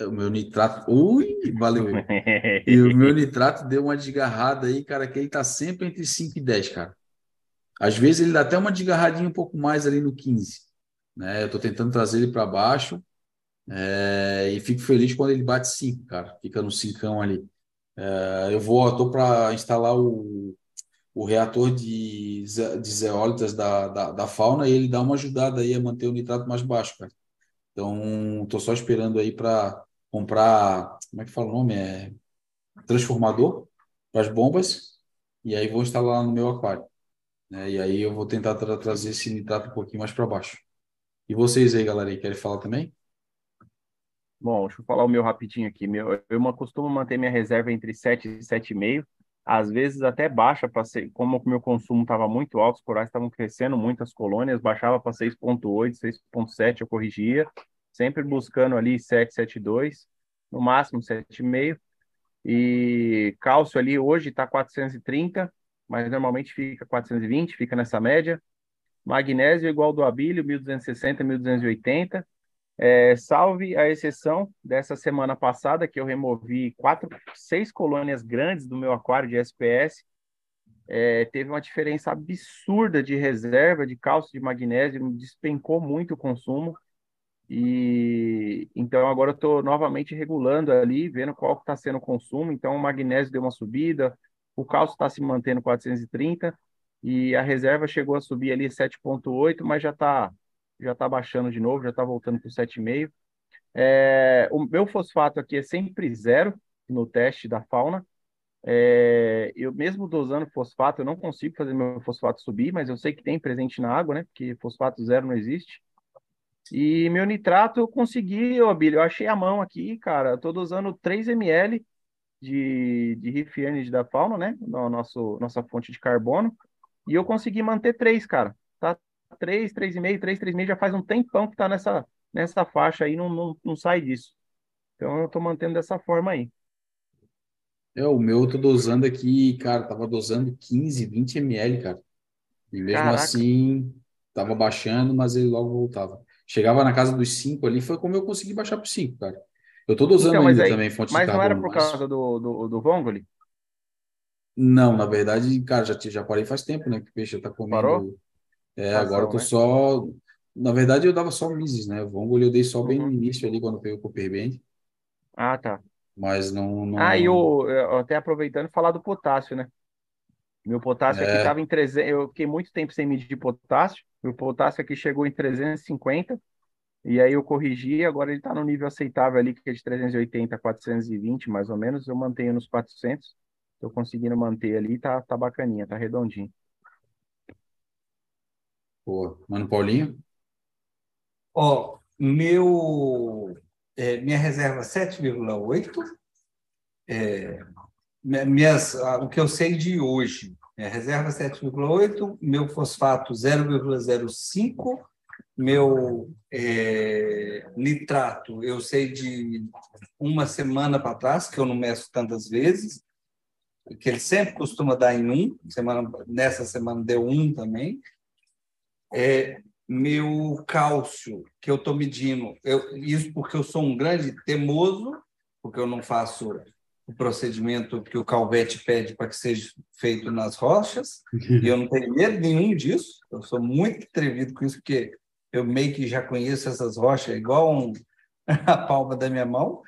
O meu nitrato. Ui, valeu. <laughs> e o meu nitrato deu uma desgarrada aí, cara, que ele tá sempre entre 5 e 10, cara. Às vezes ele dá até uma desgarradinha um pouco mais ali no 15. Né? Eu tô tentando trazer ele para baixo. É, e fico feliz quando ele bate 5, cara. Fica no 5 ali. É, eu vou, eu tô para instalar o o reator de, de zeólitas da, da, da, fauna e ele dá uma ajudada aí a manter o nitrato mais baixo, cara. Então, estou só esperando aí para comprar, como é que fala o nome? É transformador para as bombas e aí vou instalar no meu aquário. Né? E aí eu vou tentar tra trazer esse nitrato um pouquinho mais para baixo. E vocês aí, galera, aí, querem falar também? Bom, deixa eu falar o meu rapidinho aqui. Meu, eu costumo manter minha reserva entre 7 e 7,5 às vezes até baixa para ser, como o meu consumo estava muito alto, os corais estavam crescendo muito, as colônias, baixava para 6.8, 6.7, eu corrigia, sempre buscando ali 7, 7,2, no máximo 7,5. E cálcio ali hoje está 430, mas normalmente fica 420, fica nessa média. Magnésio igual do abílio, 1260, 1280. É, salve a exceção dessa semana passada, que eu removi quatro, seis colônias grandes do meu aquário de SPS. É, teve uma diferença absurda de reserva de cálcio de magnésio, despencou muito o consumo. E então agora eu estou novamente regulando ali, vendo qual está sendo o consumo. Então o magnésio deu uma subida, o cálcio está se mantendo 430 e a reserva chegou a subir ali 7,8, mas já está já está baixando de novo, já está voltando para o 7,5. É, o meu fosfato aqui é sempre zero no teste da fauna. É, eu mesmo dosando fosfato, eu não consigo fazer meu fosfato subir, mas eu sei que tem presente na água, né? Porque fosfato zero não existe. E meu nitrato eu consegui, ô Billy, eu achei a mão aqui, cara. Eu tô dosando 3 ml de, de Rifiane da fauna, né? No nosso, nossa fonte de carbono. E eu consegui manter 3, cara. Tá 3, 3,5, 3, 3,5 já faz um tempão que está nessa, nessa faixa aí, não, não, não sai disso. Então eu estou mantendo dessa forma aí. É, o meu eu tô dosando aqui, cara, tava dosando 15, 20 ml, cara. E mesmo Caraca. assim, tava baixando, mas ele logo voltava. Chegava na casa dos 5 ali, foi como eu consegui baixar para 5, cara. Eu tô dosando então, ainda aí, também fonte Mas não era por causa mas... do, do, do Vongoli? Não, na verdade, cara, já, já parei faz tempo, né? Que o peixe já tá comendo. Parou? É, agora eu tô né? só. Na verdade, eu dava só Mises, né? O Vongole eu dei só bem no uhum. início ali, quando veio o Cooper Band. Ah, tá. Mas não, não... Ah, e o, até aproveitando, falar do potássio, né? Meu potássio é. aqui estava em 300. Eu fiquei muito tempo sem medir potássio. Meu potássio aqui chegou em 350. E aí eu corrigi. Agora ele está no nível aceitável ali, que é de 380 a 420, mais ou menos. Eu mantenho nos 400. Estou conseguindo manter ali. Tá, tá bacaninha, tá redondinho. Boa. Mano Paulinho? Ó, meu, é, minha reserva 7,8. É, minhas, o que eu sei de hoje, minha reserva 7,8, meu fosfato 0,05, meu é, nitrato eu sei de uma semana para trás, que eu não meço tantas vezes, que ele sempre costuma dar em um, semana, nessa semana deu um também. É, meu cálcio que eu estou medindo. Eu, isso porque eu sou um grande temoso, porque eu não faço o procedimento que o Calvete pede para que seja feito nas rochas, <laughs> e eu não tenho medo nenhum disso. Eu sou muito atrevido com isso, porque eu meio que já conheço essas rochas igual um, <laughs> a palma da minha mão.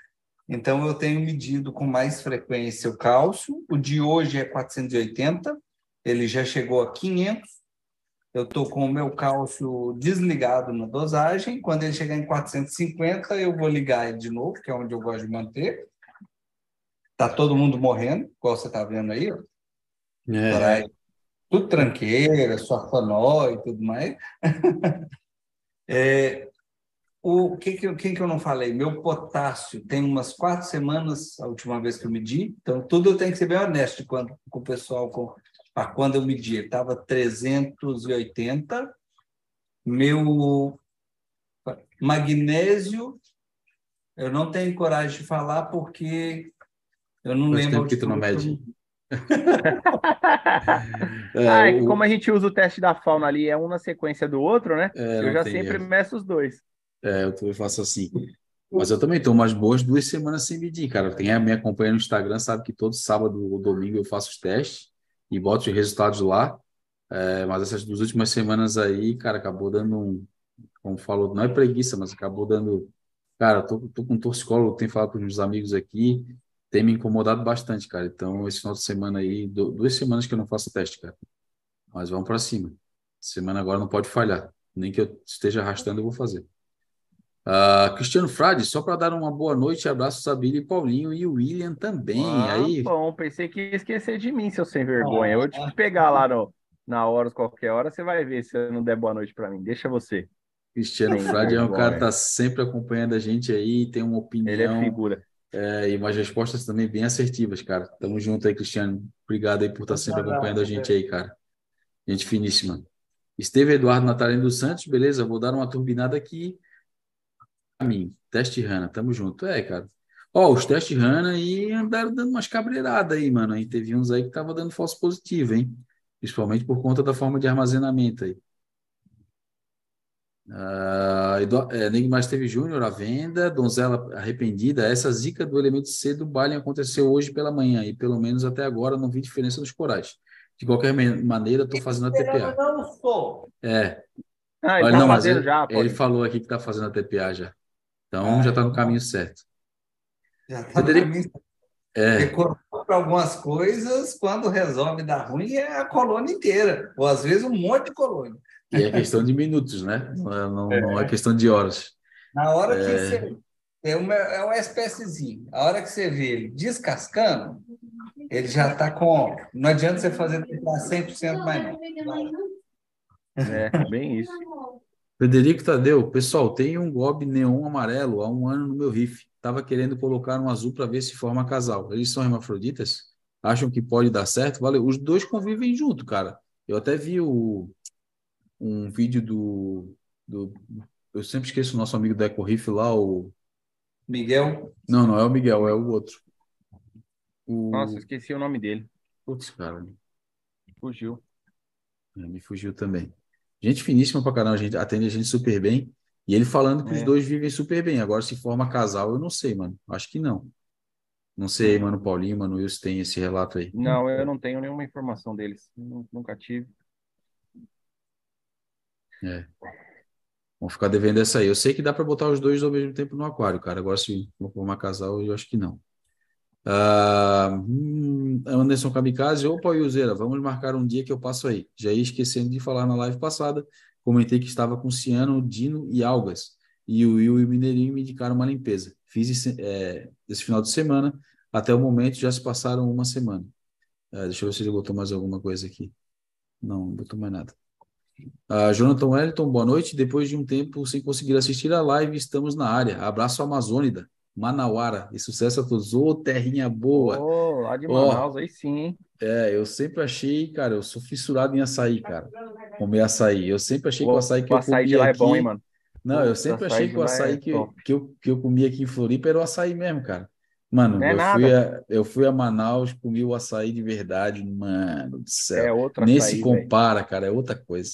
Então, eu tenho medido com mais frequência o cálcio. O de hoje é 480, ele já chegou a 500. Eu estou com o meu cálcio desligado na dosagem. Quando ele chegar em 450, eu vou ligar ele de novo, que é onde eu gosto de manter. Tá todo mundo morrendo, igual você está vendo aí. Ó. É. Tudo tranqueira, sorfanó e tudo mais. <laughs> é, o que, que, quem que eu não falei? Meu potássio tem umas quatro semanas, a última vez que eu medi, então tudo eu tenho que ser bem honesto quando, com o pessoal, com, a quando eu medi. Ele estava 380. Meu magnésio, eu não tenho coragem de falar porque eu não Faz lembro. Tempo que tu não mede. <laughs> é, ah, é o... como a gente usa o teste da fauna ali, é um na sequência do outro, né? É, eu já sempre erro. meço os dois. É, eu também faço assim. Mas eu também estou umas boas duas semanas sem medir, cara. Quem me acompanha no Instagram sabe que todo sábado ou domingo eu faço os testes e boto os resultados lá. É, mas essas duas últimas semanas aí, cara, acabou dando um. Como falou, não é preguiça, mas acabou dando. Cara, tô, tô com um torcicólogo, tenho falado com os meus amigos aqui, tem me incomodado bastante, cara. Então, esse final de semana aí, duas semanas que eu não faço teste, cara. Mas vamos para cima. Semana agora não pode falhar. Nem que eu esteja arrastando, eu vou fazer. Uh, Cristiano Frade, só para dar uma boa noite, abraço Sabine, Paulinho e o William também. Ah, aí... Bom, pensei que ia esquecer de mim, seu sem vergonha. Eu te pegar lá no, na hora, qualquer hora, você vai ver se eu não der boa noite para mim. Deixa você. Cristiano Frade é um cara que tá sempre acompanhando a gente aí, tem uma opinião. Ele é figura. É, e umas respostas também bem assertivas, cara. Tamo junto aí, Cristiano. Obrigado aí por estar tá sempre acompanhando a gente aí, cara. Gente finíssima. Esteve Eduardo Natalino dos Santos, beleza? Vou dar uma turbinada aqui mim. Teste Rana, tamo junto. É, cara. Ó, os testes Rana aí andaram dando umas cabreiradas aí, mano. Aí teve uns aí que tava dando falso positivo, hein? Principalmente por conta da forma de armazenamento aí. Uh, é, mais teve Júnior à venda, Donzela arrependida. Essa zica do elemento C do Balen aconteceu hoje pela manhã e pelo menos até agora não vi diferença nos corais. De qualquer maneira, estou fazendo a TPA. Não sou. É. Ah, ele Olha, tá não, mas ele, já, ele falou aqui que está fazendo a TPA já. Então, já está no caminho certo. Já está no caminho é. para algumas coisas, quando resolve dar ruim, é a colônia inteira, ou às vezes um monte de colônia. E é questão de minutos, né? Não é, não, é. não é questão de horas. Na hora que é... você. É uma, é uma espéciezinha. A hora que você vê ele descascando, ele já está com. Não adianta você fazer 100% mais não. É, bem isso. Frederico Tadeu, pessoal, tem um Gob neon amarelo há um ano no meu riff. Tava querendo colocar um azul para ver se forma casal. Eles são hermafroditas? Acham que pode dar certo? Valeu. Os dois convivem junto, cara. Eu até vi o, um vídeo do, do. Eu sempre esqueço o nosso amigo da Eco Riff lá, o. Miguel? Não, não é o Miguel, é o outro. O... Nossa, esqueci o nome dele. Putz, cara. Fugiu. É, me fugiu também. Gente finíssima pra caramba, a gente atende a gente super bem. E ele falando que é. os dois vivem super bem. Agora, se forma casal, eu não sei, mano. Acho que não. Não sei, mano, Paulinho, mano, Wilson tem esse relato aí. Não, eu não tenho nenhuma informação deles. Nunca tive. É. Vamos ficar devendo essa aí. Eu sei que dá para botar os dois ao mesmo tempo no aquário, cara. Agora, se for formar casal, eu acho que não. Hum, Anderson Kamikaze, opa, Yuzeira, vamos marcar um dia que eu passo aí. Já ia esquecendo de falar na live passada, comentei que estava com Ciano, Dino e Algas, e o Will e o Mineirinho me indicaram uma limpeza. Fiz esse, é, esse final de semana, até o momento já se passaram uma semana. É, deixa eu ver se ele botou mais alguma coisa aqui. Não, não botou mais nada. Uh, Jonathan Wellington, boa noite. Depois de um tempo sem conseguir assistir a live, estamos na área. Abraço Amazônida. Manauara. E sucesso a todos. Ô, terrinha boa. Ô, lá de Manaus, aí sim, hein? É, eu sempre achei, cara, eu sou fissurado em açaí, cara. Comer açaí. Eu sempre achei que o açaí que o eu açaí de lá aqui... é bom, hein, mano? Não, eu sempre achei que o açaí é que, eu, que, eu, que eu comia aqui em Floripa era o açaí mesmo, cara. Mano, é eu, fui a, eu fui a Manaus, comi o açaí de verdade, mano do céu. É outra Nem açaí, se compara, véio. cara, é outra coisa.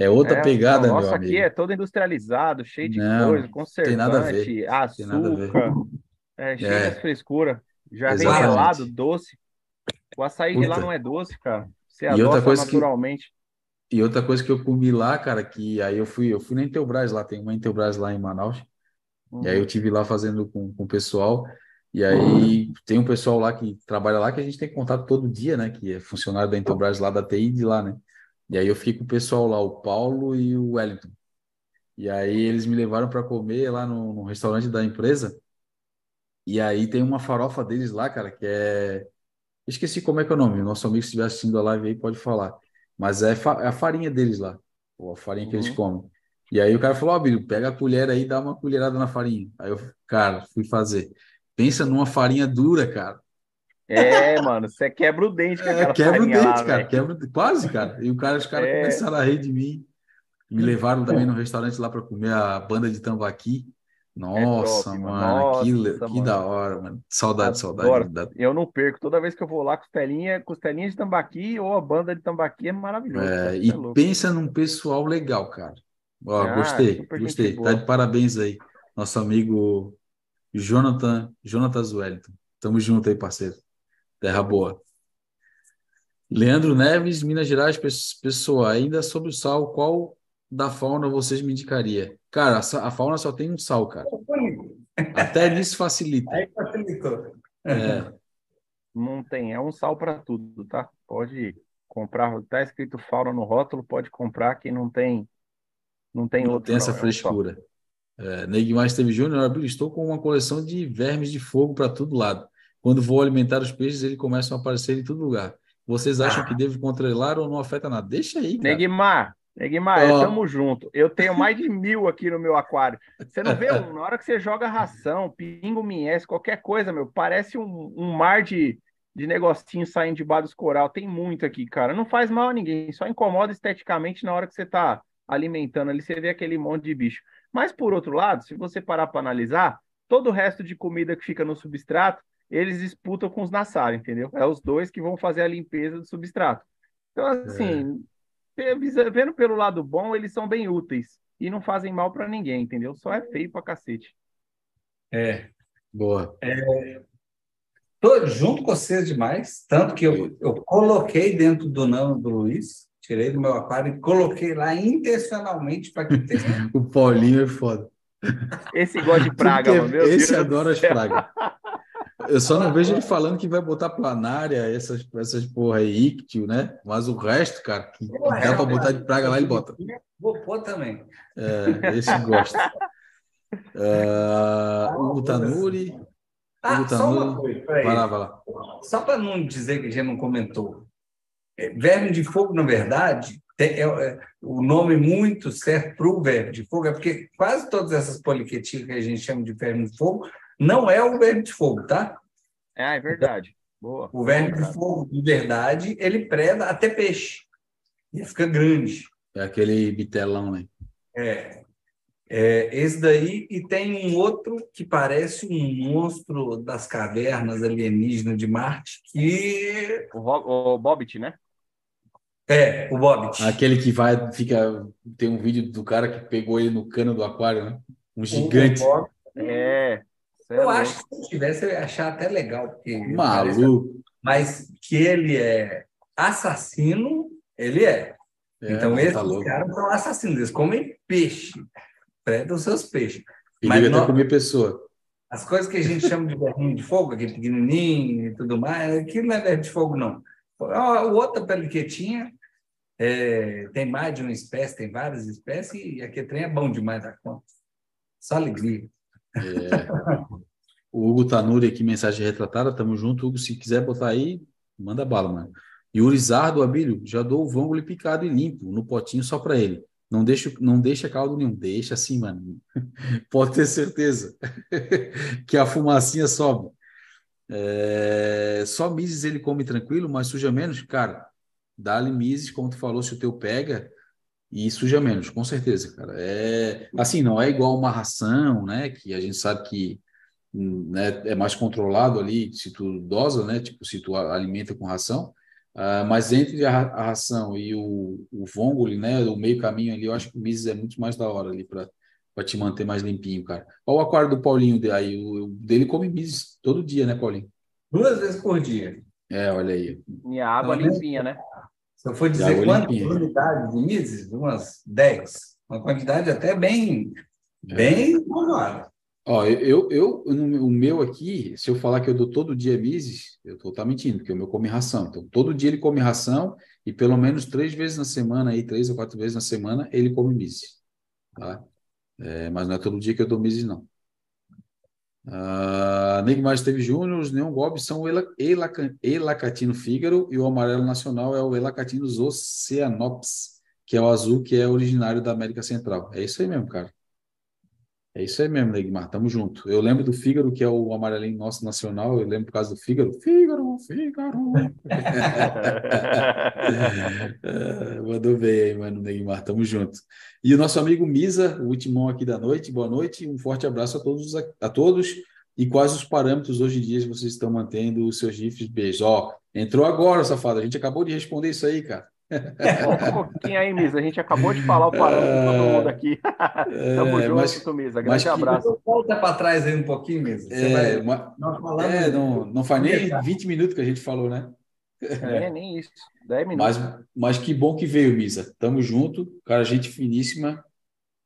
É outra é, pegada, meu amigo. Nossa, aqui é todo industrializado, cheio de não, coisa, conservante, tem nada a ver. açúcar, é, cheio é. de frescura. Já vem gelado, doce. O açaí Puta. de lá não é doce, cara. Você e outra coisa naturalmente. Que, e outra coisa que eu comi lá, cara, que aí eu fui, eu fui na Intelbras lá, tem uma Intelbras lá em Manaus. Uhum. E aí eu tive lá fazendo com, com o pessoal. E aí uhum. tem um pessoal lá que trabalha lá que a gente tem contato todo dia, né? Que é funcionário da Intelbras lá da TI de lá, né? E aí eu fiquei com o pessoal lá, o Paulo e o Wellington. E aí eles me levaram para comer lá no, no, restaurante da empresa. E aí tem uma farofa deles lá, cara, que é. Esqueci como é que é o nome. Nosso amigo, se estiver assistindo a live aí, pode falar. Mas é, fa... é a farinha deles lá. Ou a farinha que eles uhum. comem. E aí o cara falou, ó, oh, pega a colher aí e dá uma colherada na farinha. Aí eu, cara, fui fazer. Pensa numa farinha dura, cara. É, mano, você quebra o dente com é, aquela é, Quebra o dente, lá, cara. Quebra, quase, cara. E o cara, os caras é... começaram a rir de mim. Me levaram também no restaurante lá para comer a banda de tambaqui. Nossa, é mano, Nossa, que, mano. que da hora, mano. Saudade, saudade. Eu não perco. Toda vez que eu vou lá, costelinha, costelinha de tambaqui ou a banda de tambaqui é maravilhoso. É, e é pensa num pessoal legal, cara. Ó, ah, gostei, gostei. Tá de parabéns aí. Nosso amigo Jonathan, Jonathan Wellington. Tamo junto aí, parceiro. Terra boa. Leandro Neves, Minas Gerais, pessoa, ainda sobre o sal, qual da fauna vocês me indicaria? Cara, a fauna só tem um sal, cara. Até nisso facilita. Aí facilitou. É. Não tem, é um sal para tudo, tá? Pode comprar, tá escrito fauna no rótulo, pode comprar que não tem não tem não outro. Tem essa não, frescura. É, Neguimar Esteve Júnior, estou com uma coleção de vermes de fogo para todo lado. Quando vou alimentar os peixes, eles começam a aparecer em todo lugar. Vocês acham ah. que devo controlar ou não afeta nada? Deixa aí, cara. Neguimar, Neguimar, oh. tamo junto. Eu tenho mais de mil aqui no meu aquário. Você não vê, um, na hora que você joga ração, pingo, minhece, qualquer coisa, meu, parece um, um mar de, de negocinho saindo de baixo dos coral. Tem muito aqui, cara. Não faz mal a ninguém, só incomoda esteticamente na hora que você tá alimentando ali, você vê aquele monte de bicho. Mas, por outro lado, se você parar para analisar, todo o resto de comida que fica no substrato, eles disputam com os Nassar, entendeu? É os dois que vão fazer a limpeza do substrato. Então, assim, é. vendo pelo lado bom, eles são bem úteis e não fazem mal para ninguém, entendeu? Só é feio pra cacete. É. Boa. É, tô junto com vocês demais, tanto que eu, eu coloquei dentro do não do Luiz tirei do meu aquário e coloquei lá intencionalmente para que tenha. <laughs> o Paulinho é foda. Esse gosta de praga. <laughs> Meu Esse Deus adora as pragas. <laughs> Eu só não vejo ele falando que vai botar planária, essas, essas porra aí, ictio, né? Mas o resto, cara, que dá é, para botar de praga lá, ele bota. Vou pôr também. É, esse gosta. Uh, o Tanuri. Ah, só uma coisa, vai lá, vai lá. Só para não dizer que a gente não comentou. Verme de fogo, na verdade, é, é, o nome muito certo para o verme de fogo é porque quase todas essas poliquetinhas que a gente chama de verme de fogo não é o verme de fogo, tá? É, é verdade. Boa. O verme de fogo, de verdade, ele preda até peixe. Ele fica grande. É aquele bitelão, né? É. é. Esse daí, e tem um outro que parece um monstro das cavernas alienígenas de Marte, que. O, o Bobbit, né? É, o Bobbit. Aquele que vai, fica. Tem um vídeo do cara que pegou ele no cano do aquário, né? Um gigante. É. Eu acho que se eu tivesse, eu ia achar até legal. Porque Maluco. Mas que ele é assassino, ele é. é então, esses tá caras são assassinos, eles comem peixe, predam seus peixes. E mas até comer pessoa. As coisas que a gente chama de verrinho de fogo, aquele pequenininho e tudo mais, aquilo não é verme de fogo, não. O outro peliquetinha é, tem mais de uma espécie, tem várias espécies, e aqui trem é bom demais da conta. Só alegria. É. O Hugo Tanuri aqui, mensagem retratada, tamo junto. Hugo, se quiser botar aí, manda bala, mano. E o Rizardo, Abílio, já dou o vângolo picado e limpo, no potinho só para ele. Não deixa, não deixa caldo nenhum, deixa assim, mano. <laughs> Pode ter certeza <laughs> que a fumacinha sobe. É... Só mises ele come tranquilo, mas suja menos? Cara, dá-lhe mises, como tu falou, se o teu pega, e suja menos, com certeza, cara. É assim, não é igual uma ração, né? Que a gente sabe que né, é mais controlado ali, se tu dosa, né? Tipo, se tu alimenta com ração, Uh, mas entre a, a, ração e o, o Vongole, né, o meio caminho ali, eu acho que o Mises é muito mais da hora ali para te manter mais limpinho, cara. Olha o aquário do Paulinho aí, o, o dele come Mises todo dia, né, Paulinho? Duas vezes por dia. É, olha aí. Minha água Não, limpinha, né? Se eu for dizer quantas unidades de Mises, umas 10. Uma quantidade até bem, é. bem é. Ó, eu, eu, no, o meu aqui, se eu falar que eu dou todo dia Mises, eu estou tá mentindo, porque o meu come ração. Então, todo dia ele come ração e pelo menos três vezes na semana, aí, três ou quatro vezes na semana, ele come Mises. Tá? É, mas não é todo dia que eu dou Mises, não. Uh, Neymar Esteve Júnior, Neon Gob são o Elacatino Fígaro e o amarelo nacional é o Elacatinos Oceanops, que é o azul, que é originário da América Central. É isso aí mesmo, cara. É isso aí mesmo, Neymar, tamo junto. Eu lembro do Fígaro, que é o amarelinho nosso nacional, eu lembro por causa do Fígaro. Fígaro, Fígaro. é, <laughs> mandou bem aí, mano, Neymar, tamo junto. E o nosso amigo Misa, o último aqui da noite, boa noite, um forte abraço a todos, a, todos. E quais os parâmetros hoje em dia vocês estão mantendo os seus GIFs? Beijo. Ó, entrou agora, safado, a gente acabou de responder isso aí, cara <laughs> um pouquinho aí, Misa. A gente acabou de falar o parâmetro de todo mundo aqui. Tamo é, junto, mas, Misa. Grande abraço. Volta para trás aí um pouquinho, Misa. É, vai... é, não, não faz nem 20 minutos que a gente falou, né? É, nem isso. 10 minutos. Mas, mas que bom que veio, Misa. Tamo junto. Cara, gente finíssima.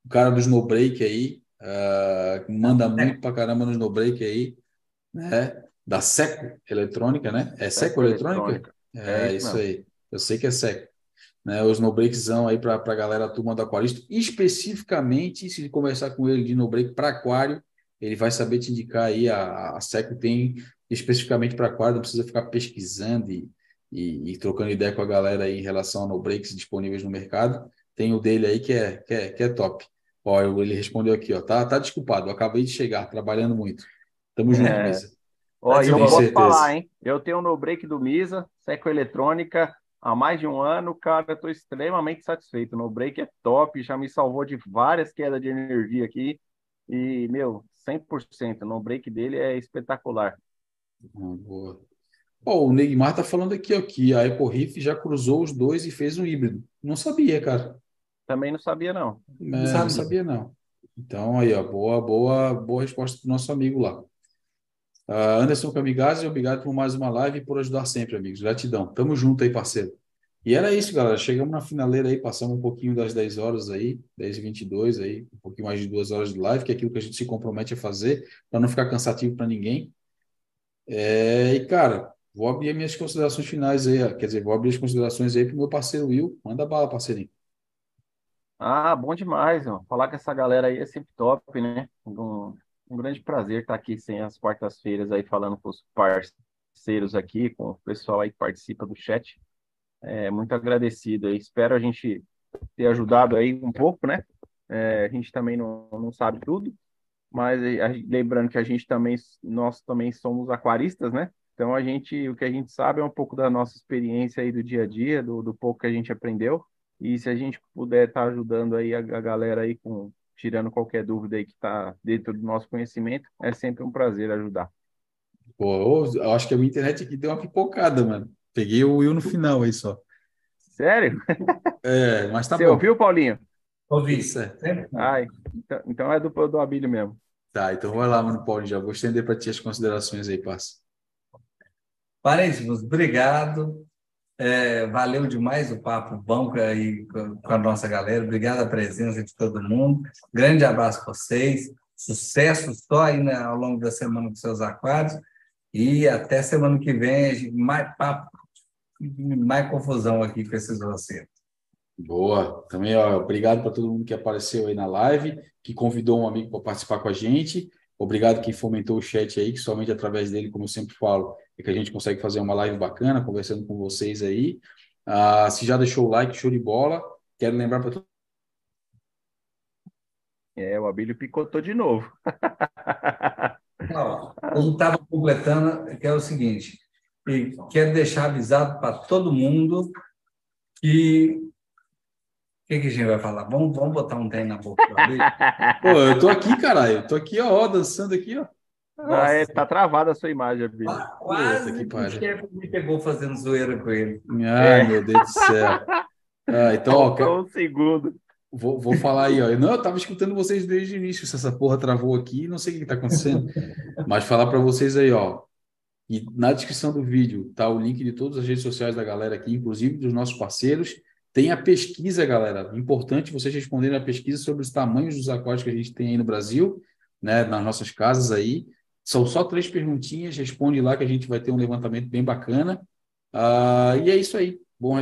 O cara do Snow Break aí. Uh, manda muito pra caramba no Snow Break aí. Né? Da Seco Eletrônica, né? É Seco, Seco Eletrônica? Eletrônica? É, é, isso aí. Eu sei que é Seco né, os no-breakzão aí para a galera turma do aquarista. Especificamente, se conversar com ele de no-break para aquário, ele vai saber te indicar aí. A, a Seco tem especificamente para aquário, não precisa ficar pesquisando e, e, e, trocando ideia com a galera aí em relação a no-breaks disponíveis no mercado. Tem o dele aí que é, que é, que é top. Ó, ele respondeu aqui, ó, tá, tá desculpado, eu acabei de chegar, trabalhando muito. Tamo junto, é. Misa. Ó, eu posso certeza. falar, hein? Eu tenho no break do Misa, Seco Eletrônica, há mais de um ano, cara, estou extremamente satisfeito. No break é top, já me salvou de várias quedas de energia aqui. E, meu, 100%. No break dele é espetacular. Ah, boa. O Neymar tá falando aqui ó, que a EcoRiff já cruzou os dois e fez um híbrido. Não sabia, cara. Também não sabia, não. É, não, sabia. não sabia, não. Então, aí, ó, boa, boa, boa resposta do nosso amigo lá. Uh, Anderson Kamigazzi, obrigado por mais uma live e por ajudar sempre, amigos. Gratidão. Tamo junto aí, parceiro. E era isso, galera. Chegamos na finaleira aí, passamos um pouquinho das 10 horas aí, 10 e 22 aí, um pouquinho mais de duas horas de live, que é aquilo que a gente se compromete a fazer, para não ficar cansativo para ninguém. É, e, cara, vou abrir minhas considerações finais aí, quer dizer, vou abrir as considerações aí para o meu parceiro Will. Manda bala, parceirinho. Ah, bom demais, ó. Falar com essa galera aí é sempre top, né? Um grande prazer estar aqui sem as quartas-feiras aí falando com os parceiros aqui, com o pessoal aí que participa do chat. É, muito agradecido. espero a gente ter ajudado aí um pouco, né? É, a gente também não, não sabe tudo, mas a, lembrando que a gente também, nós também somos aquaristas, né? Então a gente, o que a gente sabe é um pouco da nossa experiência aí do dia a dia, do, do pouco que a gente aprendeu. E se a gente puder estar tá ajudando aí a, a galera aí com tirando qualquer dúvida aí que está dentro do nosso conhecimento, é sempre um prazer ajudar. Pô, eu acho que a minha internet aqui deu uma pipocada, mano. Peguei o Will no final aí só. Sério? É, mas tá Você bom. Você ouviu, Paulinho? Ouvi. Ai, então, então é do, do Abílio mesmo. Tá, então vai lá, mano, Paulinho. Já vou estender para ti as considerações aí, parça. Paríssimos, obrigado. É, valeu demais o papo bom aí com a nossa galera. Obrigado a presença de todo mundo. Grande abraço para vocês. Sucesso só aí né, ao longo da semana com seus aquários. E até semana que vem, mais papo, mais confusão aqui com esses vocês. Boa. Também, ó, obrigado para todo mundo que apareceu aí na live, que convidou um amigo para participar com a gente. Obrigado quem fomentou o chat aí, que somente através dele, como eu sempre falo, é que a gente consegue fazer uma live bacana, conversando com vocês aí. Ah, se já deixou o like, show de bola. Quero lembrar para todo É, o Abílio picotou de novo. eu estava completando, que é o seguinte, e quero deixar avisado para todo mundo que o que, que a gente vai falar? Vamos, vamos botar um trem na boca Pô, eu tô aqui, caralho. Eu tô aqui, ó, dançando aqui, ó. Ah, é, tá travada a sua imagem, Abílio. Quase que o chefe me pegou fazendo zoeira com ele. Ai, é. meu Deus do céu. <laughs> Ah, então, ó, um segundo. Vou, vou falar aí, ó. Eu, não, eu tava escutando vocês desde o início. Se essa porra travou aqui, não sei o que está acontecendo. Mas falar para vocês aí, ó. E na descrição do vídeo tá o link de todas as redes sociais da galera aqui, inclusive dos nossos parceiros. Tem a pesquisa, galera. Importante vocês responderem a pesquisa sobre os tamanhos dos aquários que a gente tem aí no Brasil, né, nas nossas casas aí. São só três perguntinhas, responde lá que a gente vai ter um levantamento bem bacana. Uh, e é isso aí. Bom.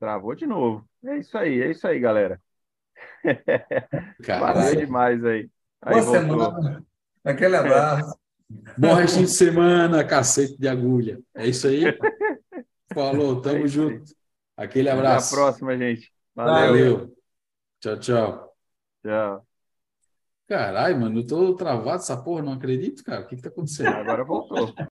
Travou de novo. É isso aí, é isso aí, galera. <laughs> Valeu demais aí. aí Boa semana. Aquele abraço. <laughs> Bom restinho de semana, cacete de agulha. É isso aí? Falou, <laughs> tamo é junto. Aquele abraço. Até a próxima, gente. Valeu. Valeu. Tchau, tchau. Tchau. Caralho, mano, eu tô travado essa porra, não acredito, cara. O que que tá acontecendo? Agora voltou.